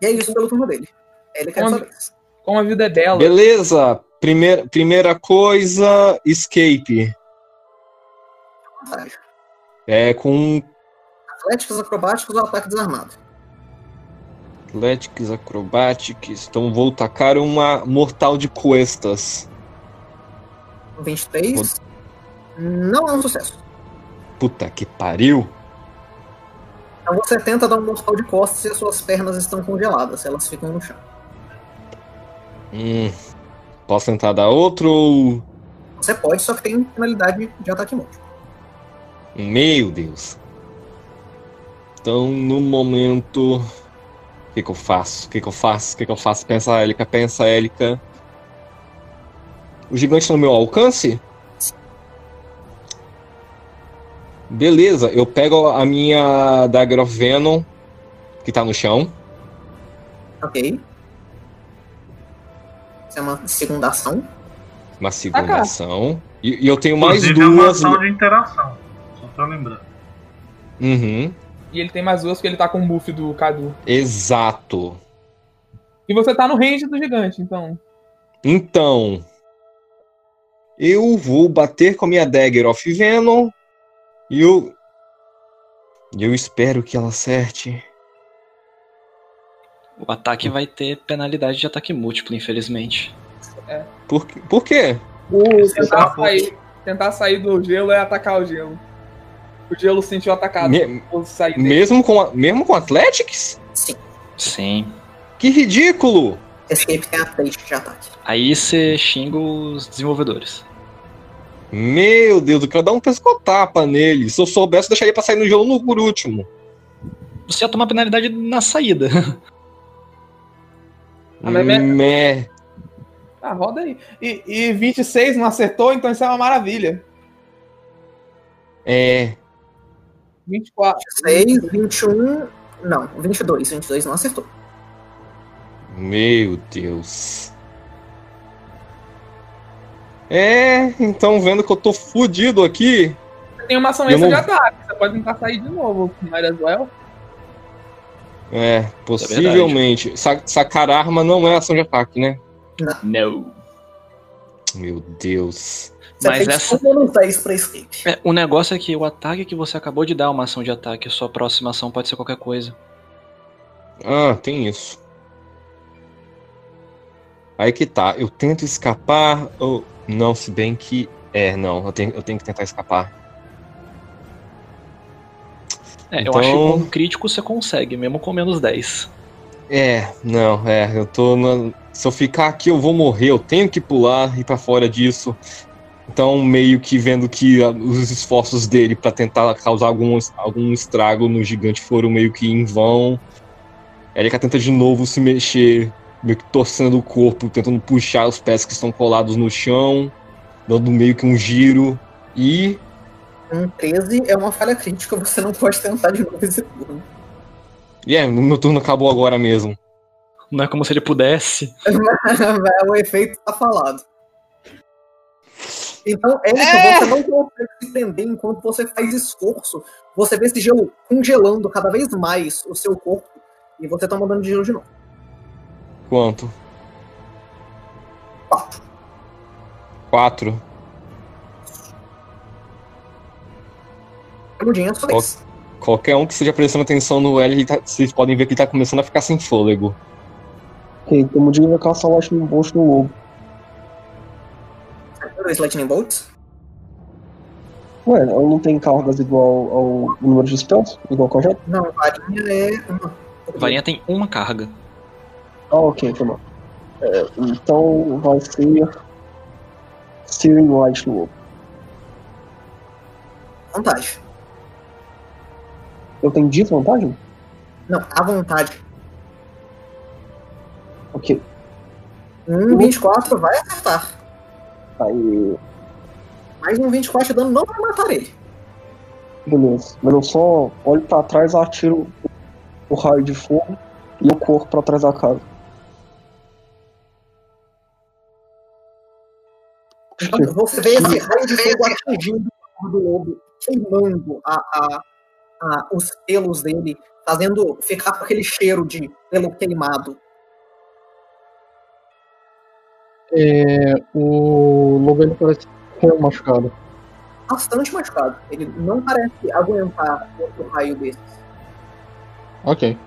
A: E é isso pelo turno dele. Ele quer vez.
E: Como a vida é bela.
G: Beleza. Primeira, primeira coisa, escape.
A: Vantagem.
G: É com
A: Atléticos, acrobáticos ou ataque desarmado.
G: Athletics, Acrobatics. Então vou tacar uma Mortal de Cuestas.
A: Um 23. Não é um sucesso.
G: Puta que pariu.
A: Então você tenta dar um mortal de costas e as suas pernas estão congeladas. Elas ficam no chão.
G: Hum. Posso tentar dar outro ou.
A: Você pode, só que tem penalidade de ataque múltiplo.
G: Meu Deus. Então, no momento. O que, que eu faço? O que, que eu faço? O que, que eu faço? Pensa, Élica, pensa, Élica. O gigante no meu alcance? Beleza, eu pego a minha Dagger of Venom, que tá no chão.
A: Ok. Isso é uma segunda ação.
G: Uma segunda
E: Taca.
G: ação. E, e eu tenho mais
C: Inclusive, é uma
G: duas.
C: ação de interação. Só pra lembrar.
G: Uhum,
E: E ele tem mais duas porque ele tá com o buff do Cadu.
G: exato.
E: E você tá no range do gigante, então.
G: Então, eu vou bater com a minha Dagger of Venom e eu. e Eu espero que ela acerte.
H: O ataque vai ter penalidade de ataque múltiplo, infelizmente.
G: Por, quê- por quê?
E: O
C: Esse
E: tentar
C: é
E: sair, tentar sair do gelo é atacar o gelo. O gelo se sentiu atacado.
G: Me- mesmo, com a- mesmo com Athletics?
A: Sim.
H: Sim.
G: Que ridículo!
A: Escape tem a 3 de ataque.
H: Aí você xinga os desenvolvedores.
G: Meu Deus, eu quero dar um pescotapa nele. Se eu soubesse, eu deixaria pra sair no gelo no por último.
H: Você ia tomar penalidade na saída.
E: Ah, é-
G: Mé.
E: Ah, roda aí. E, e 26 não acertou, então isso é uma maravilha.
G: É.
E: 24.
A: 6, 21. Não, 22. 22 não acertou.
G: Meu Deus. É, então vendo que eu tô fudido aqui.
E: Tem uma ação extra de
G: não-
E: ataque. Você pode tentar sair de novo. Might as well.
G: É, possivelmente. Sa- sacar arma não é ação de ataque, né?
H: Não.
G: Meu Deus.
A: Você
H: Mas essa-
A: 10 pra escape.
H: É, o negócio é que o ataque que você acabou de dar é uma ação de ataque. Sua próxima ação pode ser qualquer coisa.
G: Ah, tem isso. Aí que tá. Eu tento escapar. Ou... Não, se bem que. É, não. Eu tenho, eu tenho que tentar escapar.
H: É,
G: Então-
H: eu acho que com um crítico você consegue, mesmo com menos 10.
G: É, não, é. Eu tô. na- Se eu ficar aqui, eu vou morrer. Eu tenho que pular e ir pra fora disso. Então, meio que vendo que ah, os esforços dele pra tentar causar algum, algum estrago no gigante foram meio que em vão. Erika tenta de novo se mexer, meio que torcendo o corpo, tentando puxar os pés que estão colados no chão, dando meio que um giro. E.
A: Um 13 é uma falha crítica, você não pode tentar de novo esse turno.
G: E é, meu turno acabou agora mesmo.
H: Não é como se ele pudesse.
A: o efeito tá falado. Então, é que você não consegue se entender enquanto você faz esforço. Você vê esse gelo congelando cada vez mais o seu corpo. E você tá mandando de gelo de novo.
G: Quanto?
A: Quatro.
G: Quatro.
A: Mudinha, sua vez.
G: Qualquer um que esteja prestando atenção no L, tá- vocês podem ver que ele tá começando a ficar sem fôlego.
D: Ok, então o Diego vai caçar Bolt no lobo.
A: Dois Lightning Bolts.
D: Ué, não tem cargas igual ao número de spells? Igual com a Jet?
A: Não, varinha é uma.
H: Varinha tem uma carga.
D: Ah, ok, foi mal. É, então vai ser. Steering Light no lobo.
A: Vantagem.
D: Eu tenho desvantagem?
A: Não, à vontade.
D: Ok.
A: Um 24 vai acertar.
D: Aí,
A: Mais um 24 de dano não vai matar ele.
D: beleza. Mas eu só olho pra trás, atiro o raio de fogo e eu corro pra trás da casa.
A: Você vê esse raio de fogo atingindo o corpo do lobo, queimando a, a- a- os pelos dele, fazendo ficar com aquele cheiro de pelo queimado.
B: É, o ele parece com machucado.
A: Bastante machucado. Ele não parece aguentar outro raio desses.
B: Ok.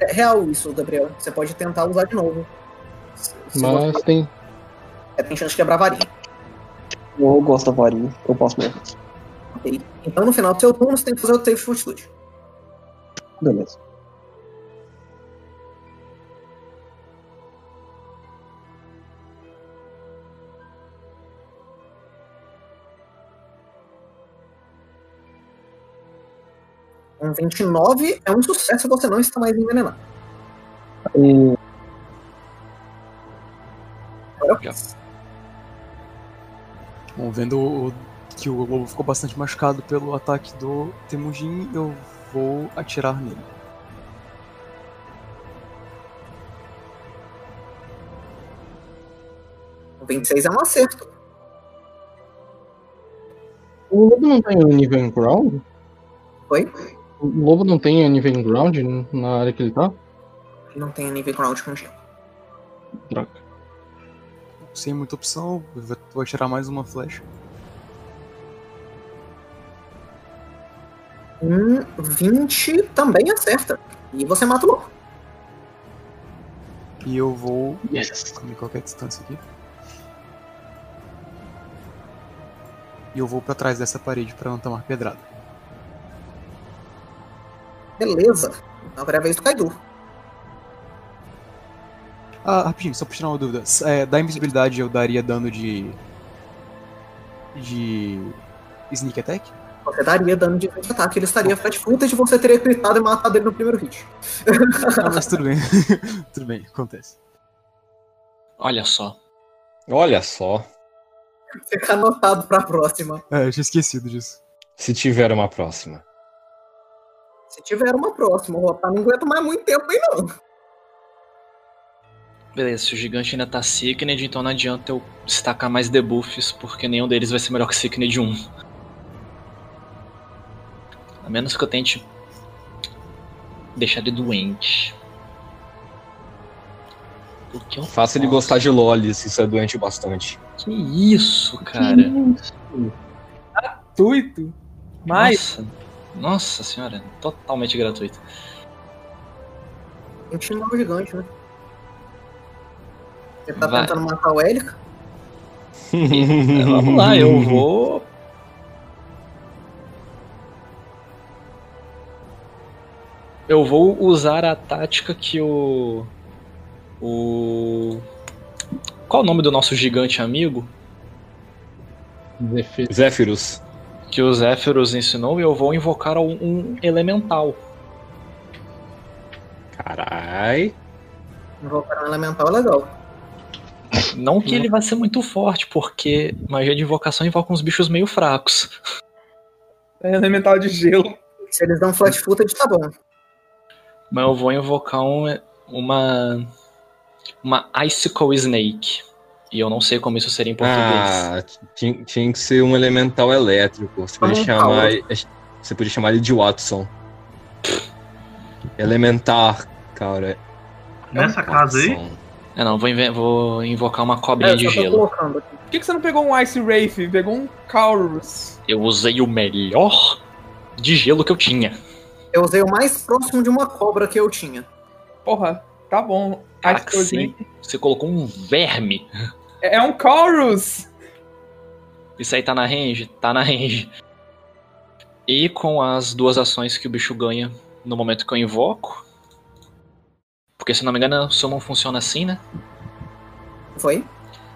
A: É real isso, Gabriel. Você pode tentar usar de novo. Se- se
B: Mas
A: você-
B: tem.
A: é, tem chance de quebrar a varinha.
D: Eu gosto da varinha, eu posso mesmo.
A: Ok. Então no final do seu turno você tem que fazer o save de fortitude.
D: Beleza.
A: Um 29 é um sucesso você não está mais envenenado.
D: E
A: Agora,
F: Bom, vendo o- que o lobo ficou bastante machucado pelo ataque do Temujin, eu vou atirar nele.
A: o 26 é um acerto.
B: O lobo não tem Uneven Ground?
A: Foi?
B: O lobo não tem Uneven Ground na área que ele tá?
A: Não tem nível ground com gelo.
B: Droga.
F: Sem muita opção, eu vou- vou atirar mais uma flecha.
A: Um 20 também acerta. E você mata o lobo.
F: E eu vou.
B: Yes.
F: Calma aí, qual que é a distância aqui? E eu vou pra trás dessa parede pra não tomar pedrada.
A: Beleza. Agora é a vez do Kaido.
F: Ah, rapidinho, só pra tirar uma dúvida. É, da invisibilidade eu daria dano de. de. sneak attack?
A: Você daria dano de frente ataque. Ele estaria flat footed e você teria gritado e matado ele no primeiro hit.
F: Ah, mas tudo bem. tudo bem, acontece.
H: Olha só.
G: Olha só,
A: Fica anotado pra próxima.
F: É, eu tinha esquecido disso.
G: se tiver uma próxima.
A: Se tiver uma próxima, o Rotar não aguenta mais muito tempo aí não.
H: Beleza, se o gigante ainda tá Sickned, então não adianta eu destacar mais debuffs, porque nenhum deles vai ser melhor que Sickned 1. A menos que eu tente deixar ele doente. O que eu
G: Faça ele gostar de lolis, isso é doente bastante.
H: Que isso, cara?
E: Tuito. Mas,
H: Nossa, nossa senhora, totalmente gratuito.
A: Tem que chamar o gigante, né? Você tá
H: Vai.
A: tentando matar o Élica?
H: É, Vamos lá, eu vou. Eu vou usar a tática que o. O. Qual o nome do nosso gigante amigo?
B: Zephyr.
H: Que o Zéfiros ensinou e eu vou invocar um, um elemental.
G: Carai.
A: Invocar um elemental é legal.
H: Não que ele vai ser muito forte, porque magia de invocação invoca uns bichos meio fracos.
E: é elemental de gelo.
A: Se eles dão flat footed, tá bom.
H: Mas eu vou invocar um, uma. Uma Icicle Snake. E eu não sei como isso seria em português.
G: Ah, tinha, tinha que ser um elemental elétrico. Você podia
A: Ah,
G: chamar. Você podia chamar ele de Watson. Elementar, cara.
C: Nessa casa aí,
G: Watson.
H: É, não, vou, vou invocar uma
A: É,
H: cobrinha
A: eu
H: de gelo.
E: Por que, que você não pegou um Ice Wraith? Pegou um Kaurus?
H: Eu usei o melhor de gelo que eu tinha.
A: Eu usei o mais próximo de uma cobra que eu tinha.
E: Porra, tá bom. Ice Wraith.
H: sim. Você colocou um verme.
E: É é um Kaurus!
H: Isso aí tá na range? Tá na range. E com as duas ações que o bicho ganha no momento que eu invoco. Porque se eu não me engano, o Summon funciona assim, né?
A: Foi?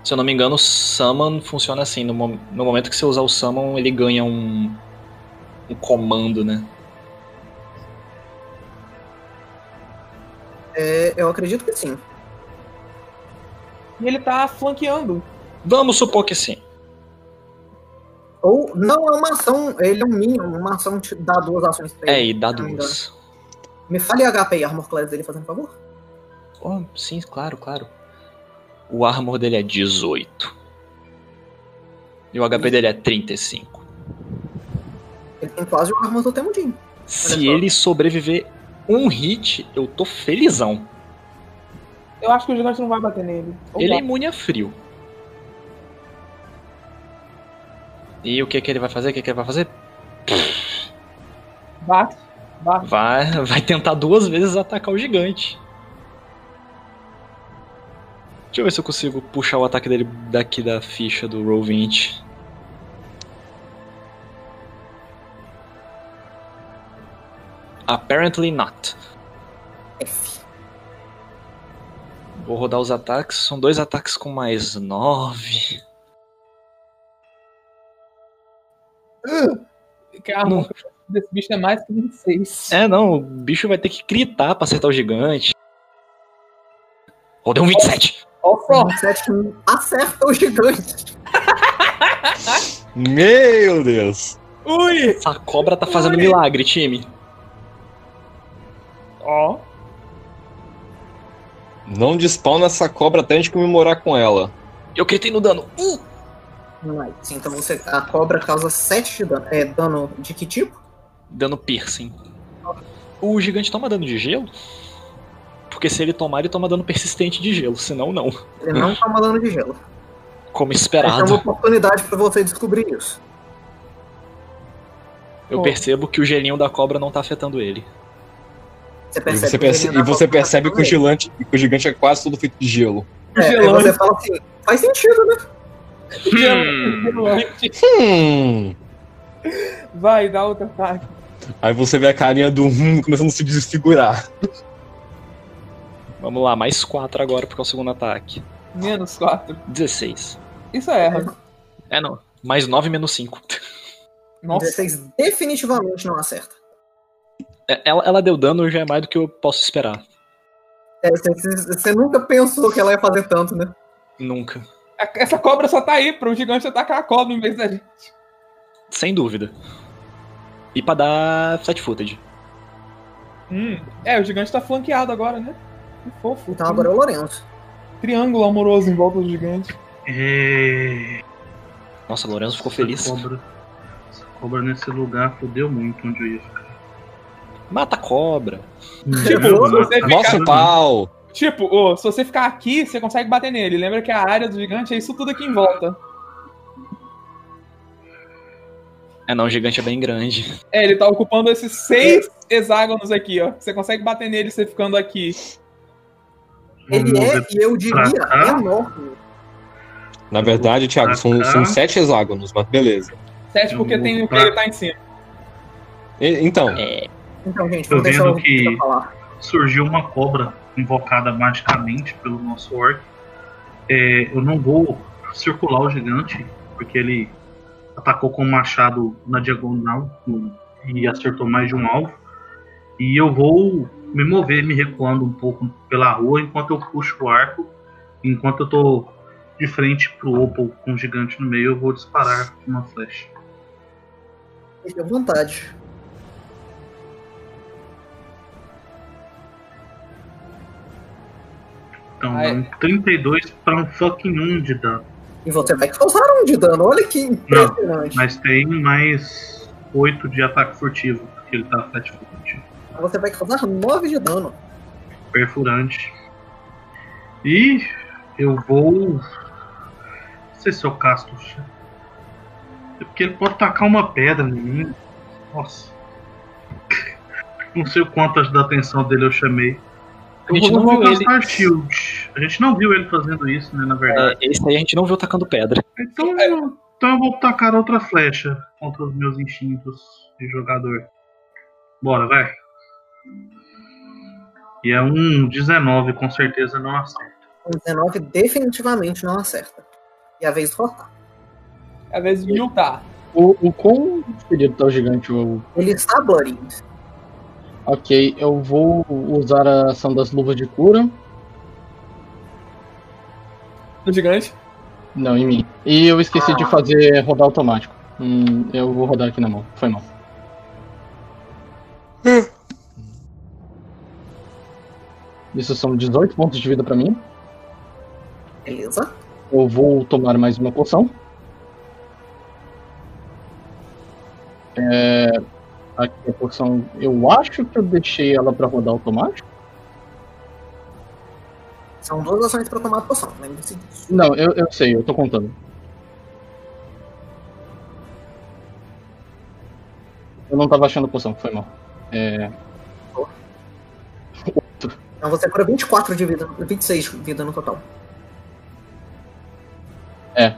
H: Se eu não me engano, o Summon funciona assim. No, mo- no momento que você usar o Summon, ele ganha um. um comando, né?
A: É, eu acredito que sim.
E: E ele tá flanqueando.
H: Vamos supor que sim.
A: Ou não é uma ação, ele é um minion, uma ação te dá duas ações pra
H: É,
A: ele.
H: e dá duas.
A: Me fale HP e Armor Class dele, fazendo favor.
H: Oh, sim, claro, claro. O armor dele é 18. E o HP dele é 35.
A: Ele tem quase o Armor do Temudinho.
H: Se ele sobreviver um hit, eu tô felizão.
E: Eu acho que o gigante não vai bater nele. Ou
H: Ele é imune a frio. E o que que ele vai fazer? O que que ele vai fazer?
E: Bate, bate.
H: Vai, vai tentar duas vezes atacar o gigante. Deixa eu ver se eu consigo puxar o ataque dele daqui da ficha do Roll 20. Apparently not. Vou rodar os ataques. São dois ataques com mais 9.
E: Que a arma desse bicho é mais que 26.
H: É, não, o bicho vai ter que gritar pra acertar o gigante. Rodei um 27.
E: Ó só.
A: 27 que acerta o gigante.
G: Meu Deus.
E: Ui!
H: Essa cobra tá fazendo
E: Ui.
H: milagre, time.
E: Ó.
G: Não despawna essa cobra até a gente comemorar com ela.
H: Eu gritei no dano. Uh!
A: Nice. Então você, a cobra causa 7 de dano. É dano de que tipo?
H: Dano piercing. O gigante toma dano de gelo? Porque se ele tomar, ele toma dano persistente de gelo. Senão, não.
A: Ele não toma dano de gelo.
H: Como
A: Essa é
H: esperado.
A: uma oportunidade pra você descobrir isso.
H: Eu percebo que o gelinho da cobra não tá afetando ele.
A: Você
G: E
A: percebe,
G: você,
A: que o
G: perce-
A: gelinho
G: e você percebe que o, gigante, que o gigante é quase todo feito de gelo.
A: É, aí
E: gelante.
A: você fala assim, faz sentido, né?
E: Gelante.
G: Hum.
E: Vai, dá outro ataque.
G: Aí você vê a carinha do hum começando a se desfigurar.
H: Vamos lá, mais 4 agora, porque é o segundo ataque.
E: Menos 4.
H: 16.
E: Isso erra.
H: É, não. Mais 9 menos 5.
E: Nossa.
A: 16 definitivamente não acerta.
H: É, Ela, ela deu dano já é mais do que eu posso esperar.
A: É, você, nunca pensou que ela ia fazer tanto, né?
H: Nunca.
E: Essa cobra só tá aí pro gigante atacar a cobra em vez da gente.
H: Sem dúvida. E pra dar flat footage.
E: Hum. É, o gigante tá flanqueado agora, né? Que fofo.
A: Então agora é o Lourenço.
E: Triângulo amoroso em volta do gigante.
C: É...
H: Nossa, Lorenzo ficou
C: Essa
H: feliz.
C: Cobra, essa cobra nesse lugar fodeu muito onde eu ia ficar.
H: Mata a cobra.
E: Tipo,
G: pau!
E: Tipo, ô, se você ficar aqui, você consegue bater nele. Lembra que a área do gigante é isso tudo aqui em volta.
H: É não, o gigante é bem grande.
E: É, ele tá ocupando esses seis hexágonos aqui, ó. Você consegue bater nele você ficando aqui.
A: Ele é, e eu diria,
C: cá.
A: enorme.
G: Na verdade, Thiago, são, são sete hexágonos, mas beleza.
E: Sete porque tem o que ele tá em cima.
G: E- então,
H: É.
A: Então, gente,
C: Tô vendo que- surgiu uma cobra invocada magicamente pelo nosso orc. É, eu não vou circular o gigante, porque ele atacou com o machado na diagonal e acertou mais de um alvo. E eu vou me mover, me recuando um pouco pela rua enquanto eu puxo o arco. Enquanto eu tô de frente pro Opal com o gigante no meio, eu vou disparar uma flecha.
A: Fique à vontade.
C: Então,
E: Ai.
C: um 32 para um fucking 1 de dano.
A: E você vai causar um de dano. Olha que impressionante.
C: Mas tem mais 8 de ataque furtivo, porque ele tá flat foot.
A: Você vai causar 9 de dano.
C: Perfurante. E eu vou. Não sei se eu casto. É porque ele pode tacar uma pedra em mim. Nossa. Não sei o quantas da atenção dele eu chamei.
H: A gente
C: eu
H: não
C: vou
H: viu ele.
C: shield. A gente não viu ele fazendo isso, né? Na verdade.
H: É, esse aí a gente não viu tacando pedra.
C: Então, eu, então eu vou tacar outra flecha contra os meus instintos de jogador. Bora, vai. E é um 19, com certeza não acerta.
A: Um 19 definitivamente não acerta. E a vez do Rotar.
E: Às vezes Will tá.
B: O, o quão ferido tá o gigante? O-
A: Ele está bloody.
B: Ok, eu vou usar a ação das luvas de cura.
E: No gigante.
B: Não, em mim. E eu esqueci de fazer rodar automático. Hum, eu vou rodar aqui na mão. Foi mal. Isso são 18 pontos de vida pra mim.
A: Beleza.
B: Eu vou tomar mais uma poção. É, aqui a poção. Eu acho que eu deixei ela pra rodar automático.
A: São duas ações pra tomar a poção, lembre-se disso.
B: Não, eu, eu sei, eu tô contando. Eu não tava achando poção, foi mal. É,
A: Então você cura 24 de vida, 26 de vida no total.
B: é,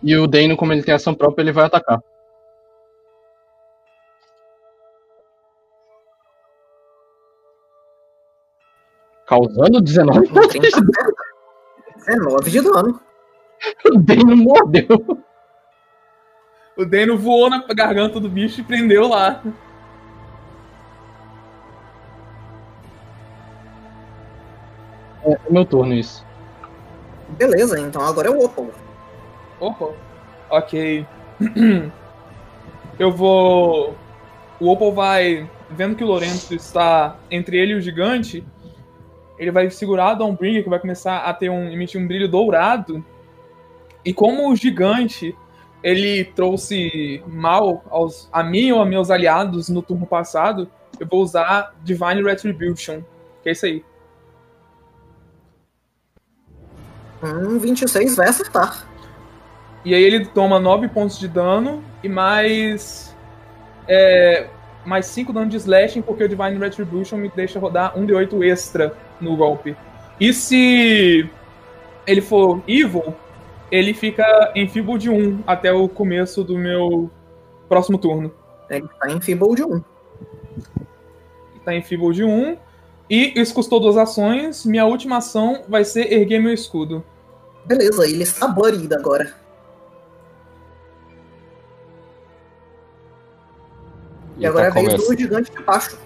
B: E o Dano, como ele tem ação própria, ele vai atacar. Causando 19
A: Um 30 acerta. 19 de dano.
B: O Dano mordeu.
E: O Dano voou na garganta do bicho e prendeu lá.
B: É meu turno isso.
A: Beleza, então agora é o Opal.
E: Opa. Ok. Eu vou. O Opal vai. Vendo que o Lourenço está entre ele e o gigante, ele vai segurar a Dawnbringer, que vai começar a ter um, emitir um brilho dourado. E como o gigante ele trouxe mal aos, a mim ou a meus aliados no turno passado, eu vou usar Divine Retribution. Que é isso aí.
A: Um 26 vai acertar.
E: E aí ele toma 9 pontos de dano e mais. É, mais 5 dano de slashing, porque o Divine Retribution me deixa rodar 1 de 8 extra no golpe. E se ele for evil, ele fica em Feeble de 1 até o começo do meu próximo turno.
A: Ele tá em Feeble de 1.
E: Tá em Feeble de 1. E isso custou duas ações. Minha última ação vai ser erguer meu escudo.
A: Beleza, ele está bloodied agora. E, agora é
G: tá,
A: vez
G: começa-
A: do gigante de baixo.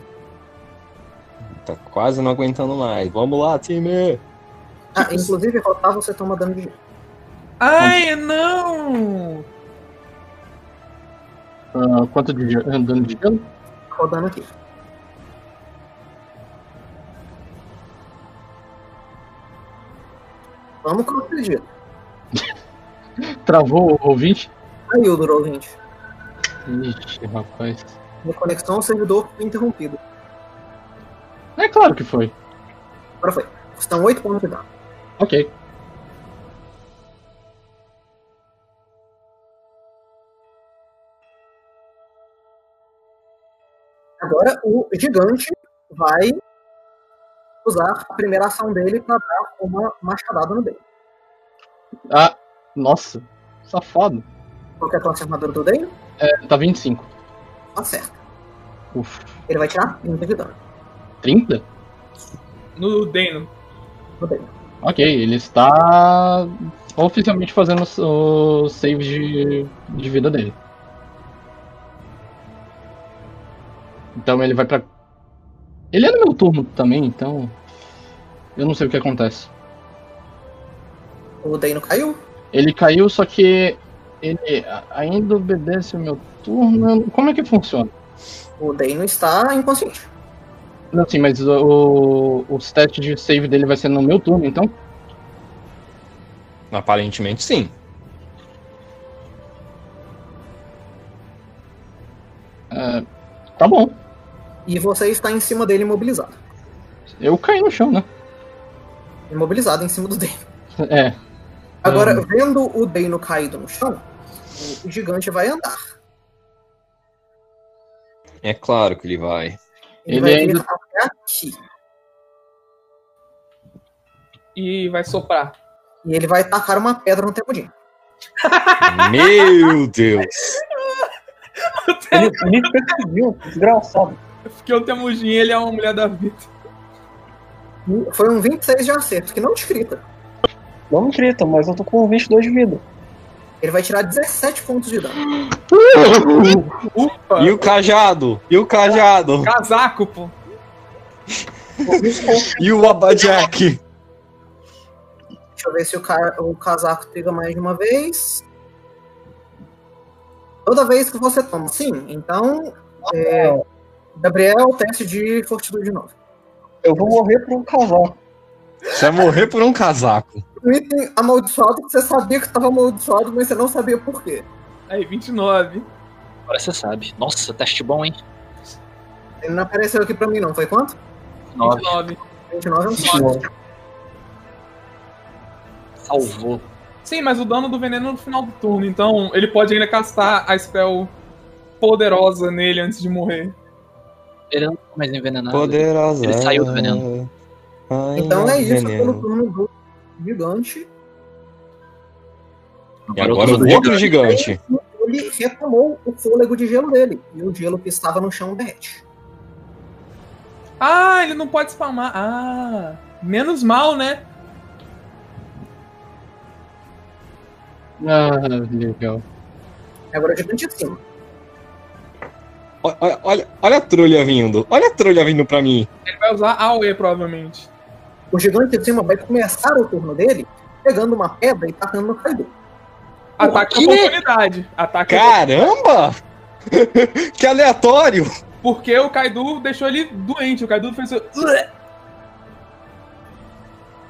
G: tá quase não aguentando mais. Vamos lá, time!
A: Ah, inclusive, rotar você toma dano de.
E: Ai, não!
B: Ah, quanto de dano de dano?
A: rodando aqui. Vamos com o acredito.
B: Travou o ouvinte?
A: Caiu do roll 20.
B: Ixi, rapaz.
A: Minha conexão ao servidor interrompido.
B: É claro que foi.
A: Agora foi. Estão 8 pontos de dano.
B: Ok.
A: Agora o gigante vai usar a primeira ação dele para dar uma machadada no Dane.
B: Ah, nossa. Safado.
A: Qual que é a classe armadura do Dane?
B: É, tá 25.
A: Acerta.
B: Uf.
A: Ele vai tirar 30 de dano
B: 30?
E: No Dano.
A: no.
B: Ok, ele está oficialmente fazendo o save de, de vida dele. Então ele vai pra. Ele é no meu turno também, então. Eu não sei o que acontece.
A: O Dano caiu.
B: Ele caiu, só que ele ainda obedece o meu turno. Como é que funciona?
A: O Dano está inconsciente.
B: Não, sim, mas o, o, os testes de save dele vai ser no meu turno, então?
G: Aparentemente sim.
B: É, tá bom.
A: E você está em cima dele imobilizado.
B: Eu caí no chão, né?
A: Imobilizado em cima do Dano.
B: É.
A: Agora,
B: Hum.
A: vendo o Dano caído no chão, o gigante vai andar.
G: É claro que ele vai.
A: Ele,
B: Ele
A: vai
B: ainda-
A: vir até aqui.
E: E vai soprar.
A: E ele vai tacar uma pedra no Temudinho.
G: Meu Deus!
D: Ele me perseguiu, desgraçado.
E: Porque o Temujin, ele é uma mulher da vida.
A: Foi um 26 de acerto, que não descrita.
D: Não me grita, mas eu tô com 22 de vida.
A: Ele vai tirar 17 pontos de dano.
E: Ufa!
G: E o cajado? E o cajado?
E: Casaco, pô.
G: E o Abajack?
A: Deixa eu ver se o, ca- o casaco triga mais de uma vez. Toda vez que você toma, sim. Então, é, Gabriel, teste de fortitude de novo.
D: Eu vou morrer por um casaco.
G: Você vai morrer por um casaco.
A: Um item amaldiçoado que você sabia que estava amaldiçoado, mas você não sabia por quê.
E: Aí, 29.
H: Agora você sabe. Nossa, teste bom, hein?
A: Ele não apareceu aqui pra mim, não. Foi quanto?
H: 9.
E: 29.
A: 29 é um
D: 29.
A: sorte.
H: Salvou.
E: Sim, mas o dano do veneno é no final do turno, então ele pode ainda castar a spell poderosa nele antes de morrer.
H: Ele não tá mais envenenado.
G: Poderosa.
H: Ele saiu do veneno.
G: Ai,
A: Então é isso
G: veneno.
A: pelo turno do gigante.
G: E agora o outro gigante.
A: Ele retomou o fôlego de gelo dele. E o gelo que estava no chão derrete.
E: Ah, ele não pode spamar. Ah, menos mal, né?
B: Ah, legal.
A: Agora o gigante cima.
G: Olha, olha, olha, olha a trolha vindo. Olha a trolha vindo pra mim.
E: Ele vai usar AOE, provavelmente.
A: O gigante de cima vai começar o turno dele pegando uma pedra e tacando no Kaido.
E: Ataque de oportunidade. Ataque
G: Caramba! que aleatório!
E: Porque o Kaido deixou ele doente. O Kaido fez. o-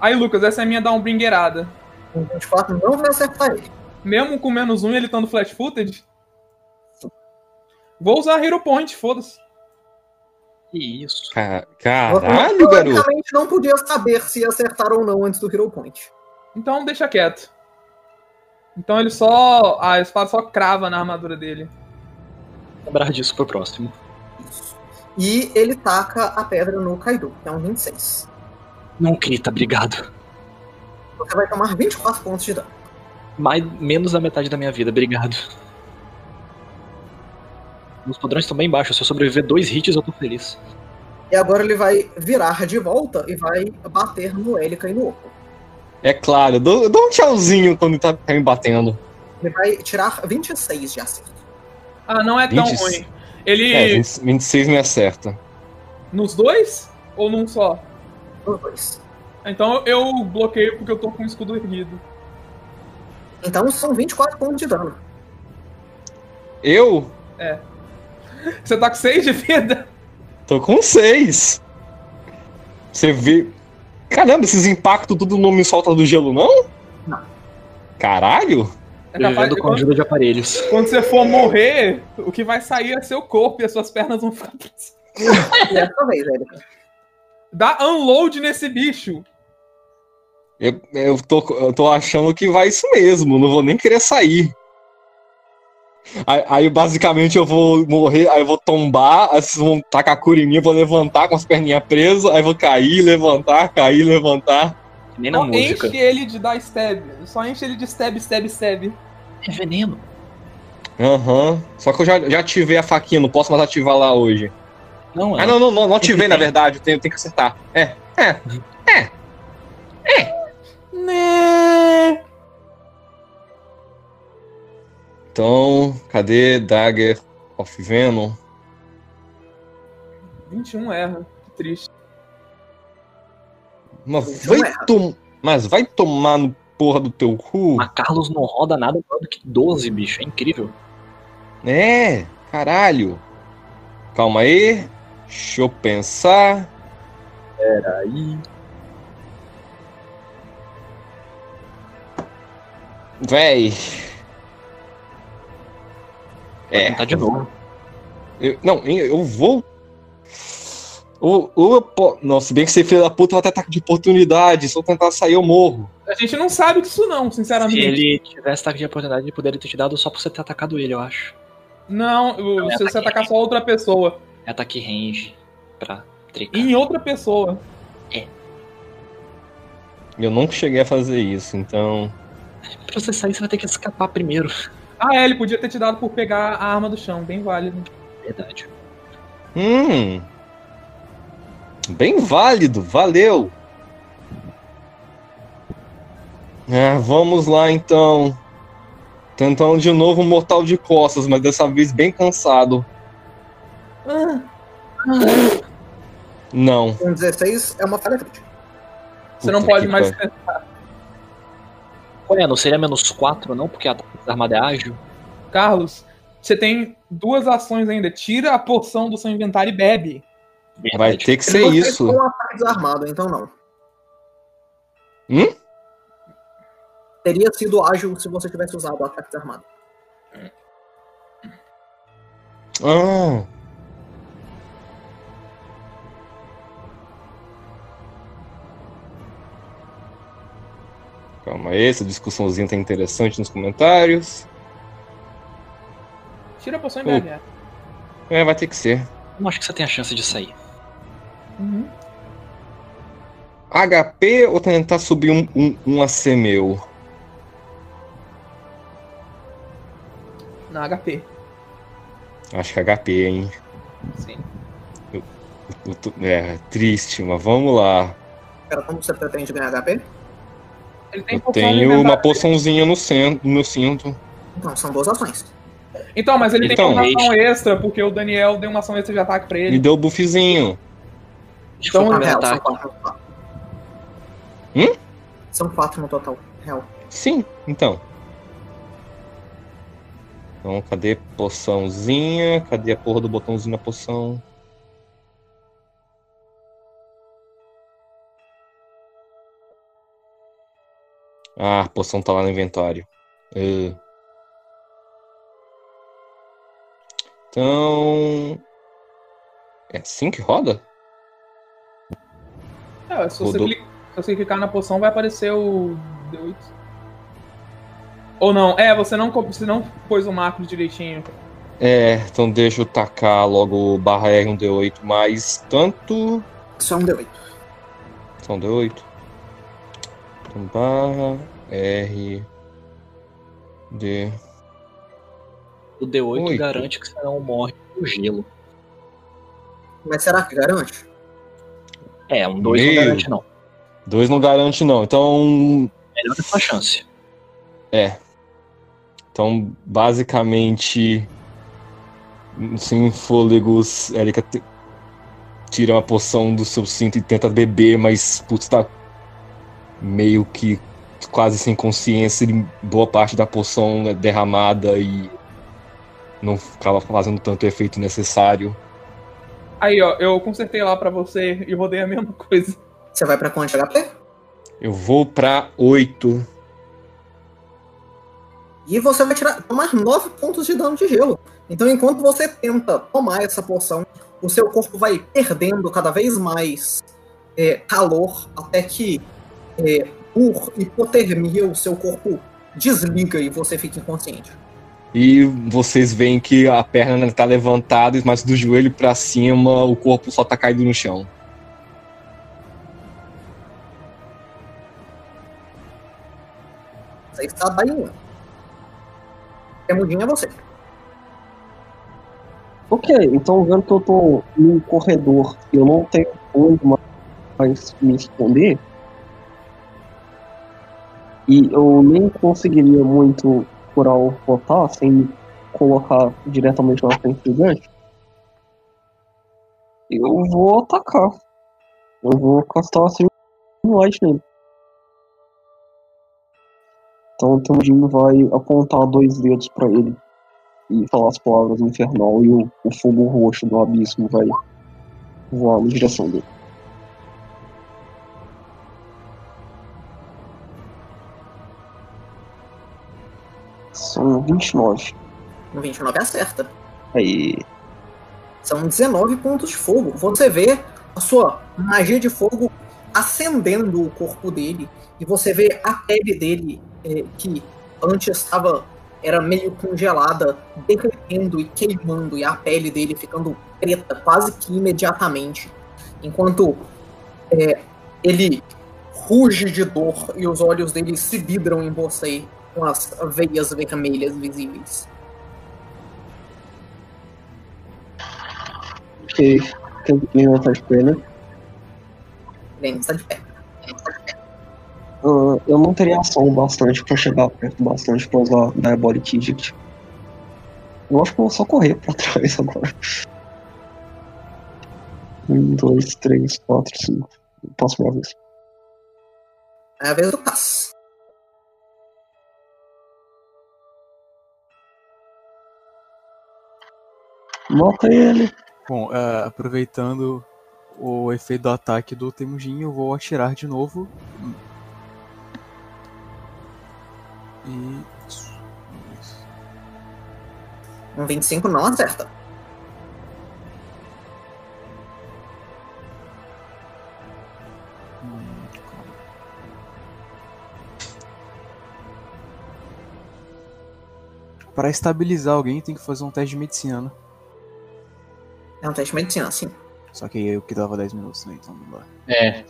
E: Aí, Lucas, essa é a minha downbringerada.
A: O 24 não vai acertar ele.
E: Mesmo com menos um e ele estando flash footed. Vou usar Hero Point, foda-se.
H: Que isso.
G: Ca-
A: Você,
G: Caralho, garoto.
A: teoricamente, não podia saber se ia acertar ou não antes do Hero Point.
E: Então deixa quieto. Então ele só. A espada só crava na armadura dele.
H: Lembrar disso pro próximo.
A: Isso. E ele taca a pedra no Kaido, que é um 26.
H: Não crita, obrigado.
A: Você vai tomar 24 pontos de dano.
H: Mais, menos da metade da minha vida, obrigado. Meus padrões estão bem baixos. Se eu sobreviver dois hits, eu tô feliz.
A: E agora ele vai virar de volta e vai bater no Elica e no Oco.
G: É claro, dou, dou um tchauzinho quando tá, tá me batendo.
A: Ele vai tirar 26 de acerto.
E: Ah, não é tão
G: 20.
E: ruim. Ele.
G: É, 20 26 me acerta.
E: Nos dois? Ou num só?
A: Os dois.
E: Então eu bloqueio porque eu tô com o escudo erguido.
A: Então são 24 pontos de dano.
G: Eu
E: Você tá com 6 de vida?
G: tô com 6. Você vê. Caramba, esses impactos tudo não me solta do gelo, não?
A: Não.
G: Caralho?
E: É capaz de
H: com
E: quando,
H: ajuda de aparelhos.
E: quando você for morrer, o que vai sair é seu corpo e as suas pernas vão ficar.
A: Dessa vez, Elica.
E: Dá unload nesse bicho.
G: Eu, eu, tô, eu tô achando que vai isso mesmo, não vou nem querer sair. Aí, aí, basicamente eu vou morrer, aí eu vou tombar, aí vocês vão tacar a cura em mim, eu vou levantar com as perninhas presas, aí eu vou cair, levantar, cair, levantar.
H: Nem na
E: Só
H: música.
E: enche ele de dar stab. Só enche ele de stab, stab, stab.
H: É veneno.
G: Aham. Só que eu já, já ativei a faquinha, não posso mais ativar lá hoje.
H: Não, é.
G: Ah, não, não, não, não ativei, na verdade, eu tenho, tenho que acertar. É, é.
E: Né?
G: Então, cadê Dagger of Venom?
E: 21 erra. Que triste.
G: Mas vai, tom... Mas vai tomar no porra do teu cu?
H: Mas Carlos não roda nada maior do que 12, bicho. É incrível.
G: É, caralho. Calma aí. Deixa eu pensar.
H: Aí.
G: Véi. É.
H: Tá de novo.
G: Eu- não, eu vou. Ou, ou. Nossa, se bem que você filho da puta vai ter ataque de oportunidade. Se eu tentar sair, eu morro.
E: A gente não sabe disso, não,
H: Se
E: sinceramente.
H: ele tivesse ataque de oportunidade, ele poderia ter te dado só por você ter atacado ele, eu acho.
E: Não, o-
H: é
E: se você
H: ataque.
E: atacar só outra pessoa.
H: É ataque range pra tricar.
E: Em outra pessoa.
G: Eu nunca cheguei a fazer isso, então.
H: Pra você sair, você vai ter que escapar primeiro.
E: Ah, é, ele podia ter te dado por pegar a arma do chão. Bem válido.
H: Verdade.
G: Hum. Bem válido, valeu. Ah, vamos lá então. Tentando de novo um mortal de costas, mas dessa vez bem cansado. Não.
A: Um 16 é uma falha crítica.
E: Você não
G: Puta
E: pode
G: que
E: mais.
H: Ué, não seria menos 4 não? Porque a armada é ágil?
E: Carlos, você tem duas ações ainda. Tira a porção do seu inventário e bebe.
G: Vai ter que ser
A: Você
G: isso.
A: tem um ataque desarmado, então não.
G: Hum?
A: Teria sido ágil se você tivesse usado o ataque desarmado.
G: Ah. Calma aí, essa discussãozinha tá interessante nos comentários.
E: Tira a porção e
G: Hum.
E: bebe. é.
G: É, vai ter que ser.
H: Não acho que você tem a chance de sair.
E: Uhum.
G: HP ou tentar subir um, um, um AC meu?
E: Na HP.
G: Acho que HP, hein?
E: Sim.
G: Eu tô- É, triste, mas vamos lá.
A: Pera, como você pretende ganhar HP?
E: Ele tem
G: Eu tenho uma poçãozinha no, cen- no cinto.
A: Então, são duas ações.
E: Então, mas ele
G: Então,
E: tem uma ação extra, porque o Daniel deu uma ação extra de ataque pra
G: Me
E: ele.
G: deu o buffzinho.
E: Então,
H: primeiro
A: real, são quatro no total.
G: Hum?
A: São quatro no total. Real.
G: Sim, então. Então, cadê poçãozinha? Cadê a porra do botãozinho na poção? Ah, a poção tá lá no inventário. É. Então. É assim que roda?
E: É, se, você
G: Rodou.
E: clicar, se você clicar na poção, vai aparecer o D8. Ou não, é, você não, co- você não pôs o macro direitinho.
G: É, então deixa eu tacar logo o barra R um D8 mais tanto.
A: Só um D8.
G: São D8. Então barra R D.
H: O D8
G: Oito.
H: garante que você não morre do gelo.
A: Mas será que garante?
H: É, um 2 não garante não.
G: Dois não garante não. Então.
H: Melhor é sua chance.
G: É. Então, basicamente. Sem fôlegos, Erika tira uma poção do seu cinto e tenta beber, mas putz, tá meio que quase sem consciência boa parte da poção é derramada e não ficava fazendo tanto efeito necessário.
E: Aí, ó, eu consertei lá pra você e rodei a mesma coisa.
A: Você vai pra quanto de HP?
G: Eu vou pra 8.
A: E você vai tirar, tomar 9 pontos de dano de gelo. Então, enquanto você tenta tomar essa poção, o seu corpo vai perdendo cada vez mais é, calor, até que, é, por hipotermia, o seu corpo desliga e você fica inconsciente.
G: E vocês veem que a perna tá levantada, mas do joelho pra cima o corpo só tá caído no chão.
A: Você está daí. Temudinho é você.
D: Ok, então vendo que eu tô num corredor e eu não tenho onde mais me esconder, e eu nem conseguiria muito curar o Rotar sem me colocar diretamente na frente do gancho, eu vou atacar. Eu vou castar assim um light nele. Então o Temudinho vai apontar dois dedos pra ele e falar as palavras infernal e o, o fogo roxo do abismo vai voar na direção dele. 29.
A: No 29 acerta.
D: Aí.
A: São 19 pontos de fogo. Você vê a sua magia de fogo acendendo o corpo dele. E você vê a pele dele, é, que antes estava era meio congelada, derretendo e queimando, e a pele dele ficando preta quase que imediatamente. Enquanto é, ele ruge de dor e os olhos dele se vidram em você com as veias vermelhas visíveis.
D: Ok. Tem que levantar de pé, né?
A: Ele está de pé.
D: Ah, eu não teria ação bastante pra chegar perto bastante pra usar Diabolic Edict. Eu acho que eu vou só correr pra trás agora. Um, dois, três, quatro, cinco. Próxima vez.
A: É a vez do Cass.
D: Mata ele.
F: Bom, é, aproveitando o efeito do ataque do Temujin, eu vou atirar de novo. E.
A: Um 25 não acerta.
F: Para estabilizar alguém, tem que fazer um teste de medicina, né?
A: É um teste de medicina, sim.
F: Só que aí eu que dava 10 minutos, né? Então não dá.
B: É.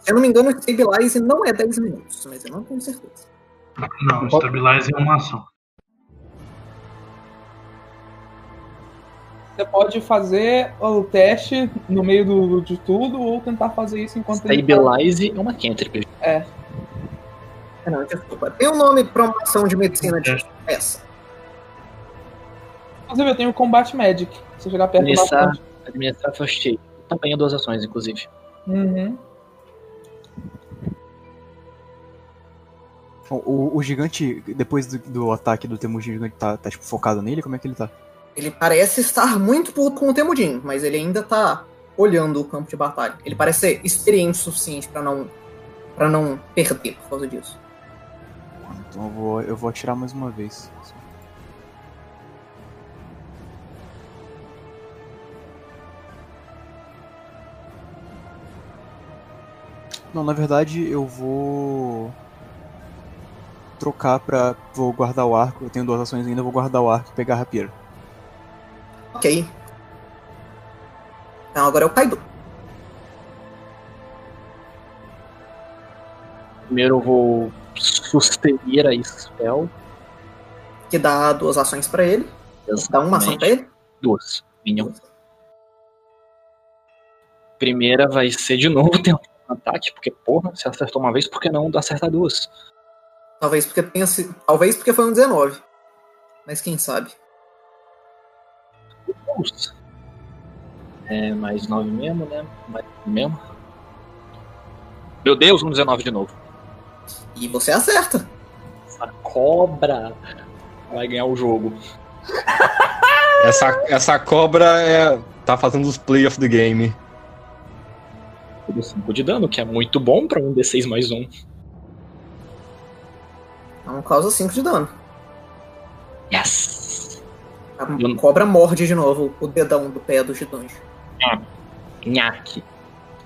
A: Se eu não me engano, o Stabilize não é 10 minutos, mas eu não tenho certeza.
C: Não, Stabilize é uma ação.
E: Você pode fazer o teste no meio do, de tudo ou tentar fazer isso enquanto ele tá-
H: Stabilize é uma cantrip.
A: É, Não, desculpa. Tem um nome pra uma ação de medicina de essa.
E: Inclusive, eu tenho Combat Magic. Se eu chegar perto
H: Administrar,
E: bastante.
H: administrar first aid. Também é duas ações, inclusive.
E: Uhum.
F: O, o gigante, depois do, do ataque do Temujin, o gigante tá, tá tipo, focado nele? Como é que ele tá?
A: Ele parece estar muito puto com o Temudin, mas ele ainda tá olhando o campo de batalha. Ele parece ser experiente o suficiente pra não para não perder por causa disso.
F: Então eu vou, eu vou atirar mais uma vez. Não, na verdade eu vou trocar pra. Vou guardar o arco. Eu tenho duas ações ainda, vou guardar o arco e pegar a rapieira.
A: Ok. Então agora é o Kaido.
H: Primeiro eu vou sustenir a spell.
A: Que dá duas ações pra ele. Dá uma ação pra ele.
H: Duas. Minha. Primeira vai ser de novo tentar um ataque, porque, porra, se acertou uma vez, por que não acertar duas?
A: Talvez porque tenha sido. Talvez porque foi um 19. Mas quem sabe?
H: Nossa. É, mais 9 mesmo, né? Mais mesmo. Meu Deus, um 19 de novo.
A: E você acerta.
H: Essa cobra vai ganhar o jogo.
G: Essa, essa cobra é, tá fazendo os play of the game.
H: Tudo 5 de dano, que é muito bom pra um D6 mais um.
A: Então causa 5 de dano.
H: Yes!
A: A
H: Eu-
A: cobra morde de novo o dedão do pé do gigante.
H: Nhaque.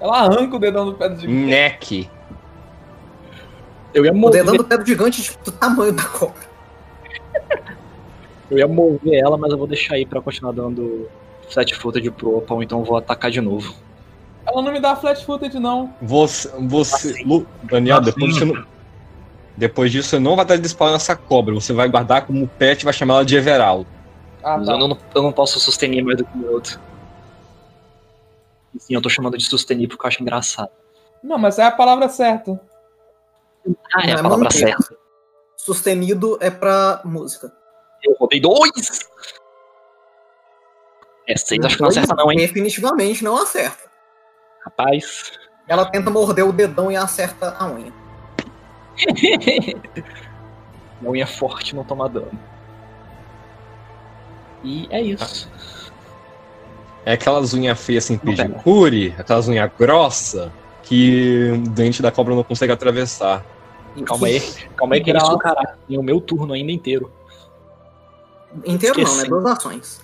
E: Ela arranca o dedão do pé do gigante.
G: Neck.
H: Eu ia
A: O
H: mover,
A: dedão do pé do gigante tipo, do tamanho da cobra.
H: eu ia mover ela, mas eu vou deixar aí pra continuar dando flat footed pro Opa, ou então eu vou atacar de novo.
E: Ela não me dá flat footed, não.
G: Você. você Lu- Daniel,
C: Assim.
G: depois, você não, depois disso você não vai dar de spawn nessa cobra. Você vai guardar como pet e vai chamar ela de Everaldo.
E: Ah, tá.
H: eu, não, eu não posso sustenir mais do que o outro. Sim, eu tô chamando de sustenir porque eu acho engraçado.
E: Não, mas é a palavra certa.
H: Ah, é a palavra
A: manter.
H: certa.
A: Sustenido é pra música.
H: Eu rodei dois! É, seis acho que não acerta não, hein?
A: Definitivamente não acerta.
H: Rapaz.
A: Ela tenta morder o dedão e acerta a unha.
H: Minha unha forte não toma dano. E é isso.
G: É aquelas unhas feias assim, pedicure, aquelas unhas grossas que o dente da cobra não consegue atravessar.
H: Calma aí, calma aí que
E: Grau.
H: isso, cara. Tem o meu turno ainda inteiro.
A: Inteiro não, né?
H: Esqueci.
A: Duas ações.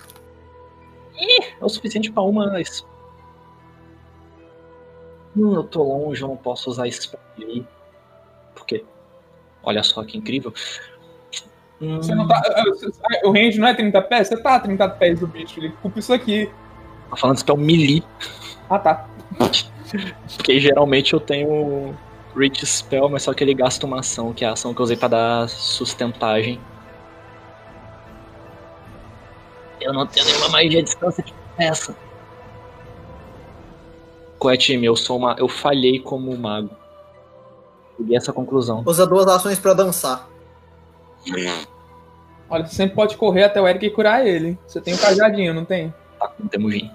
H: É o suficiente pra uma. Hum, eu tô longe, eu não posso usar spell aí. Por quê? Olha só que incrível. Hum,
E: Você não tá. O range não é 30 pés? Você tá a 30 pés do bicho. Ele culpa isso aqui.
H: Tô falando spell melee,
E: Ah, tá.
H: porque geralmente eu tenho Reach Spell, mas só que ele gasta uma ação, que é a ação que eu usei pra dar sustentagem. Eu não tenho nenhuma magia de distância que essa. Qual é, time? Eu sou uma. Eu falhei como mago. Cheguei essa conclusão.
A: Usa duas ações pra dançar.
E: Olha, você sempre pode correr até o Eric e curar ele. Você tem um cajadinho, não tem?
H: Tá com Temujin.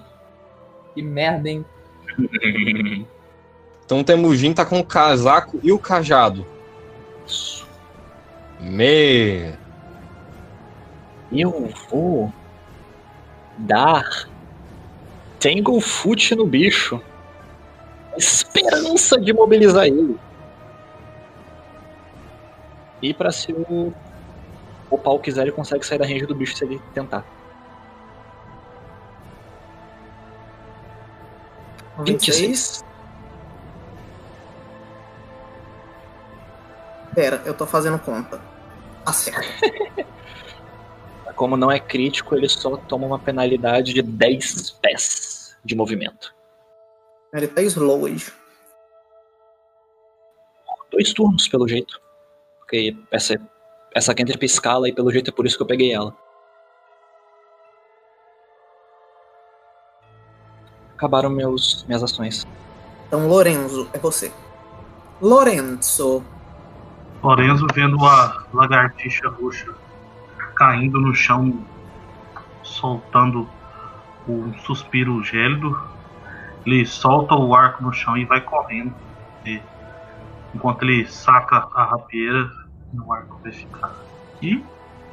E: Que merda, hein?
G: Então o Temujin tá com o casaco e o cajado. Me.
H: Eu vou dar Tangle Foot no bicho. Esperança de mobilizar ele. E pra se o, o pau quiser, ele consegue sair da range do bicho se ele tentar. 26.
A: Pera, eu tô fazendo conta. Acerta.
H: Como não é crítico, ele só toma uma penalidade de 10 pés de movimento.
A: Ele tá slow hoje.
H: Dois turnos, pelo jeito. Porque essa, essa cantrip escala e pelo jeito é por isso que eu peguei ela. Acabaram meus, minhas ações.
A: Então, Lorenzo, é você. Lorenzo,
C: Lorenzo vendo a lagartixa roxa caindo no chão, soltando um suspiro gélido. Ele solta o arco no chão e vai correndo. E, enquanto ele saca a rapieira, o arco vai ficar aqui.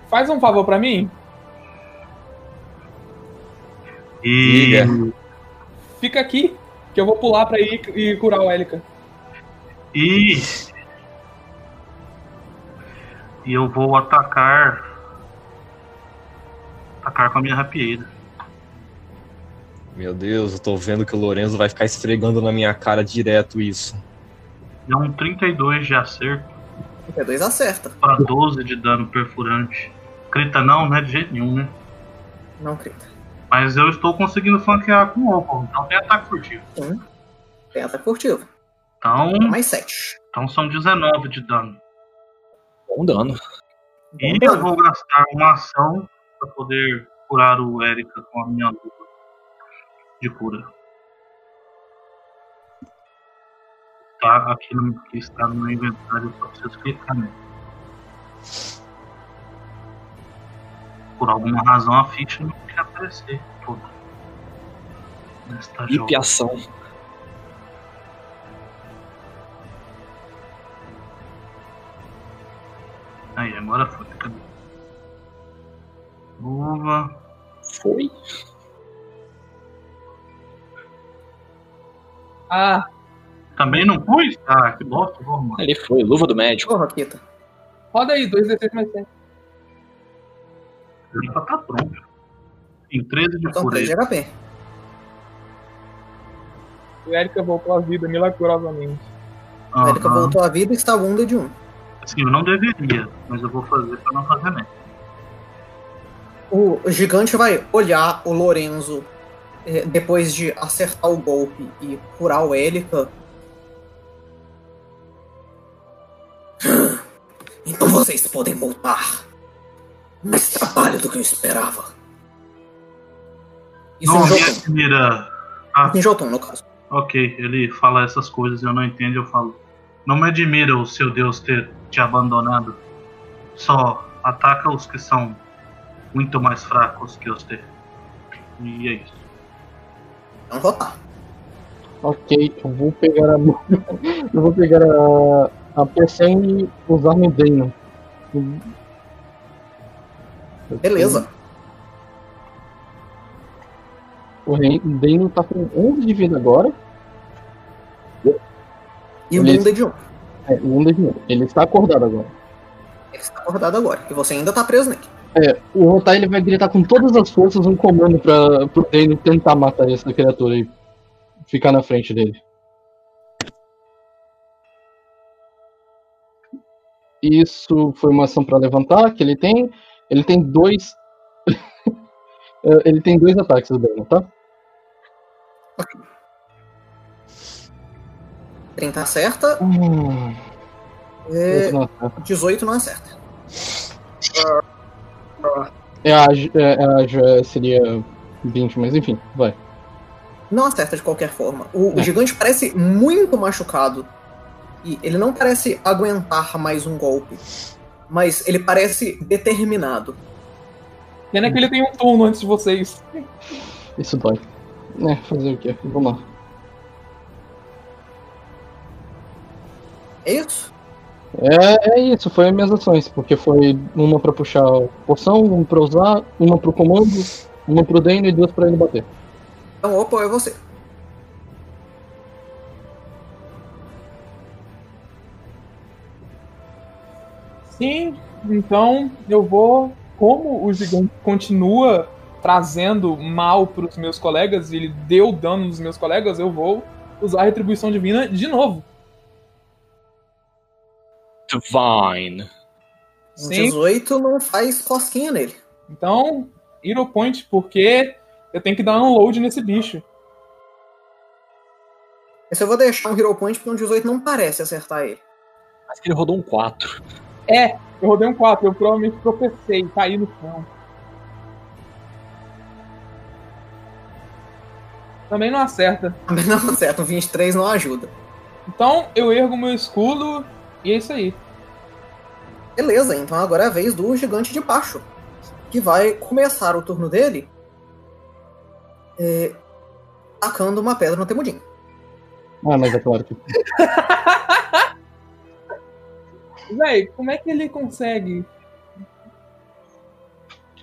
E: Faz um favor pra mim.
C: E
G: Diga.
E: Fica aqui, que eu vou pular pra ir e curar o Élica.
C: E. E eu vou atacar. Atacar com a minha rapieira.
G: Meu Deus, eu tô vendo que o Lorenzo vai ficar esfregando na minha cara direto isso.
C: É um 32 de acerto
A: 32 acerta.
C: para 12 de dano perfurante. Crita não, né? De jeito nenhum, né?
A: Não crita.
C: Mas eu estou conseguindo flanquear com o Opal, então tem ataque furtivo.
A: Sim. Tem ataque furtivo.
C: Então,
A: Mais 7.
C: então são 19 de dano.
H: Bom dano.
C: E eu vou gastar uma ação para poder curar o Erika com a minha luva de cura. Tá aqui no que está no meu inventário, eu só preciso clicar nele. Por alguma razão a ficha não quer aparecer toda. Nesta jogo.
H: Hipiação.
C: Aí, agora foi. Cadê? Luva.
H: Foi.
E: Ah,
C: Também não pus? Ah, que bosta, vou arrumar.
H: Ele foi. Luva do médico.
A: Porra, Kita.
E: roda aí, 2d6 mais 7.
C: Ele já tá pronto. Tem 13 de
A: São
C: cura
A: 3
C: aí.
A: de HP.
E: O Erika voltou à vida milagrosamente.
A: A Erika
C: Aham.
A: voltou à vida e está wounded de 1.
C: Sim, eu não deveria, mas eu vou fazer pra não fazer merda.
A: O gigante vai olhar o Lorenzo depois de acertar o golpe e curar o Élica. Então vocês podem voltar. Mais trabalho do que eu esperava. Isso
C: não
A: em
C: me
A: Jotun.
C: admira. Ah,
A: Em Jotun, no caso.
C: ok, ele fala essas coisas eu não entendo, eu falo. Não me admira o seu Deus ter te abandonado. Só ataca os que são muito mais fracos que você. E é isso.
A: Então rotar.
B: Ok, eu vou pegar a. eu vou pegar a. a PC e usar no Dano.
A: Beleza.
B: O Dano tá com 11 de vida agora.
A: E o
B: Beleza.
A: Wounded de 1.
B: É, o 11 de novo. Ele está acordado agora.
A: Ele está acordado agora. E você ainda está preso nele.
B: É, o Rotai ele vai gritar com todas as forças um comando pra, pro Dano tentar matar essa criatura e ficar na frente dele. Isso foi uma ação pra levantar que ele tem. Ele tem dois. É, ele tem dois ataques do Dano, tá?
A: 30 acerta.
B: Hum,
A: É,
B: não acerta.
A: 18 não acerta.
B: É, a, é, a, já seria 20, mas enfim, vai.
A: Não acerta de qualquer forma. O, o
B: É.
A: gigante parece muito machucado. E ele não parece aguentar mais um golpe. Mas ele parece determinado.
E: Pena que ele tem um turno antes de vocês.
B: Isso dói. É, fazer o quê? Vamos lá.
A: É isso?
B: É, é isso, foi as minhas ações, porque foi uma pra puxar a poção, uma pra usar, uma pro comando, uma pro Dano e duas pra ele bater.
A: Então o apoio é você.
E: Sim, então eu vou. Como o gigante continua trazendo mal para os meus colegas, e ele deu dano nos meus colegas, eu vou usar a retribuição divina de novo.
H: Divine.
A: Um
E: Sim.
A: 18 não faz cosquinha nele.
E: Então, Hero Point, porque eu tenho que dar um load nesse bicho.
A: Esse eu vou deixar um Hero Point porque um 18 não parece acertar ele.
H: Mas ele rodou um 4.
E: É, eu rodei um 4, eu provavelmente tropecei, caí no chão. Também não acerta.
A: Também não acerta, um 23 não ajuda.
E: Então eu ergo meu escudo e é isso aí.
A: Beleza, então agora é a vez do gigante de baixo. Que vai começar o turno dele é, tacando uma pedra no Temudin.
B: Ah, mas é claro que.
E: Véi, como é que ele consegue?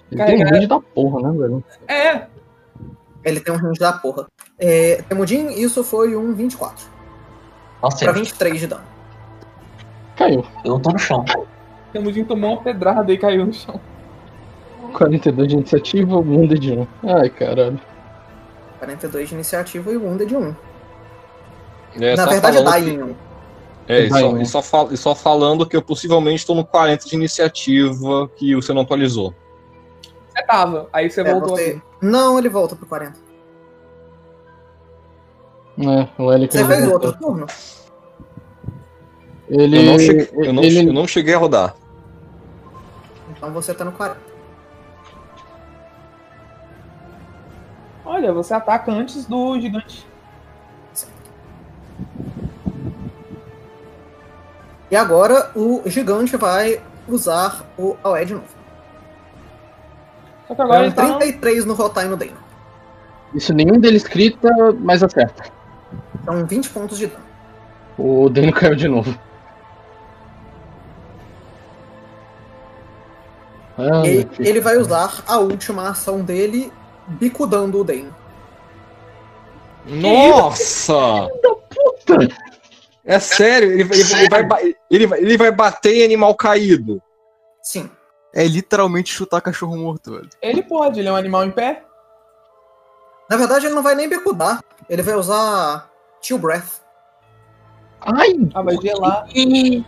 B: Ele tem um range da porra, né, velho?
E: É,
A: Ele tem um range da porra. É, Temudin, isso foi um 24.
D: Nossa,
A: Pra 23 de dano.
B: Caiu.
D: eu tô no chão.
E: Temudin tomou uma pedrada e caiu no chão.
B: 42 de iniciativa, Wounded de 1. Ai, caralho.
A: 42 de iniciativa e o Wounded de 1.
G: É,
A: Na verdade, dá
G: que-
A: em 1.
G: É, e só,
B: né?
G: e só, fal- e só falando que eu possivelmente estou no 40 de iniciativa que você não atualizou.
E: Você tava, aí você
A: É,
E: voltou
A: você... Não, ele volta pro 40.
B: É, o L
A: Você fez outro turno?
B: Ele.
G: Eu não, cheguei, eu, não,
B: ele-
G: eu não cheguei a rodar.
A: Então você tá no 40.
E: Olha, você ataca antes do gigante.
A: E agora o gigante vai usar o Aoe de novo.
E: Só que agora
A: É
E: ele
A: um
E: tá no...
A: 33 no Rotai e no Dano.
B: Isso nenhum deles crita, mas acerta.
A: Então 20 pontos de dano.
B: O Dano caiu de novo. Ah,
A: E ele vai usar a última ação dele, bicudando o Dane.
G: Nossa! É sério, ele, ele- ele vai, ele, vai, ele vai bater em animal caído.
A: Sim.
F: É literalmente chutar cachorro morto, velho.
E: Ele pode, ele é um animal em pé.
A: Na verdade, ele não vai nem bicudar. Ele vai usar Chill Breath.
B: Ai!
E: Ah, vai gelar.
H: Que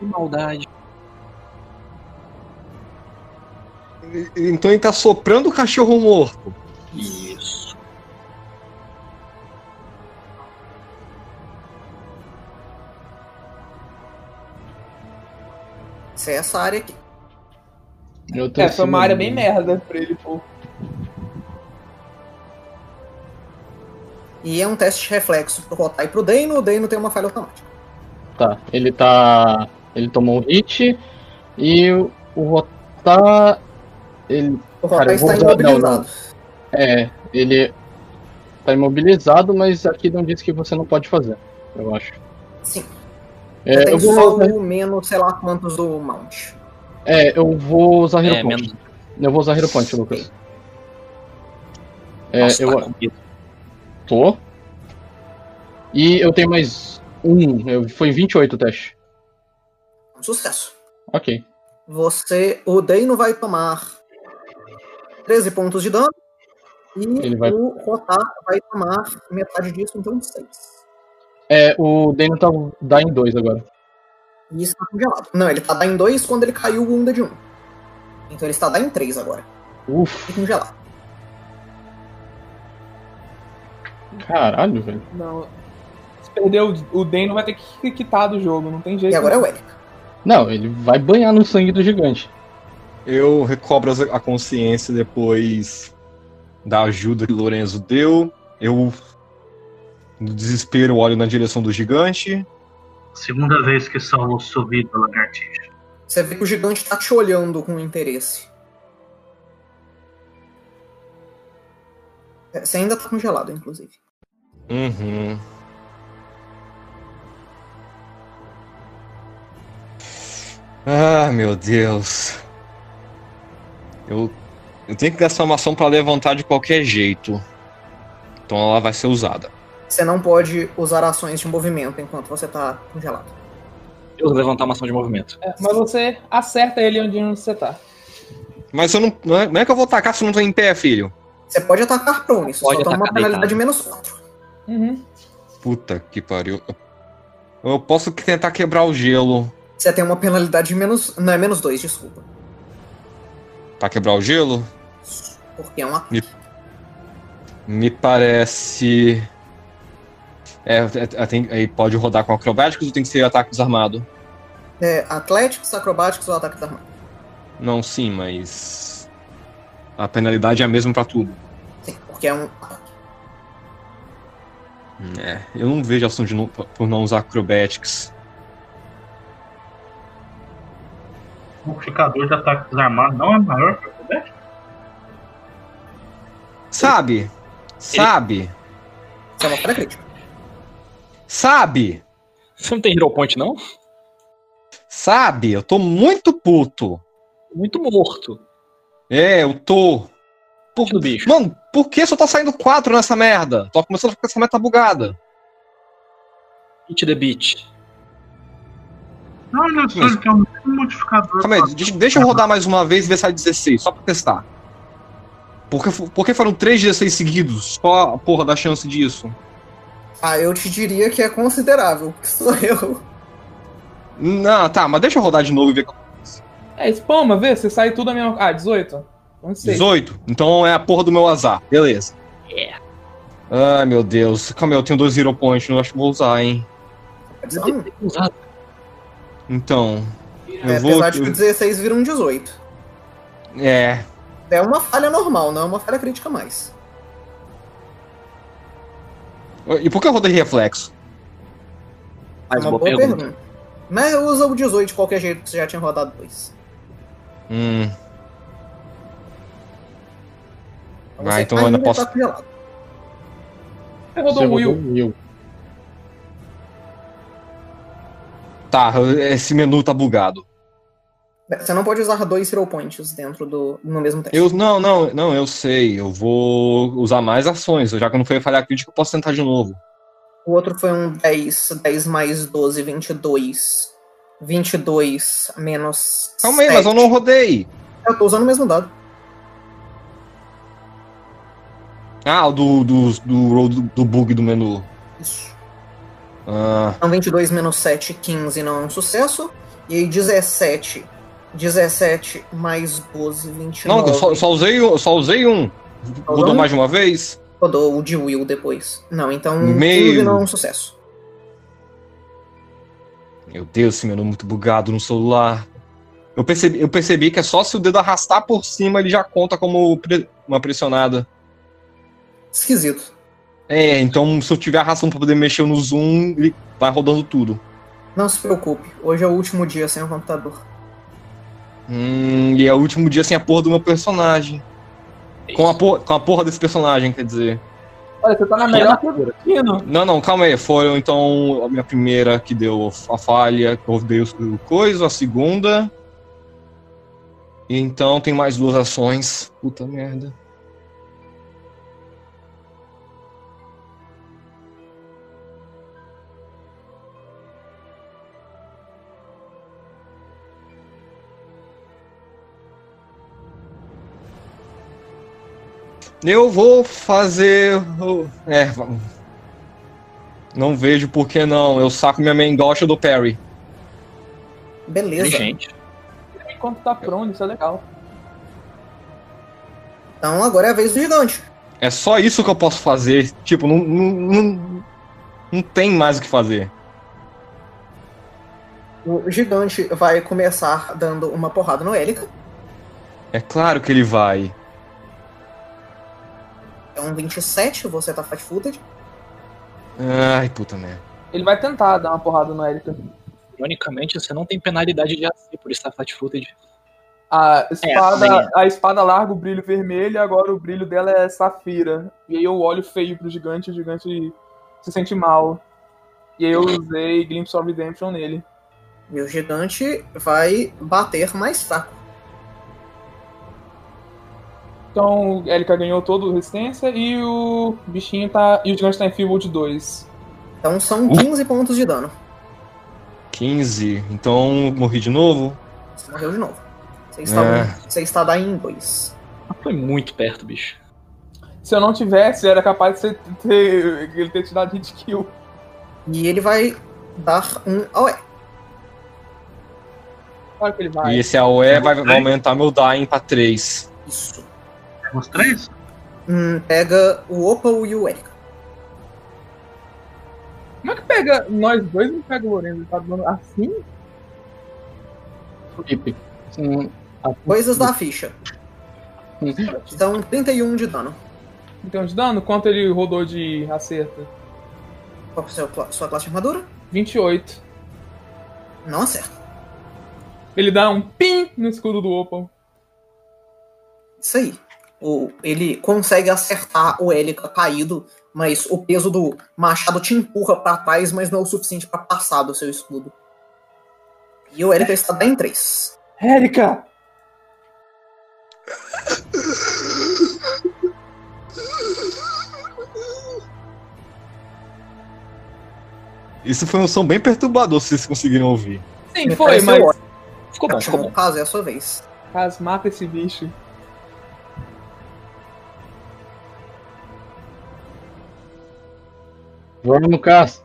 H: maldade.
G: Então ele tá soprando o cachorro morto.
H: Isso.
A: Isso é essa área aqui.
B: Eu tô
E: É, foi uma área bem merda pra ele, pô.
A: E é um teste de reflexo pro Rotai e pro Dano. O Dano tem uma falha automática.
B: Tá, ele tá. Ele tomou um hit e o o Rotar. Ele.
A: O
B: Cara, vou
A: está
B: usar- não,
A: imobilizado.
B: É, ele tá imobilizado, mas aqui não diz que você não pode fazer, eu acho.
A: Sim.
B: É,
A: tem
B: eu vou,
A: só o menos, sei lá quantos do Mount.
B: é, eu vou usar Hero
H: É,
B: Point.
H: menos.
B: Eu vou usar Hero Point, Lucas. É,
H: Nossa,
B: eu
H: tá
B: tô. E eu tenho mais um. Eu, foi 28 o teste.
A: Um sucesso.
B: Ok.
A: Você. O Dano vai tomar 13 pontos de dano. E
B: Ele vai-
A: o Rotar vai tomar metade disso, então 6.
B: É, o Dano tá dá em 2 agora.
A: E isso tá congelado. Não, ele tá dá em 2 quando ele caiu o Wounded 1. Então ele está dá em 3 agora.
B: Uf,
A: E congelado.
B: caralho, velho.
E: Não. Se perder o, o Dano vai ter que quitar do jogo, não tem jeito.
A: E agora é o Eric.
B: Não, ele vai banhar no sangue do gigante.
G: Eu recobro a consciência depois da ajuda que Lorenzo deu. Eu, no desespero, olho na direção do gigante.
C: Segunda vez que salvo sua vida, lagartixa.
A: Você vê que o gigante tá te olhando com interesse. Você ainda tá congelado, inclusive.
G: Uhum. Ah, meu Deus. Eu, eu tenho que gastar uma ação pra levantar de qualquer jeito. Então ela vai ser usada.
A: Você não pode usar ações de movimento enquanto você tá congelado.
H: Eu vou levantar uma ação de movimento.
E: É, mas você acerta ele onde você tá.
G: Mas eu não, não, é, não é que eu vou atacar se eu não tô em pé, filho.
A: Você pode atacar prone, você
H: Pode
A: só toma uma penalidade
H: deitado.
A: menos 4.
E: Uhum.
G: Puta que pariu. Eu posso tentar quebrar o gelo.
A: Você tem uma penalidade de menos. Não, é menos 2, desculpa.
G: Pra quebrar o gelo?
A: Porque é um ataque.
G: Me, me parece. É, é, é, tem- aí pode rodar com acrobáticos ou tem que ser ataque desarmado?
A: É, atléticos, acrobáticos ou ataque armado.
G: Não, sim, mas. A penalidade é a mesma pra tudo.
A: Sim, porque é um ataque.
G: É, eu não vejo ação de novo por não usar acrobatics.
C: O modificador de ataque desarmado não é maior que o?
G: Sabe? Sabe?
A: Isso é uma falha crítica.
G: Sabe?
H: Você não tem Hero Point, não?
G: Sabe? Eu tô muito puto.
H: Muito morto.
G: É, eu tô. Por...
H: Do bicho.
G: Mano, por que só tá saindo 4 nessa merda? Tô começando a ficar essa meta bugada.
H: Hit the beat.
C: Não, não,
G: Mas-
C: ele tem o mesmo modificador.
G: Calma aí, deixa, deixa eu rodar mais uma vez e ver se sai 16, só pra testar. Porque, porque foram 3 16 seguidos? Qual a porra da chance disso?
A: Ah, eu te diria que é considerável, que sou eu.
G: Não, tá, mas deixa eu rodar de novo e ver.
E: É, spama, vê, você sai tudo a mesma. Ah, 18? Não sei.
G: 18? Então é a porra do meu azar. Beleza.
H: Yeah.
G: Ai, meu Deus. Calma aí, eu tenho dois Hero Points, não acho que vou usar, hein.
A: Pode ser um.
H: Usado.
G: Então. Eu
A: É,
G: vou.
A: apesar de que o 16 vira um 18.
G: É.
A: É uma falha normal, não é uma falha crítica mais.
G: E por que eu rodei reflexo?
A: É
H: Mais
A: uma
H: boa
A: boa
H: pergunta.
A: pergunta. Mas usa o 18 de qualquer jeito, que você já tinha rodado dois.
G: Hum.
A: Então
G: Ah,
A: você
G: então eu ainda posso-
A: tá.
E: Você rodou um Will.
B: rodou
G: Tá, esse menu tá bugado.
A: Você não pode usar dois Hero Points dentro do. no mesmo teste.
G: Eu, não, não, não, eu sei. Eu vou usar mais ações. Já que eu não foi falhar crítica, eu posso tentar de novo.
A: O outro foi um 10, 10 mais 12, 22. 22 menos.
G: Calma aí, mas eu não rodei.
A: Eu tô usando o mesmo dado.
G: Ah, do, do, do, do bug do menu.
A: Isso.
G: Ah,
A: Então 22 menos 7, 15 não é um sucesso. E aí 17. 17 mais 12, 29.
G: não, eu só, só usei, um- só usei um. Rodou
A: um?
G: mais de uma vez?
A: Rodou o de Will depois. Não, então
G: Meio.
A: 15 não é um sucesso.
G: Meu Deus, esse menu é muito bugado no celular. Eu percebi, eu percebi que é só se o dedo arrastar por cima ele já conta como uma pressionada.
A: Esquisito.
G: É, então se eu tiver arrastando pra poder mexer no zoom, ele vai rodando tudo.
A: Não se preocupe, hoje é o último dia sem o computador.
G: Hum, e é o último dia sem a porra do meu personagem. Com a, porra, com a porra desse personagem, quer dizer.
E: Olha, você tá na melhor Kino.
G: Não, não, calma aí. Foi então a minha primeira que deu a falha, que eu dei o coisa, a segunda. E então tem mais duas ações. Puta merda. Eu vou fazer. o- É. Não vejo por que não. Eu saco minha main gaucha do parry.
A: Beleza.
H: Gente.
E: Enquanto tá prone, isso é legal.
A: Então agora é a vez do gigante.
G: É só isso que eu posso fazer. Tipo, não, não, não, não tem mais o que fazer.
A: O gigante vai começar dando uma porrada no Élica.
G: É claro que ele vai.
A: É um 27, você tá fat-footed.
G: Ai, puta merda.
E: Ele vai tentar dar uma porrada no Erika.
H: Ironicamente, você não tem penalidade de AC por estar fat-footed.
E: A espada,
H: É,
E: a espada larga o brilho vermelho e agora o brilho dela é safira. E aí eu olho feio pro gigante e o gigante se sente mal. E aí eu usei Glimpse of Redemption nele.
A: E o gigante vai bater mais fraco.
E: Então, Elika ganhou todo o resistência e o bichinho tá. E o gigante tá em Feeble 2.
A: Então são 15 pontos de dano.
G: 15. Então morri de novo?
A: Você morreu de novo. Você está,
G: É.
A: você está daí em 2.
H: Foi muito perto, bicho.
E: Se eu não tivesse, era capaz de ter, ele ter te dado hit kill.
A: E ele vai dar um AOE.
E: Claro que ele vai.
G: E esse AOE vai, vai aumentar meu dying pra 3.
A: Isso.
C: Os três?
A: Hum, pega o Opal e o Erika.
E: Como é que pega nós dois e não pega o Lorenzo? Ele tá dando assim?
B: Felipe. Hum, a-
A: Coisas da ficha. São 31 de dano.
E: Então, de dano? Quanto ele rodou de acerto?
A: Qual é a sua, sua classe de armadura?
E: 28.
A: Não acerta.
E: Ele dá um pim no escudo do Opal.
A: Isso aí. O, ele consegue acertar o Elika caído, mas o peso do machado te empurra pra trás, mas não é o suficiente pra passar do seu escudo. E o Elika está bem em 3.
E: Érica!
G: Isso foi um som bem perturbador, se vocês conseguiram ouvir.
E: Sim,
A: Me
E: foi, mas.
A: ótimo.
H: Ficou bom, ficou
A: No
H: bom.
A: caso, é a sua vez.
E: Cas, mata esse bicho.
B: Vamos, Cas.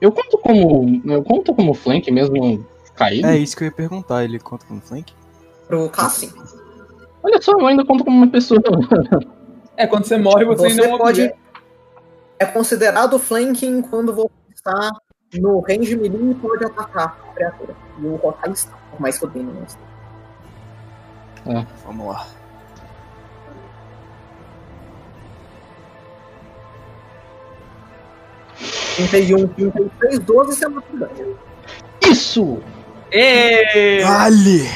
B: Eu conto como. Eu conto como flank mesmo caído?
F: É isso que eu ia perguntar, ele conta como flank?
A: Pro Cassim.
B: Olha só, eu ainda conto como uma pessoa.
E: É, quando você morre, você,
A: Você
E: ainda é
A: pode. É considerado flanking quando você está no range melee e pode atacar a criatura. E o Rokai está, por mais que eu tenha está.
F: Vamos lá.
A: 31, 33, 12, você é uma dano.
B: Isso!
E: Ê!
F: Vale!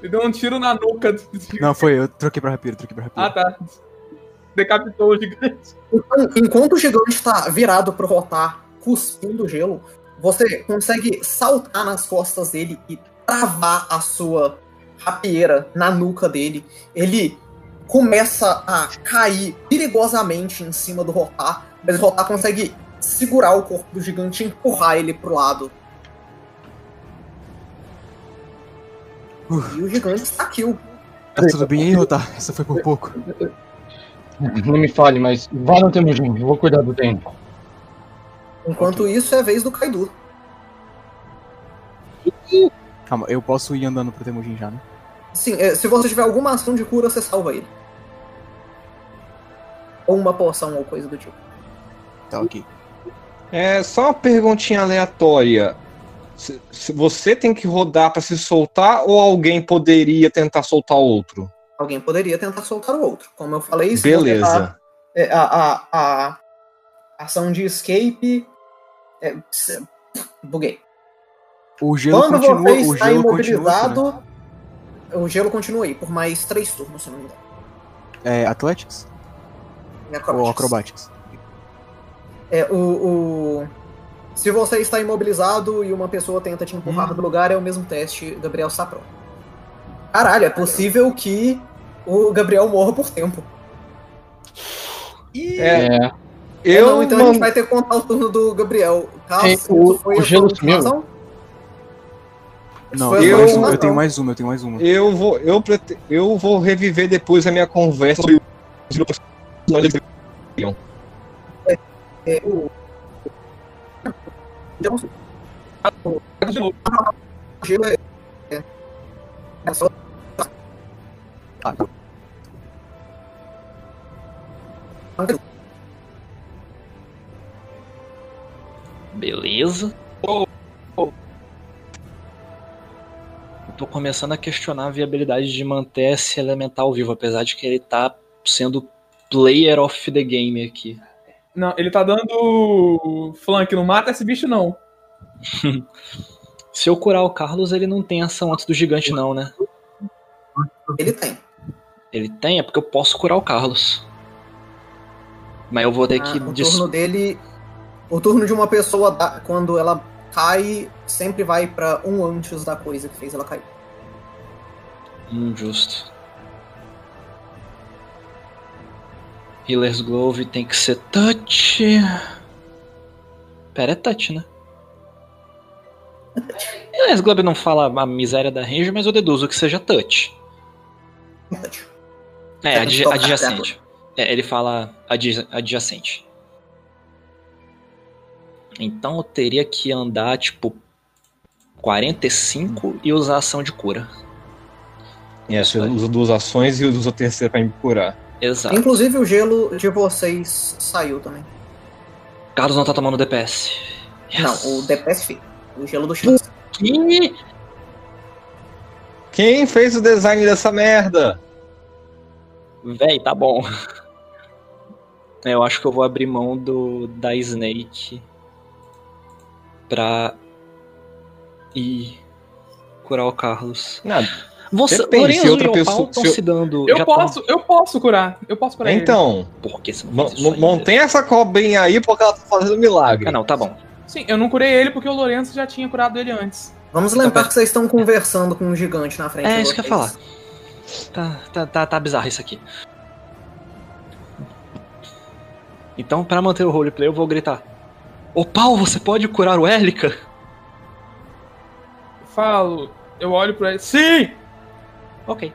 E: Ele deu um tiro na nuca do
F: Não, foi, eu troquei pra rapiro, troquei pra rapiro.
E: Ah, tá. Decapitou o gigante.
A: Então, enquanto o gigante está virado pro Rotar, cuspindo gelo, você consegue saltar nas costas dele e travar a sua rapieira na nuca dele. Ele começa a cair perigosamente em cima do Rotar, mas o Rotar consegue segurar o corpo do gigante e empurrar ele pro lado. E o gigante está kill.
F: Tá tudo bem aí, Rotar? Essa foi por pouco.
B: Não me fale, mas vá no Temujin, eu vou cuidar do tempo.
A: Enquanto isso, é a vez do Kaido.
F: Calma, eu posso ir andando pro Temujin já, né?
A: Sim, é, se você tiver alguma ação de cura, você salva ele. Ou uma poção ou coisa do tipo.
F: Tá, ok.
G: É só uma perguntinha aleatória. Se, se você tem que rodar pra se soltar ou alguém poderia tentar soltar outro?
A: Alguém poderia tentar soltar o outro. Como eu falei, você
G: Beleza.
A: tá- é, a, a, a ação de escape. É, se- buguei.
F: O gelo
A: Quando
F: continua,
A: você
F: o
A: está
F: gelo continua.
A: imobilizado,
F: né?
A: o gelo continua aí por mais três turnos, se não me engano.
F: É Athletics
A: E
F: ou
A: Acrobatics. É, o, o- Se você está imobilizado e uma pessoa tenta te empurrar do lugar, é o mesmo teste, Gabriel Sapro. Caralho, é possível que o Gabriel morra por tempo.
G: É,
B: É,
A: É,
G: eu
A: não, então a
G: man-
A: gente vai ter que contar o turno do Gabriel. Caso
B: o-
A: foi
B: o
A: a
B: gelo sumiu.
F: Não, eu,
A: a
G: eu-
F: tenho mais uma, eu tenho mais uma, eu tenho mais uma.
G: eu vou eu, prete- eu vou reviver depois a minha conversa sobre personagens
A: É, o... Então, é... é- só-
F: Ah, tá.
H: Beleza.
E: Oh, oh.
H: Tô começando a questionar a viabilidade de manter esse elemental vivo, apesar de que ele tá sendo player of the game aqui.
E: Não, ele tá dando flank, não mata esse bicho não.
H: Se eu curar o Carlos, ele não tem ação antes do gigante, não, né?
A: Ele tem.
H: Ele tem, é porque eu posso curar o Carlos. Mas eu vou ter
A: Ah,
H: que.
A: o turno dele. O turno de uma pessoa, quando ela cai, sempre vai pra um antes da coisa que fez ela cair.
H: Hum, justo. Healer's Glove tem que ser touch. Pera, é touch, né? Healer's Glove não fala a miséria da range, mas eu deduzo que seja touch.
A: Touch.
H: É, adjacente. É, ele fala adja- adjacente. Então eu teria que andar, tipo, 45 e usar ação de cura.
G: É, você usa duas ações e usa o terceiro pra me curar.
H: Exato.
A: Inclusive o gelo de vocês saiu também.
H: Carlos não tá tomando DPS. Yes.
A: Não, o DPS fica. O gelo do chão.
H: Que?
G: Quem fez o design dessa merda?
H: Véi, tá bom. Eu acho que eu vou abrir mão do da Snake pra ir curar o Carlos.
G: Nada.
H: Você,
G: Depende,
H: Lorenzo
G: se outra
H: o
G: pessoa- se eu-
H: se dando.
E: Eu
H: já tão-
E: posso, eu posso curar. Eu posso curar ele.
G: Então,
H: Por que você não
G: não,
H: fez isso
G: não, não
H: ainda?
G: tem essa cobrinha aí porque ela tá fazendo milagre.
H: Ah, não, tá bom.
E: Sim, eu não curei ele porque o Lourenço já tinha curado ele antes.
A: Vamos lembrar que vocês estão conversando com um gigante na frente
H: É isso que eu ia falar. Tá, tá, tá, tá bizarro isso aqui. Então, pra manter o roleplay, eu vou gritar: Ô Pau, você pode curar o Élica?
E: Eu falo, eu olho pra ele. Sim!
H: Ok.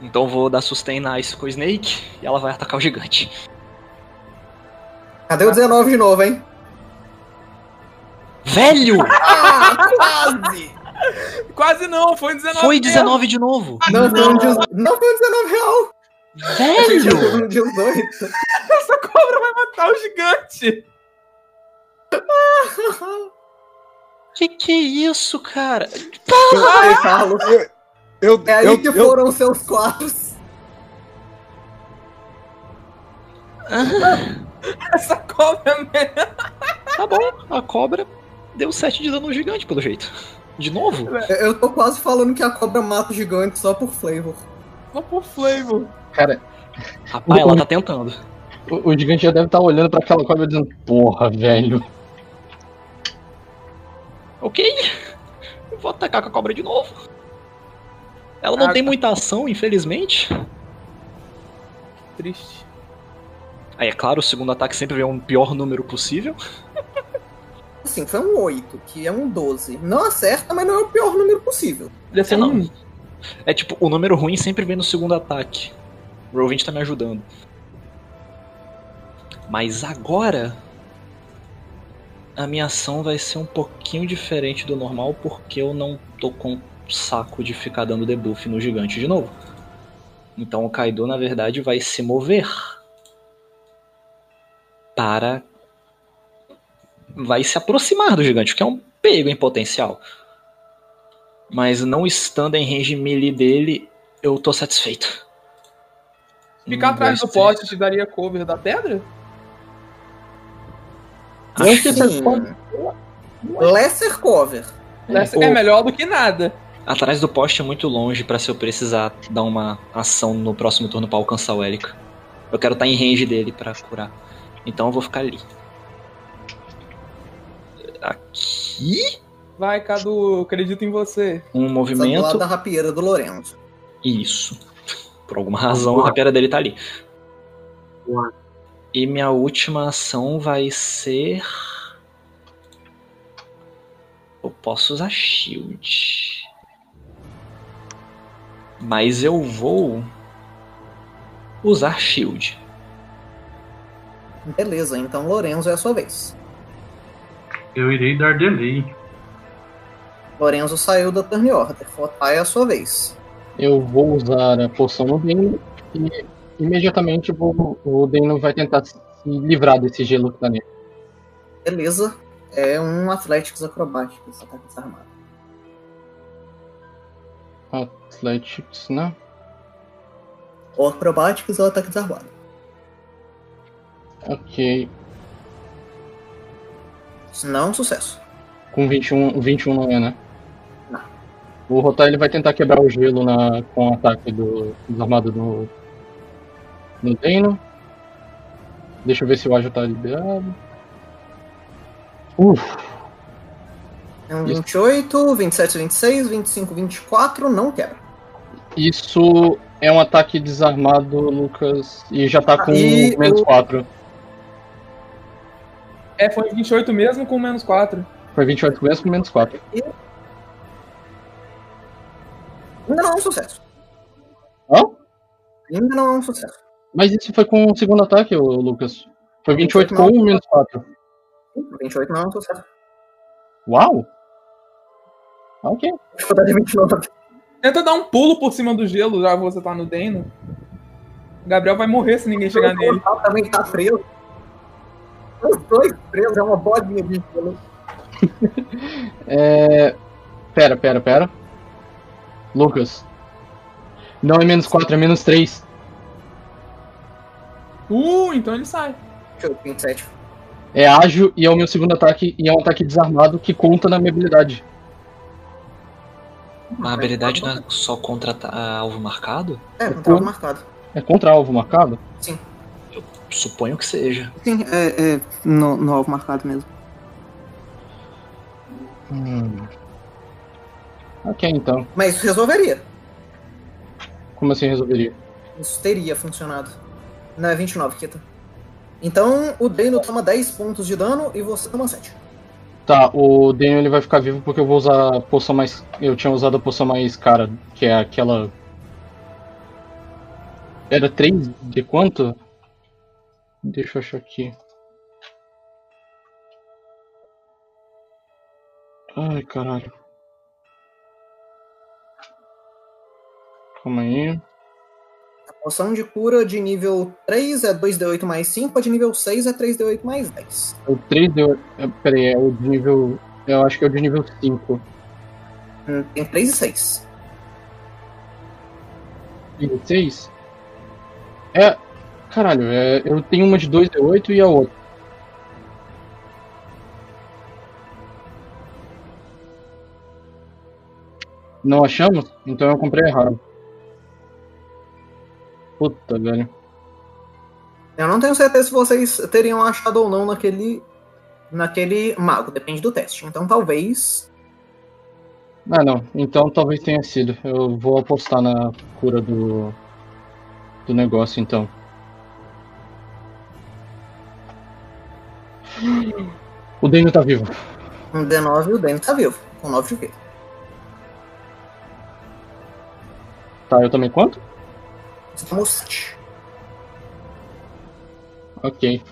H: Então eu vou dar sustain na Ice com o Snake e ela vai atacar o gigante.
A: Cadê o 19 de novo, hein?
H: Velho!
A: Ah, quase!
E: Quase não, foi 19.
H: Foi
E: mesmo.
H: 19 de novo!
A: Não foi um, não foi um 19 real!
H: Velho!
A: um 18.
E: Essa cobra vai matar o gigante.
H: Que que é isso, cara?
A: Ai, Carlos.
G: Eu,
A: É aí
G: eu,
A: que
G: eu,
A: foram seus quatro.
E: Essa cobra mesmo.
H: Tá bom, a cobra deu 7 de dano no gigante, pelo jeito. De novo?
A: Eu tô quase falando que a cobra mata o gigante só por flavor.
E: Só por flavor.
B: Cara,
H: Rapaz, ela tá tentando.
B: o, o gigante já deve estar olhando pra aquela cobra dizendo, porra, velho.
H: Ok. Eu vou atacar com a cobra de novo. Ela não
E: Ah,
H: tem
E: tá.
H: muita ação, infelizmente.
E: Triste.
H: Aí é claro, o segundo ataque sempre vem um pior número possível.
A: Assim, foi um 8, que é um 12. Não acerta, mas não é o pior número possível.
E: Podia ser
H: É, não.
E: um.
H: É tipo, o número ruim sempre vem no segundo ataque. O Roll20 tá me ajudando. Mas agora. A minha ação vai ser um pouquinho diferente do normal, porque eu não tô com saco de ficar dando debuff no gigante de novo. Então o Kaido, na verdade, vai se mover. Para. Vai se aproximar do gigante, que é um perigo em potencial. Mas não estando em range melee dele, eu tô satisfeito.
E: Ficar
H: Hum,
E: atrás do poste te daria cover da pedra?
H: Acho que
A: Assim, Lesser cover.
E: Essa
H: o-
E: é melhor do que nada.
H: Atrás do poste é muito longe pra se eu precisar dar uma ação no próximo turno pra alcançar o Elica. Eu quero estar em range dele pra curar. Então eu vou ficar ali. Aqui?
E: Vai, Cadu, acredito em você.
H: Um
A: Só do lado
H: movimento.
A: da rapieira do Lorenzo.
H: Isso. Por alguma razão a rapera dele tá ali.
C: Boa.
H: E minha última ação vai ser. Eu posso usar shield. Mas eu vou usar shield.
A: Beleza, então Lorenzo é a sua vez.
C: Eu irei dar delay.
A: Lorenzo saiu da turn order. Fotai é a sua vez.
B: Eu vou usar a poção no Deno e imediatamente vou, o Deno vai tentar se livrar desse gelo que tá nele.
A: Beleza. É um Athletics Acrobatics, ataque desarmado.
B: Athletics, né?
A: Ou Acrobatics ou ataque desarmado.
B: Ok.
A: Não, sucesso.
B: Com 21, 21 não é, né?
A: Não.
B: O Rotar ele vai tentar quebrar o gelo na, com o ataque do desarmado do, do Deno. Deixa eu ver se o ágil tá liberado. Uf.
A: É um 28, 27, 26, 25, 24, não quebra.
B: Isso é um ataque desarmado, Lucas, e já tá com
A: E
B: menos
A: o-
B: 4.
E: É, foi 28 mesmo com menos 4.
B: Foi 28 mesmo com menos 4.
A: Ainda não é um sucesso.
B: Hã?
A: Ainda não é um sucesso.
B: Mas isso foi com o segundo ataque, Lucas. Foi 28 com
A: não.
B: menos 4.
A: 28 não é um sucesso.
B: Uau! Ok.
A: Dificuldade 29.
E: Tenta dar um pulo por cima do gelo, já que você tá no Deno. O Gabriel vai morrer se ninguém chegar nele.
A: O Gonçalo também tá preso. Os dois presos, é uma bolinha de gelo.
B: É. Pera, pera, pera. Lucas. Não é menos 4, é menos 3.
E: Uh, então ele sai.
A: 28, 27.
B: É ágil e é o meu segundo ataque e é um ataque desarmado que conta na minha habilidade.
H: A habilidade não é só contra alvo marcado?
A: É, não tava marcado.
B: É contra alvo marcado?
H: Suponho que seja.
A: Sim, é, é no, no alvo marcado mesmo.
B: Hum. Ok, então.
A: Mas isso resolveria.
B: Como assim resolveria?
A: Isso teria funcionado. Não é 29, Kita. Então o Dano toma 10 pontos de dano e você toma 7.
B: Tá, o Daniel ele vai ficar vivo porque eu vou usar a poção mais. Eu tinha usado a poção mais cara, que é aquela. Era 3 de quanto? Deixa eu achar aqui. Ai, caralho. Calma aí.
A: Poção de cura de nível 3 é 2d8 mais 5, a de nível 6 é 3d8 mais 10.
B: O 3 deu. é, Peraí, é o de nível. Eu acho que é o de nível 5.
A: Hum, Tem 3 e 6.
B: Nível 6? É. Caralho, é, eu tenho uma de 2D8 e a outra. Não achamos? Então eu comprei errado. Puta, velho.
A: Eu não tenho certeza se vocês teriam achado ou não naquele. naquele mago, depende do teste. Então talvez.
B: Ah, não. Então talvez tenha sido. Eu vou apostar na cura do. do negócio, então. O Daniel tá vivo.
A: Um D9 e o Dano tá vivo, com 9 de vida.
B: Tá, eu também quanto?
A: 7.
B: Ok.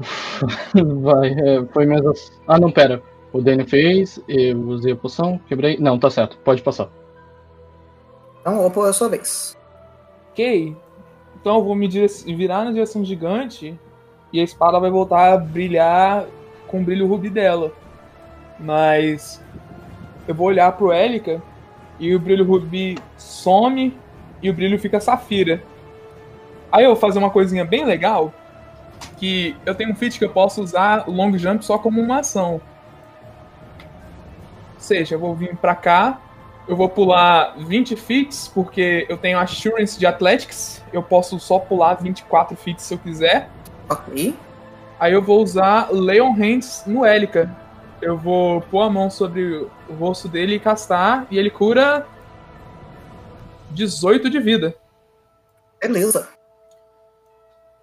B: Vai, é, foi mesmo. Ah, não, pera. O Daniel fez, eu usei a poção, quebrei. Não, tá certo, pode passar.
A: Então, Opal é a sua vez.
E: Ok. Então eu vou me virar na direção gigante e a espada vai voltar a brilhar com o brilho rubi dela. Mas eu vou olhar pro Élica e o brilho rubi some e o brilho fica safira. Aí eu vou fazer uma coisinha bem legal, que eu tenho um feat que eu posso usar o long jump só como uma ação. Ou seja, eu vou vir pra cá, eu vou pular 20 feats, porque eu tenho Assurance de Athletics. Eu posso só pular 24 feats se eu quiser.
A: Ok.
E: Aí eu vou usar Leon Hands no Élica. Eu vou pôr a mão sobre o rosto dele e castar, e ele cura 18 de vida.
A: Beleza.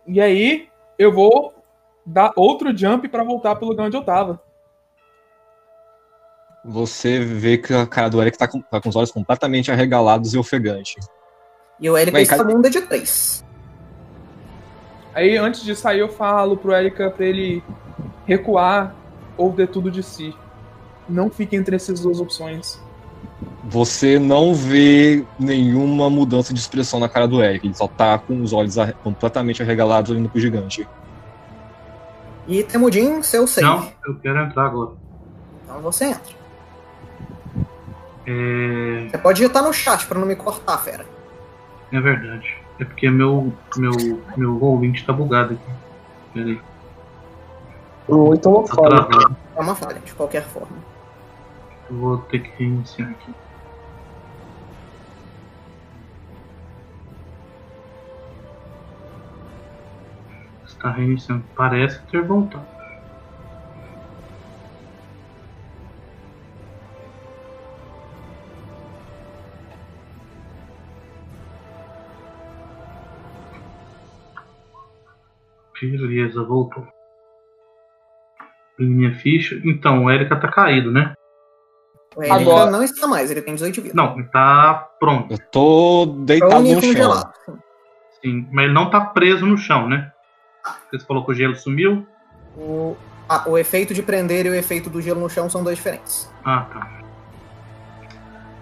E: E aí eu vou dar outro jump pra voltar pro lugar onde eu tava.
G: Você vê que a cara do Eric tá com, tá com os olhos completamente arregalados e ofegante.
A: E o Eric está um D de 3.
E: Aí antes de sair eu falo pro Erika pra ele recuar ou ter tudo de si. Não fique entre essas duas opções.
G: Você não vê nenhuma mudança de expressão na cara do Eric. Ele só tá com os olhos arre- completamente arregalados olhando pro gigante.
A: E Temudin, seu save.
C: Não, eu quero entrar agora.
A: Então você entra.
C: É,
A: Você pode digitar no chat pra não me cortar, fera.
C: é verdade. É porque meu, meu, meu Roll20 tá bugado aqui. Peraí,
D: Ou então eu
C: tá travado.
A: É uma falha, de qualquer forma.
C: Eu vou ter que reiniciar aqui. Está reiniciando. Parece ter voltado. Beleza, voltou. Minha ficha. Então, o Erika tá caído, né?
A: O Erika
E: Agora...
A: não está mais, ele tem 18 vidas.
C: Não, ele tá pronto.
G: Eu tô deitado
A: é
G: no chão.
C: Sim, mas ele não tá preso no chão, né? Você falou que o gelo sumiu?
A: O, ah, o efeito de prender e o efeito do gelo no chão são dois diferentes.
C: Ah, tá.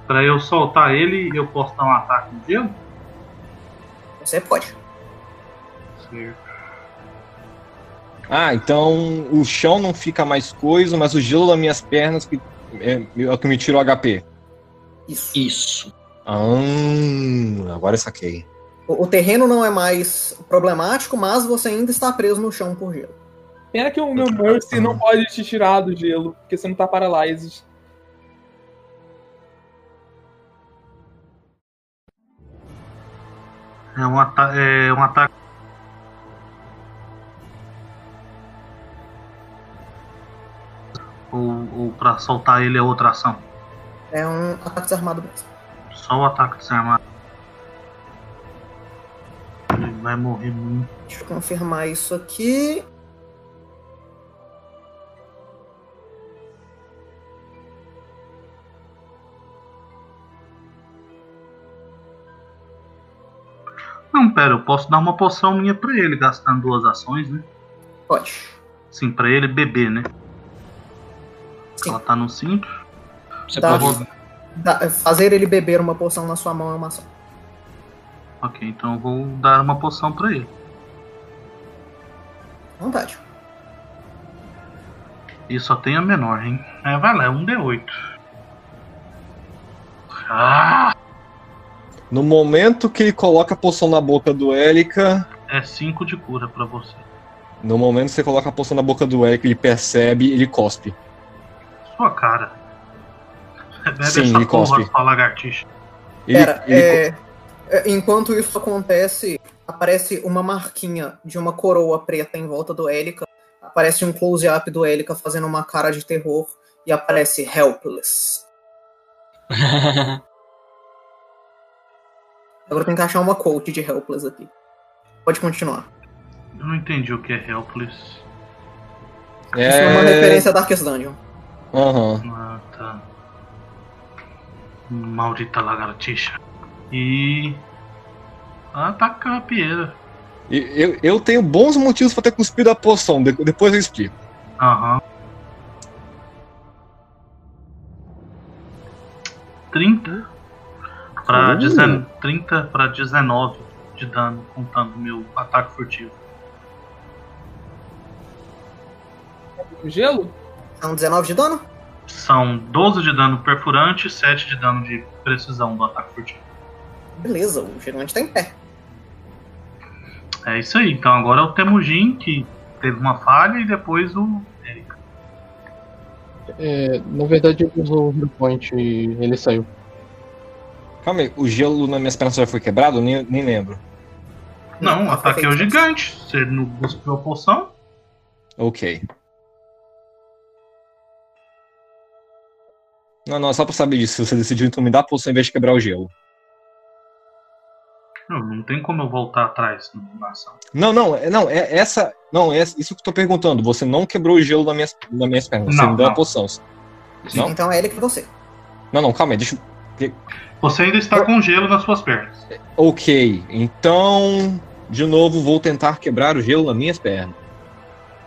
C: Pra eu soltar ele, eu posso dar um ataque no gelo?
A: Você pode.
C: Certo.
G: Ah, então o chão não fica mais coisa, mas o gelo das minhas pernas que é, é o que me tira o HP.
A: Isso.
H: Isso.
G: Ah, agora eu saquei.
A: O, o terreno não é mais problemático, mas você ainda está preso no chão por gelo.
E: Pena que o meu Mercy não pode te tirar do gelo, porque você não tá paralyzed.
C: É um, ata é um ataque. Ou, ou pra soltar ele é outra ação?
A: É um ataque desarmado mesmo.
C: Só o ataque desarmado. Vai morrer muito.
A: Deixa eu confirmar isso aqui.
C: Não, pera, eu posso dar uma poção minha pra ele, gastando duas ações, né?
A: Pode.
C: Sim, pra ele beber, né?
A: Sim.
C: Ela tá no cinto.
H: Você
A: Tá.
H: pode.
A: Dá- fazer ele beber uma poção na sua mão é uma ação.
C: Ok, então eu vou dar uma poção pra ele.
A: Vontade.
C: E só tem a menor, hein? É, vai lá, é um D8. Ah!
G: No momento que ele coloca a poção na boca do Elika,
C: É 5 de cura pra você.
G: no momento que você coloca a poção na boca do Elika, ele percebe, ele cospe.
C: Sua cara. Bebe
G: Sim,
C: essa
G: ele
C: porra,
G: cospe.
C: sua lagartixa.
G: Ele,
A: Pera,
G: ele
A: é, é, enquanto isso acontece, aparece uma marquinha de uma coroa preta em volta do Élica. Aparece um close-up do Élica fazendo uma cara de terror e aparece helpless. Agora tem que achar uma quote de helpless aqui. Pode continuar.
C: Eu não entendi o que é helpless.
A: Isso é uma referência a Darkest Dungeon.
G: Aham.
C: Ah, tá. Maldita lagartixa. E. Ataca a pieira.
G: Eu, eu tenho bons motivos pra ter cuspido a poção, de- depois eu explico.
C: Aham. 30 pra,
G: Uh.
C: dezen... 30 pra 19 de dano, contando meu ataque furtivo.
E: O gelo?
A: São 19 de dano?
C: São 12 de dano perfurante e 7 de dano de precisão do ataque furtivo.
A: Beleza, o gigante tá em pé.
C: É isso aí. Então agora é o Temujin que teve uma falha e depois o Eric.
B: É, na verdade, ele usou o Hero Point e ele saiu.
G: Calma aí, o gelo nas minhas pernas já foi quebrado? Nem, nem lembro.
C: Não,
A: Não,
C: ataque é o gigante. Você não cuspiu a poção.
G: Ok. Não, não, só pra saber disso. Você decidiu então me dar a poção em vez de quebrar o gelo.
C: Não, não tem como eu voltar atrás na ação.
G: Não, não, é- não, é essa. Não, é isso que eu tô perguntando. Você não quebrou o gelo nas minhas, nas minhas pernas. Você
C: Não,
G: me deu a
C: não.
G: poção. Não?
A: Então é ele que você.
G: Não, não, calma aí, deixa eu.
C: Você ainda está com gelo nas suas pernas.
G: Ok, então. De novo, vou tentar quebrar o gelo nas minhas pernas.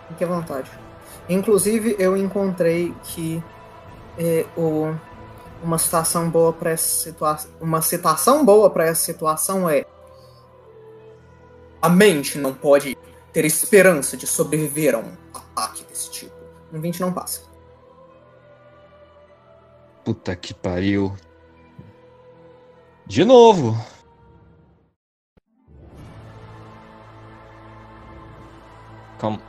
A: Fique à vontade. Inclusive, eu encontrei que é, o, uma citação boa para essa situação. Uma citação boa para essa situação é: A mente não pode ter esperança de sobreviver a um ataque desse tipo. Um 20 não passa.
G: Puta que pariu. De novo. Calma.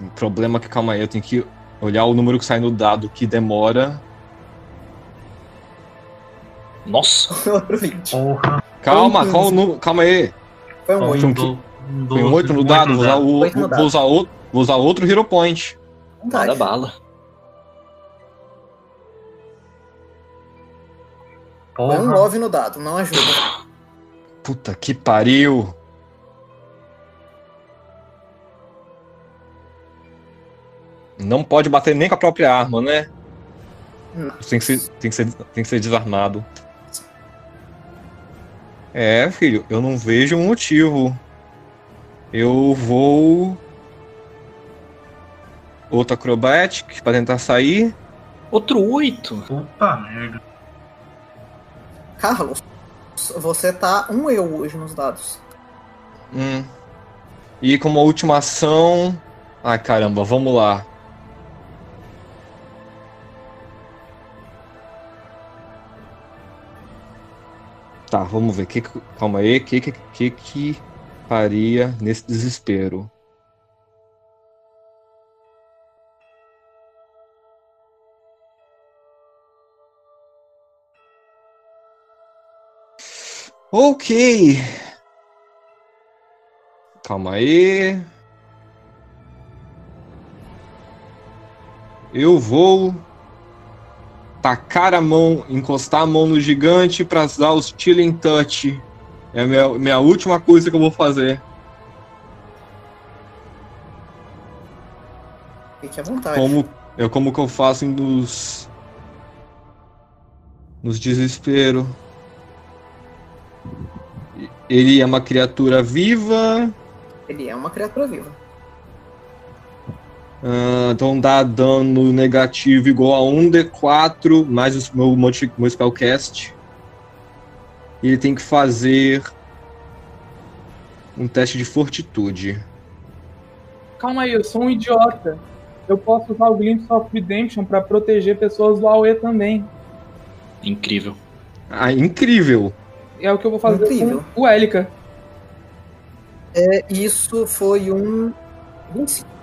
G: O problema é que, calma aí, eu tenho que olhar o número que sai no dado que demora.
H: Nossa!
A: Outro 20.
C: Porra.
G: Calma, qual o número? Calma aí.
A: Foi um
C: Um
A: 8.
G: Então,
C: do- um
G: Tem um
C: doze,
G: 8 no
C: um
G: dado, vou usar, o,
A: Oito no
G: vou,
A: dado.
G: usar outro, vou usar outro Hero Point.
H: Manda bala.
A: Foi um
C: Porra.
A: 9 no dado, não ajuda.
G: Puta que pariu. Não pode bater nem com a própria arma, né?
A: Não.
G: Tem que ser, tem que ser, tem que ser desarmado. É, filho, eu não vejo um motivo. Eu vou. Outro acrobatic pra tentar sair.
H: Outro oito.
C: Puta merda.
A: Carlos, você tá um eu hoje nos dados.
G: Hum. E como última ação. Ai caramba, vamos lá. Tá, vamos ver. Que, calma aí. O que, que, que que faria nesse desespero? Ok. Calma aí. Eu vou tacar a mão, encostar a mão no gigante pra usar o Stealing Touch. É a minha, minha última coisa que eu vou fazer.
A: Fique à vontade.
G: Como, é como que eu faço nos. Nos desespero. Ele é uma criatura viva.
A: Ele é uma criatura viva.
G: Ah, então dá dano negativo igual a 1d4 mais o meu, meu spellcast. E ele tem que fazer um teste de fortitude.
E: Calma aí, eu sou um idiota. Eu posso usar o Glimpse of Redemption pra proteger pessoas do AOE também.
H: Incrível.
G: Ah, incrível!
E: É o que eu vou fazer
A: Incrível.
E: com o Elica.
A: É, isso foi um 25.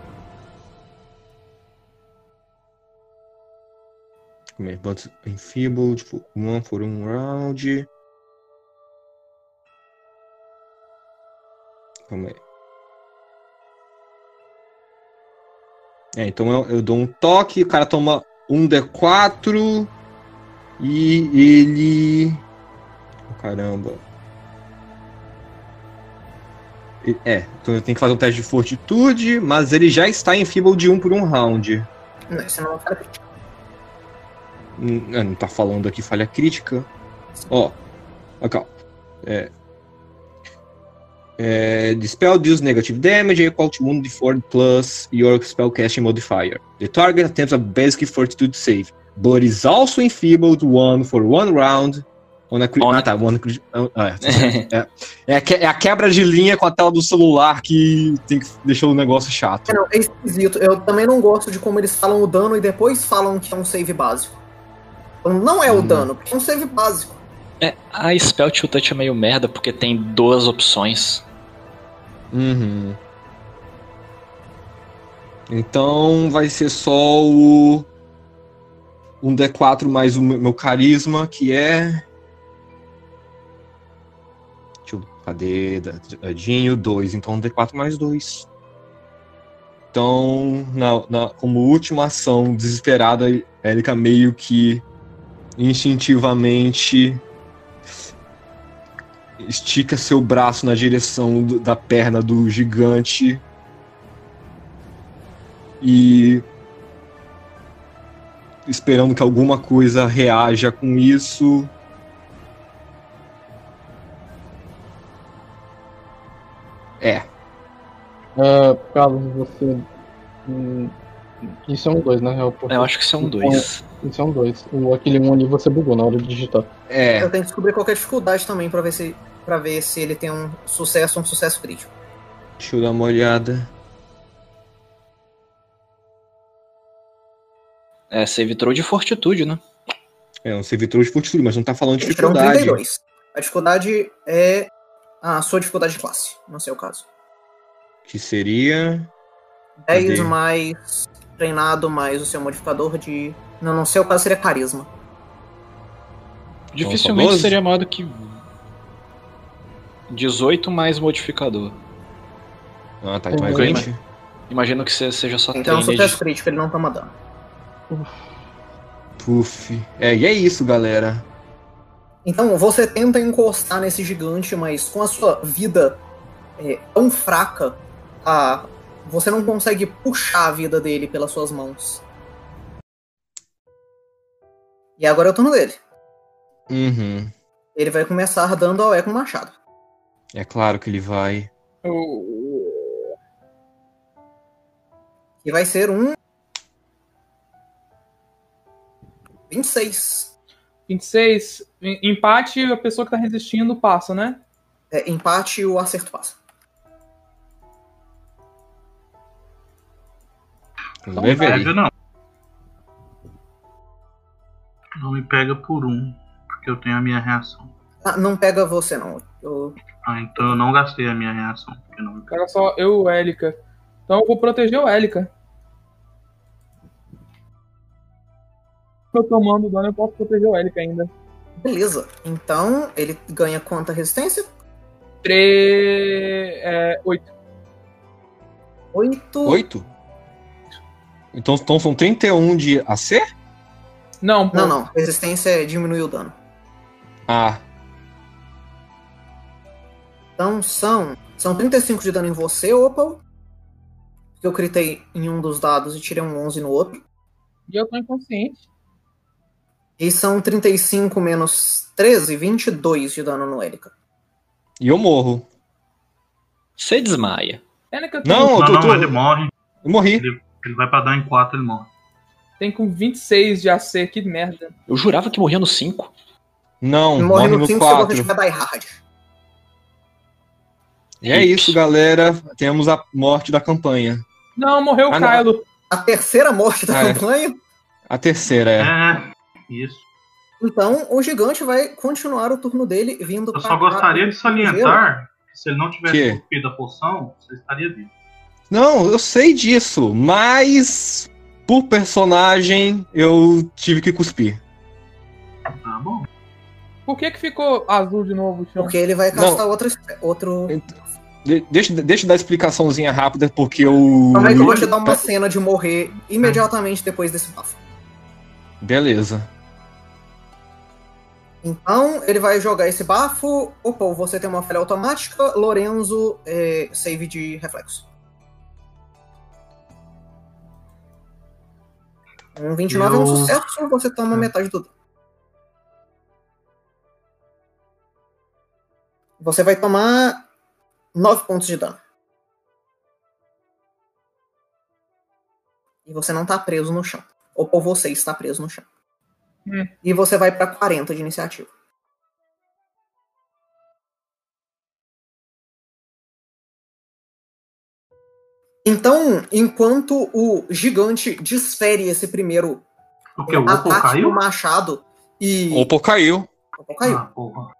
G: Como é? But enfeebled for one for um round. Calma aí. É, então eu, eu dou um toque, o cara toma um D4 e ele. Oh, caramba. É, então eu tenho que fazer um teste de fortitude, mas ele já está em Feeble de 1 por um round.
A: Não, isso não é
G: Não tá falando aqui falha crítica. Ó, aqui, ó. É, é, the spell deals negative damage equal to 1d4 plus your spellcasting modifier. The target attempts a basic fortitude save, but is also enfeebled one for one round. On a cri-
H: On a-
G: ah, tá. One cri- ah, é, é, a que- é a quebra de linha com a tela do celular que tem que deixou o negócio chato.
A: É, não, é esquisito. Eu também não gosto de como eles falam o dano e depois falam que é um save básico. Então não é o
G: Hum.
A: dano, porque é um save básico.
H: É, a Spell to Touch é meio merda porque tem duas opções.
G: Uhum. Então vai ser só o um D4 mais o meu meu carisma, que é. Deixa eu. Cadê? Dadinho? 2. Então um D4 mais 2. Então, na, na- como última ação desesperada, Erika meio que instintivamente estica seu braço na direção do- da perna do gigante e esperando que alguma coisa reaja com isso. É,
B: Ah, Carlos, você. hum, Isso é um 2, na real.
H: Eu acho que são dois.
B: Isso é um 2. O aquele 1 um ali você bugou na hora de digitar.
G: é.
A: Eu tenho que descobrir qual que é a dificuldade também pra ver se para ver se ele tem um sucesso ou um sucesso crítico.
G: Deixa eu dar uma olhada.
H: É, save throw de fortitude, né?
G: É um servitor de fortitude, mas não tá falando de
A: um
G: dificuldade.
A: 32. A dificuldade é a sua dificuldade de classe, no seu caso.
G: Que seria.
A: 10
G: Cadê?
A: mais treinado mais o seu modificador de. Não, no seu caso seria carisma.
H: Dificilmente
G: doze?
H: seria maior do que 18 mais modificador.
G: Ah, tá. Então é
B: Ok,
G: 20.
H: Imagino que se- seja só
A: Então é um sucesso
H: de...
A: crítico, ele não toma dano.
G: Puf. É, e é isso, galera.
A: Então você tenta encostar nesse gigante, mas com a sua vida é, tão fraca, a você não consegue puxar a vida dele pelas suas mãos. E agora é o turno dele.
G: Uhum.
A: Ele vai começar dando ao E com o machado.
G: É claro que ele vai.
A: E vai ser um. 26.
E: 26. em- Empate, a pessoa que tá resistindo passa, né?
A: É, empate e o acerto passa.
G: Vamos ver,
C: Pega não. Não me pega por um, porque eu tenho a minha reação.
A: Ah, não pega você, não. Eu-
C: Ah, então eu não gastei a minha reação, porque não me pega.
E: Pega só eu e o Élica. Então eu vou proteger o Élica. Eu tomando dano, eu posso proteger o Élica ainda.
A: Beleza. Então, ele ganha quanta resistência?
E: 3. É, 8.
A: 8.
G: Oito? Então, então são 31 de AC?
E: Não, pô.
A: Não, não. Resistência diminui o dano.
G: Ah,
A: Então são. São 35 de dano em você, Opal. Que eu critei em um dos dados e tirei um 11 no outro.
E: E eu tô inconsciente.
A: E são 35 menos 13, 22 de dano no Élica.
G: e eu morro.
H: Você desmaia.
G: Não, eu
C: Não,
G: tô,
C: não,
G: tô-
C: ele morre.
G: eu morri.
C: Ele, ele vai pra dar em 4, ele morre.
E: tem com 26 de AC, que merda.
H: Eu jurava que morria no 5.
G: Não,
A: Morre
G: morre
A: no
G: no
A: 5 se você
G: 4.
A: tiver die hard.
G: E é isso, galera. Temos a morte da campanha.
E: Não, morreu o
G: Ah, não.
E: Kylo.
A: A terceira morte da
G: Ah, é.
A: campanha.
G: A terceira é.
C: É, isso.
A: Então o gigante vai continuar o turno dele vindo
C: Eu
A: pra
C: só gostaria de salientar que se ele não tivesse
G: Que?
C: cuspido a poção, você estaria vivo.
G: Não, eu sei disso, mas por personagem eu tive que cuspir.
C: Tá bom.
E: Por que que ficou azul de novo o chão?
A: Porque ele vai castar outro. outro...
G: De- deixa, deixa eu dar explicaçãozinha rápida, porque eu.
A: Calma aí que eu vou te dar uma cena de morrer imediatamente depois desse bafo.
G: Beleza.
A: Então, ele vai jogar esse bafo. Opa, você tem uma falha automática. Lorenzo, é, save de reflexo. Um 29 é um
C: Eu-
A: sucesso, você toma metade do dano. Você vai tomar 9 pontos de dano. E você não tá preso no chão. Ou ou você está preso no chão.
E: Hum.
A: E você vai pra 40 de iniciativa. Então, enquanto o gigante desfere esse primeiro
C: Porque o
A: ataque
C: caiu?
A: do machado e.
G: Opa, caiu.
A: Opal caiu.
C: Ah, porra.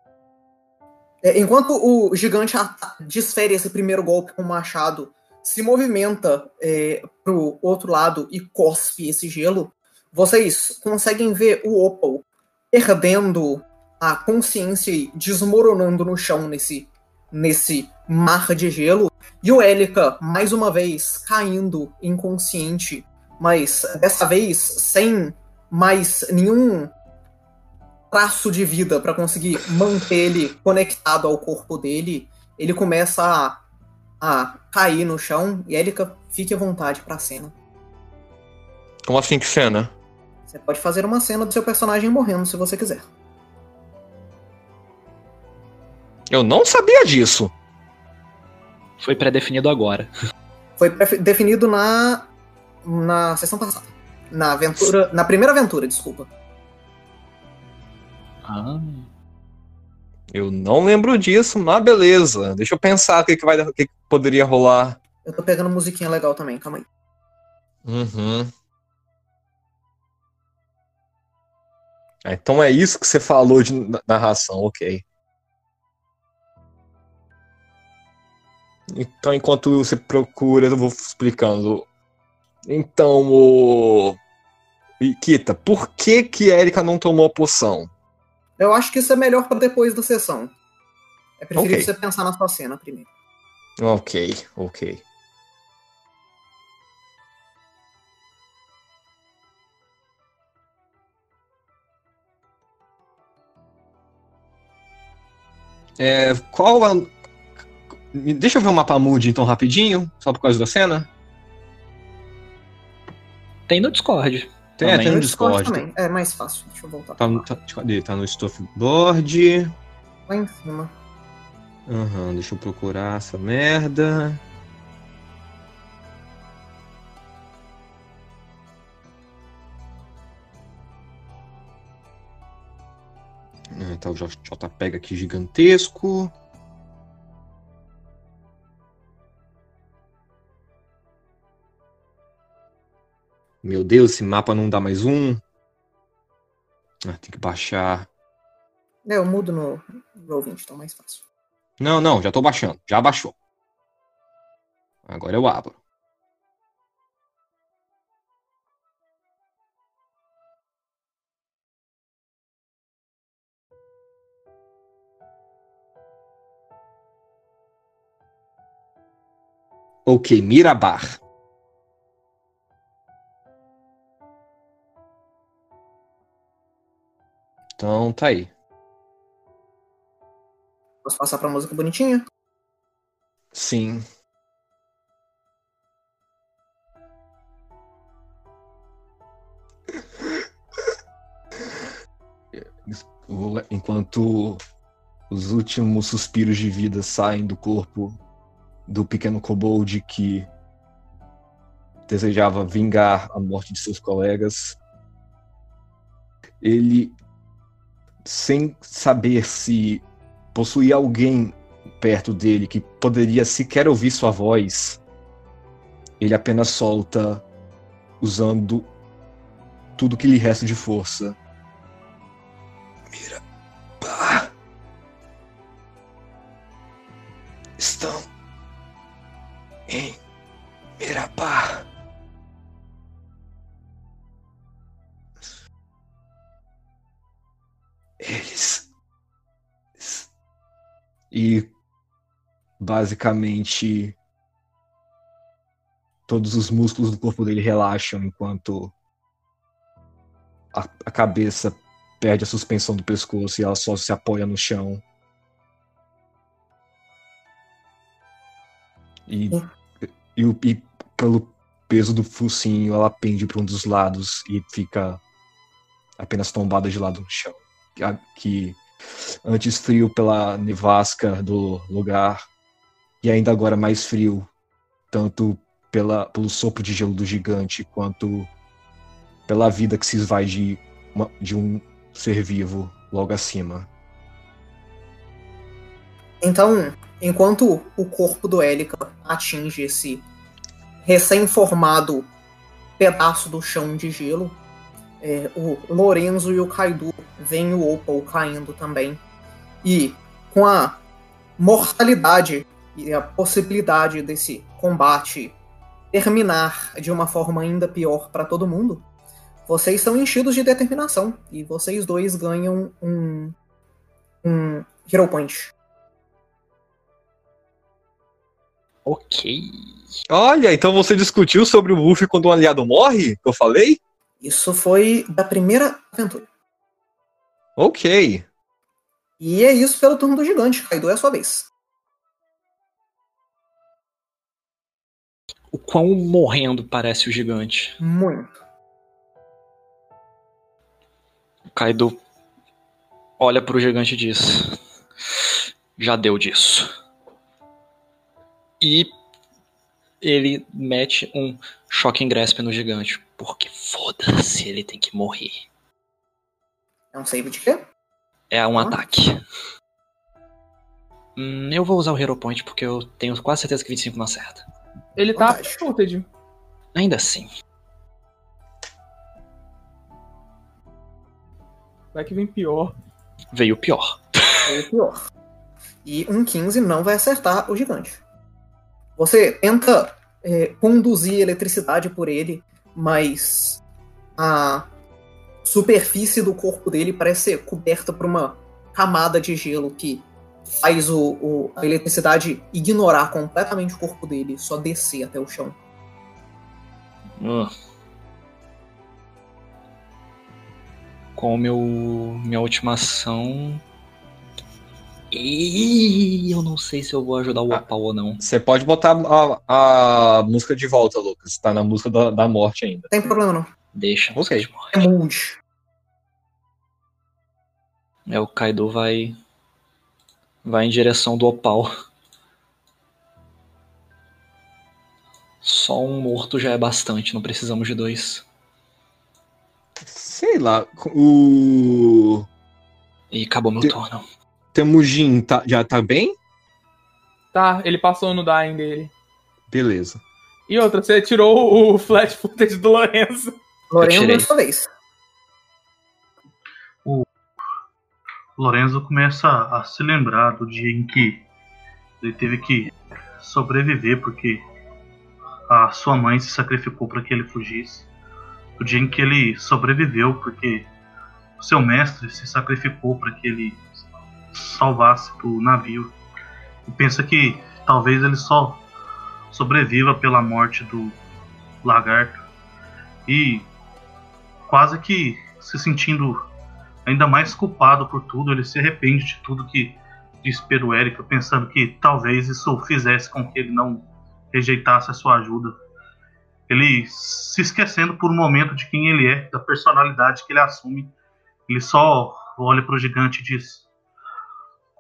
A: É, enquanto o gigante desfere esse primeiro golpe com o machado, se movimenta é, pro outro lado e cospe esse gelo, vocês conseguem ver o Opal perdendo a consciência e desmoronando no chão nesse, nesse mar de gelo, e o Élica, mais uma vez, caindo inconsciente, mas dessa vez sem mais nenhum traço de vida para conseguir manter ele conectado ao corpo dele, ele começa a, a cair no chão. E Élica, fique à vontade pra cena.
G: Como assim que cena?
A: Você pode fazer uma cena do seu personagem morrendo se você quiser.
G: Eu não sabia disso.
H: Foi pré-definido agora.
A: Foi definido na na sessão passada. Na aventura, na primeira aventura, desculpa.
H: Ah.
G: Eu não lembro disso, mas beleza. Deixa eu pensar o que, que, vai, o que, que poderia rolar.
A: Eu tô pegando musiquinha legal também, calma aí.
G: Uhum. Ah, Então é isso que você falou de na- narração, ok. Então, enquanto você procura, eu vou explicando. Então, o. Kita, por que que Erika não tomou a poção?
A: Eu acho que isso é melhor pra depois da sessão. É preferível
G: Ok.
A: você pensar na sua cena primeiro.
G: Ok, ok. É, qual a. Deixa eu ver o mapa mood então rapidinho, só por causa da cena.
H: Tem no Discord.
G: Tem,
H: Também.
G: tem no
A: Discord
G: Discord.
A: também. É mais fácil. Deixa eu voltar.
G: Tá, no- tá, cadê? Tá no Stuffboard.
A: Lá em cima.
G: Aham, deixa eu procurar essa merda. Ah, tá o JPEG aqui gigantesco. Meu Deus, esse mapa não dá mais um. Ah, tem que baixar.
A: É, eu mudo no Roll20, então é mais fácil.
G: Não, não, já tô baixando. Já baixou. Agora eu abro. Ok, Mirabar. Então tá aí.
A: Posso passar pra música bonitinha?
G: Sim. Enquanto os últimos suspiros de vida saem do corpo do pequeno kobold que desejava vingar a morte de seus colegas, ele, sem saber se possuía alguém perto dele que poderia sequer ouvir sua voz, ele apenas solta usando tudo que lhe resta de força. Mira. Pá. Estão e basicamente todos os músculos do corpo dele relaxam enquanto a, a cabeça perde a suspensão do pescoço e ela só se apoia no chão. E, e, e pelo peso do focinho ela pende para um dos lados e fica apenas tombada de lado no chão. Que antes frio pela nevasca do lugar e ainda agora mais frio, tanto pela, pelo sopro de gelo do gigante quanto pela vida que se esvai de, uma- de um ser vivo logo acima.
A: Então, enquanto o corpo do Élica atinge esse recém-formado pedaço do chão de gelo, é, o Lorenzo e o Kaido veem o Opal caindo também. E com a mortalidade e a possibilidade desse combate terminar de uma forma ainda pior para todo mundo, vocês são enchidos de determinação e vocês dois ganham um, um Hero Point.
H: Ok.
G: Olha, então você discutiu sobre o Luffy quando um aliado morre? Que eu falei?
A: Isso foi da primeira aventura.
G: Ok.
A: E é isso pelo turno do gigante. Kaido é a sua vez.
H: O quão morrendo parece o gigante.
A: Muito.
H: O Kaido olha pro gigante e diz: Já deu disso. E ele mete um choque em grasp no gigante. Porque foda-se, ele tem que morrer.
A: É um save de quê?
H: É um
A: Ah.
H: ataque. Hum, eu vou usar o Hero Point porque eu tenho quase certeza que 25 não acerta.
E: Ele tá shooted.
H: Ainda assim.
E: Vai que vem pior.
H: Veio pior.
A: Foi o pior. E um 15 não vai acertar o gigante. Você tenta é, conduzir eletricidade por ele, mas a superfície do corpo dele parece ser coberta por uma camada de gelo que faz o, o- a eletricidade ignorar completamente o corpo dele, só descer até o chão.
H: Ah. Com meu minha última ação, E eu não sei se eu vou ajudar o
G: Ah.
H: Opal ou não.
G: Você pode botar a, a música de volta, Lucas. Tá na música da, da morte ainda.
A: Não tem problema não.
H: Deixa.
G: Ok.
A: É mood.
H: É, o Kaido vai. Vai em direção do Opal. Só um morto já é bastante, não precisamos de dois.
G: Sei lá. O.
H: E acabou meu
G: Te-
H: turno.
G: Temujin tá, já tá bem?
E: Tá, ele passou no dying dele.
G: Beleza.
E: E outra, você tirou o flash footage do Lorenzo.
A: Lorenzo sua vez.
C: Lorenzo começa a se lembrar do dia em que ele teve que sobreviver porque a sua mãe se sacrificou para que ele fugisse. O dia em que ele sobreviveu porque o seu mestre se sacrificou para que ele salvasse o navio. E pensa que talvez ele só sobreviva pela morte do lagarto. E quase que se sentindo ainda mais culpado por tudo, ele se arrepende de tudo que disse pelo Erika, pensando que talvez isso fizesse com que ele não rejeitasse a sua ajuda. Ele se esquecendo por um momento de quem ele é, da personalidade que ele assume, ele só olha para o gigante e diz: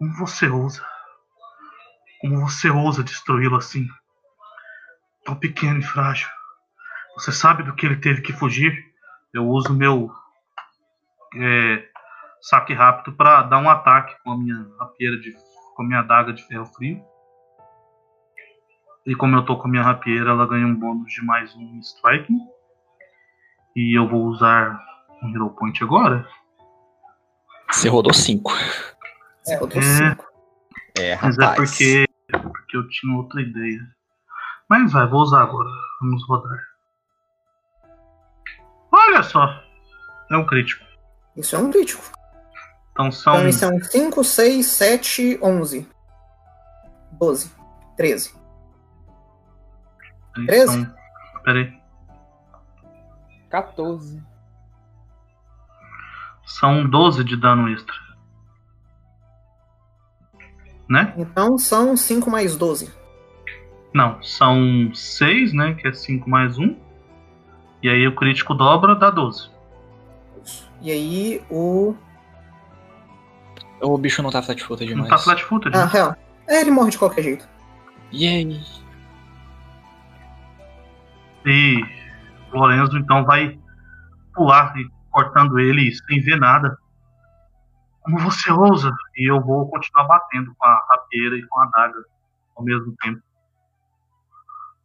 C: Como você ousa? Como você ousa destruí-lo assim? Tão pequeno e frágil. Você sabe do que ele teve que fugir? Eu uso meu é, saque rápido para dar um ataque com a minha rapieira de com a minha adaga de ferro frio. E como eu tô com a minha rapieira, ela ganha um bônus de mais um strike. E eu vou usar um Hero Point agora.
H: Você rodou cinco.
A: Você rodou
C: É.
A: cinco.
G: É,
C: Mas
G: rapaz.
C: é porque, porque eu tinha outra ideia. Mas vai, vou usar agora. Vamos rodar. Olha só. É um crítico.
A: Isso é um crítico.
C: Então são.
A: Então, isso é um 5, 6, 7, 11. 12. 13.
C: eles
A: 13?
C: são- Pera aí.
E: 14.
C: São 12 de dano extra. Né?
A: Então são 5 mais 12.
C: Não, são 6, né? Que é 5 mais 1. E aí o crítico dobra, dá 12.
A: E aí o.
H: O bicho não tá flat footed
C: Não
H: demais.
C: tá flat footed.
A: Ah,
C: né?
A: real. É, ele morre de qualquer jeito.
H: Yay!
C: E o Lorenzo então vai pular e cortando ele sem ver nada. Como você ousa? E eu vou continuar batendo com a rapieira e com a adaga ao mesmo tempo.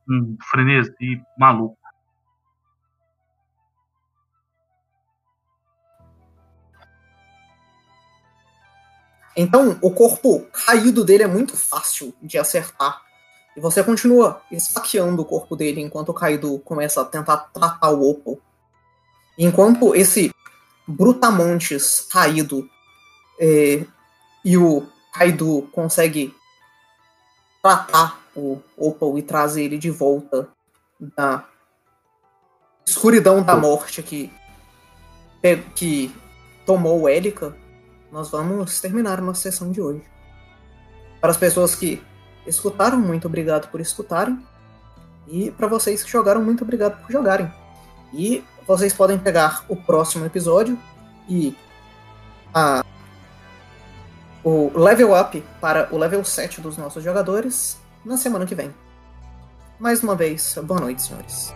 C: Um frenesi maluco.
A: Então, o corpo caído dele é muito fácil de acertar. E você continua esfaqueando o corpo dele enquanto o caído começa a tentar tratar o Opal. Enquanto esse Brutamontes caído é, e o Kaido consegue tratar o Opal e trazer ele de volta da escuridão da morte que, que tomou Élica, nós vamos terminar uma sessão de hoje. Para as pessoas que escutaram, muito obrigado por escutarem. E para vocês que jogaram, muito obrigado por jogarem. E vocês podem pegar o próximo episódio e a, o level up para o level 7 dos nossos jogadores na semana que vem. Mais uma vez, boa noite, senhores.